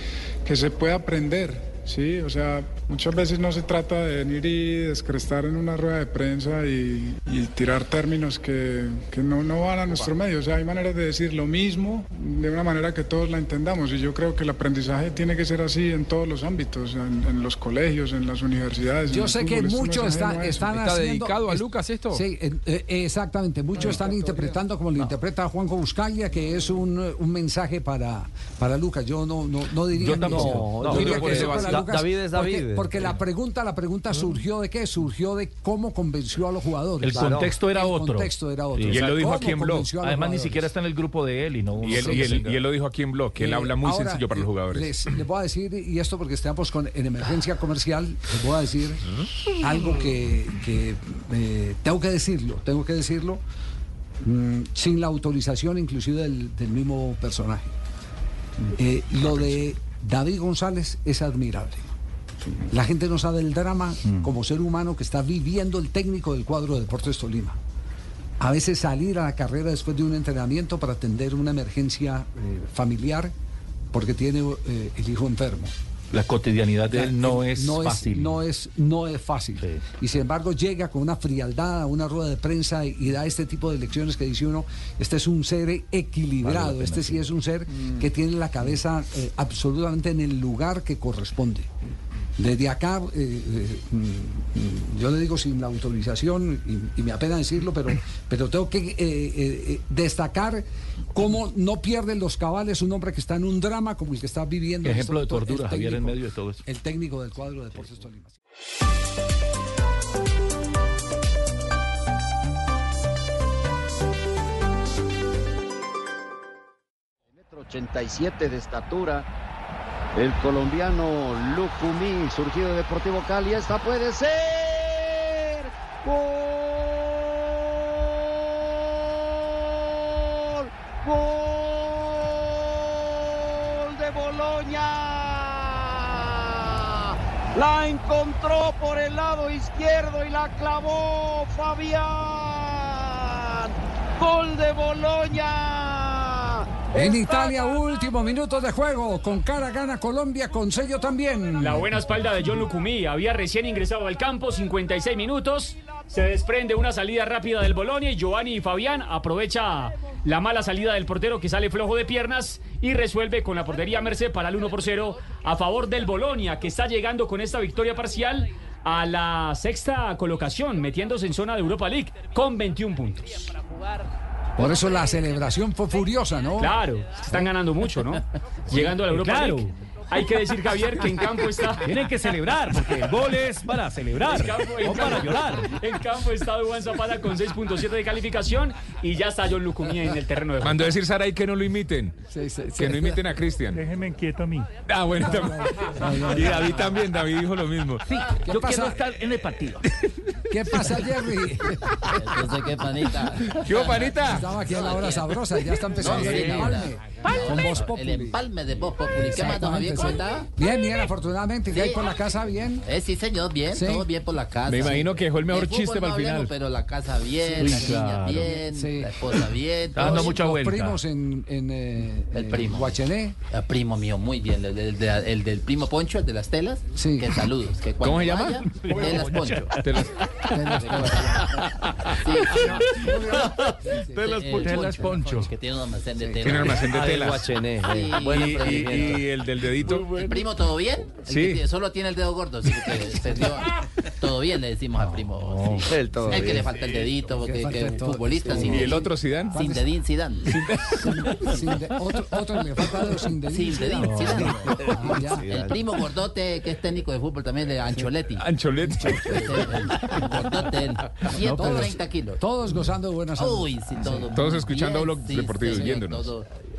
que se pueda aprender, ¿sí? O sea, muchas veces no se trata de venir y descrestar en una rueda de prensa y, y tirar términos que, que no, no van a nuestro medio. O sea, hay maneras de decir lo mismo de una manera que todos la entendamos y yo creo que el aprendizaje tiene que ser así en todos los ámbitos, en, en los colegios, en las universidades. en Yo el sé que fútbol. No muchos está- eso. están ¿Está haciendo- dedicado a Lucas esto? Sí, eh, eh, exactamente. Muchos están interpretando como lo interpreta Juanjo Buscaglia, que es un, un mensaje para, para Lucas. Yo no, no, no diría Yo tampoco. No, diría que Lucas, David es David. Porque, la pregunta, la pregunta surgió de qué? Surgió de cómo convenció a los jugadores. El contexto era El otro. contexto era otro. Y él lo dijo ¿Cómo aquí en blog. Además, ni siquiera está en el grupo de él y no. Y él, y, él, y él lo dijo aquí en blog, que él Eh, habla muy ahora, sencillo para los jugadores. Les, les voy a decir, y esto porque estamos con, en emergencia comercial, les voy a decir algo que, que, eh, tengo que decirlo, tengo que decirlo mm, sin la autorización inclusive del, del mismo personaje. Eh, lo de David González es admirable. La gente no sabe el drama como ser humano que está viviendo el técnico del cuadro de Deportes Tolima. A veces salir a la carrera después de un entrenamiento para atender una emergencia eh, familiar porque tiene eh, el hijo enfermo. La cotidianidad de él no es no fácil. no es, no es fácil. Y sin embargo llega con una frialdad a una rueda de prensa y, y da este tipo de lecciones que dice uno, este es un ser equilibrado, Vale la pena, este sí, es un ser Mm. que tiene la cabeza eh, absolutamente en el lugar que corresponde. Desde acá, eh, eh, mm, yo le digo sin la autorización, y, y me apena decirlo, pero, pero tengo que eh, destacar cómo no pierden los cabales un hombre que está en un drama como el que está viviendo. Ejemplo de cordura, Javier, en técnico- medio de todo eso. El técnico del cuadro de Deportes Tolima. Metro 87 de estatura. El colombiano Lucumí, surgido de Deportivo Cali. Esta puede ser. ¡Gol! ¡Gol de Boloña! La encontró por el lado izquierdo y la clavó Fabián. Gol de Boloña. En Italia, último minuto de juego. Con cara gana Colombia, con sello también. La buena espalda de John Lucumí había recién ingresado al campo, 56 minutos. Se desprende una salida rápida del Bolonia y Giovanni Fabián aprovecha la mala salida del portero que sale flojo de piernas y resuelve con la portería Merced para el 1 por 0 a favor del Bolonia que está llegando con esta victoria parcial a la sexta colocación, metiéndose en zona de Europa League con 21 puntos. Por eso la celebración fue furiosa, ¿no? Claro, están ganando mucho, ¿no? Llegando a la Europa Claro. League. Hay que decir, Javier, que en campo está. Tienen que celebrar, porque el gol es para celebrar, campo- no para campo- llorar. En campo está Juan Zapata con 6.7 de calificación y ya está John Lucumí en el terreno de juego. Mandó a decir Saray que no lo imiten. Que no imiten a Cristian. Déjeme quieto a mí. Ah, bueno, también. Y David también, David dijo lo mismo. Sí, ¿Qué yo pasa? quiero estar en el partido. ¿Qué pasa, Jerry? Entonces, ¿qué panita? ¿Qué panita? Estaba aquí a la hora sabrosa, ya está empezando No, sí, empalme. Con El empalme de Voz Populi. ¿Qué más, don Javier? ¿Cómo está? Bien, bien, afortunadamente. ¿Qué hay por la casa? Bien. Eh, sí, señor, bien, Sí. todo bien por la casa. Me imagino que dejó el mejor chiste para el final. Pero la casa bien, Sí, la niña bien, Sí. la esposa bien. Está dando mucha Los vuelta. primos en, en eh, El primo. Guachené. El primo mío, muy bien. El, del- del- el del primo Poncho, el de las telas. Sí. Que saludos. ¿Cómo se llama? telas Poncho. Telas- Telas Poncho. Telas Poncho. Que tiene un almacén de telas. Tiene almacén de de telas. Guachené. Sí. Buen Y, y- el del dedito. ¿El primo todo bien? El Sí. que tiene- solo tiene el dedo gordo, así que perdió. Todo bien, le decimos al primo. sí. El todo El que bien. le falta el dedito, Que porque que todo, futbolista sí. sin, Y el otro Zidane. sin dedín, de- otro, otro le falta dedo sin dedín. Sin dedín, Zidane. Ah. El primo gordote, que es técnico de fútbol también, de Ancholetti. Ancholetti. Gordote, él. 130 kilos. Todos gozando de buena salud. Uy, sí, todo. Todos escuchando Blog Deportivo y viéndonos.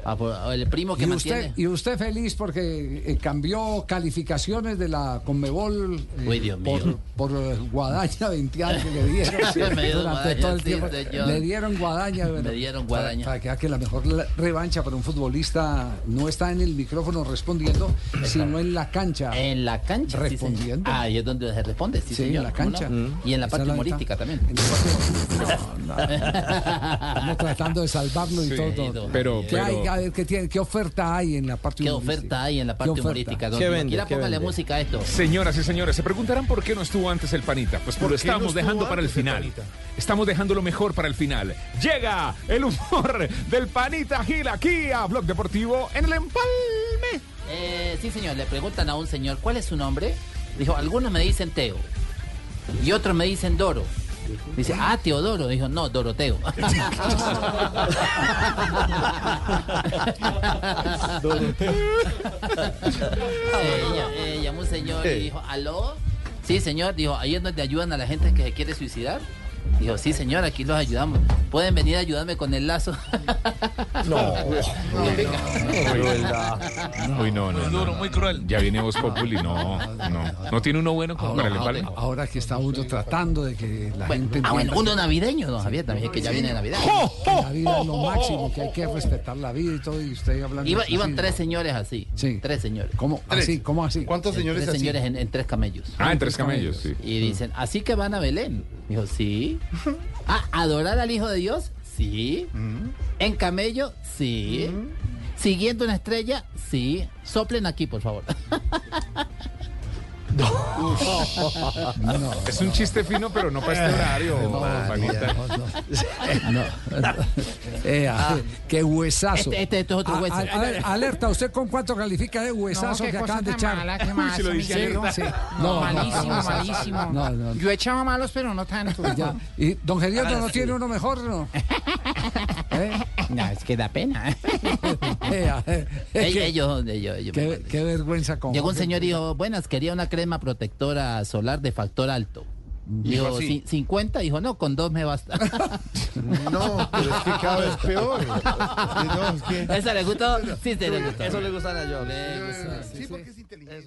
Ah, pues, El primo que Y mantiene. usted, y usted feliz porque eh, cambió calificaciones de la Conmebol eh, Uy, Dios por, mío. por eh, guadaña 20 años que le dieron Me durante guadaña, todo el sí, tiempo. señor. le dieron guadaña. bueno, Me dieron guadaña. Para, que la mejor revancha para un futbolista no está en el micrófono respondiendo, sino en la cancha. En la cancha. sí, señor. Respondiendo. Ah, ahí es donde se responde, sí, Sí, en señor. la ¿cómo cancha. no? Mm. Y en la Esa parte la humorística también. La parte- Estamos tratando de salvarlo y Sí, todo. Pero, ¿Qué, hay, pero a ver, ¿qué, tiene, ¿Qué oferta hay en la parte ¿Qué humorística? oferta hay en la ¿Qué parte humorística? Don ¿Qué vende? Quiera ¿Qué póngale vende? música a esto. Señoras y señores, se preguntarán por qué no estuvo antes el panita. Pues porque lo ¿Por qué no estamos dejando para el final. Estamos dejando lo mejor para el final. Llega el humor del panita Gil aquí a Blog Deportivo en el empalme. Eh, sí, señor. Le preguntan a un señor, ¿cuál es su nombre? Dijo, algunos me dicen Teo. Y otros me dicen Doro. Dice, ah, Teodoro. Dijo, no, Doroteo. ella, eh, llamó un señor y dijo, ¿aló? Sí, señor. Dijo, ahí es donde ayudan a la gente que se quiere suicidar. Dijo, sí, señor, aquí los ayudamos. ¿Pueden venir a ayudarme con el lazo? No. Uy, no, no. Muy no, duro, no. muy cruel. Ya viene Voz Populi. No, no. No tiene uno bueno como para el empalme. Ahora que está uno tratando de que la Bueno, gente ah, bueno, uno navideño, don Javier, también es que ya viene Navidad. que la vida es lo máximo, que hay que respetar la vida y todo, y usted hablando Iba- así, iban ¿no? tres señores así. Tres señores. ¿Cómo así? ¿Cómo así? ¿Cuántos señores Tres señores en, en tres camellos. Ah, en tres camellos, sí. Y dicen, ¿así que van a Belén? Dijo, sí. Ah, ¿adorar al Hijo de Dios? Sí. ¿En camello? Sí. ¿Siguiendo una estrella? Sí. Soplen aquí, por favor. Es un chiste fino, pero no para este horario, No, panita. No, no. Eh, ah, qué huesazo. Este- este- este es otro A- hueso. a- a ver, alerta, ¿usted con cuánto califica de huesazo que acaban de echar? mala, qué más, Si lo dice amigo. alerta. Sí. No, malísimo, malísimo. No, no. Yo echaba malos, pero no tanto. Ya. ¿Y don Gerardo Ahora no sí. tiene uno mejor, no? ¿Eh? No, es que da pena. Eh, ah, eh, eh, ellos, qué- ellos, ellos, Qué, qué vergüenza con Llegó un señor y dijo, buenas, quería una crema protectora solar de factor alto. Dijo Dijo, así. "Ci- 50, dijo, no, con dos me basta. No, pero es que cada vez peor. No, es que- ¿Esa le gustó? Sí, sí, le gustó. Eso le gustan a yo. Le gustó. Sí, porque es inteligente.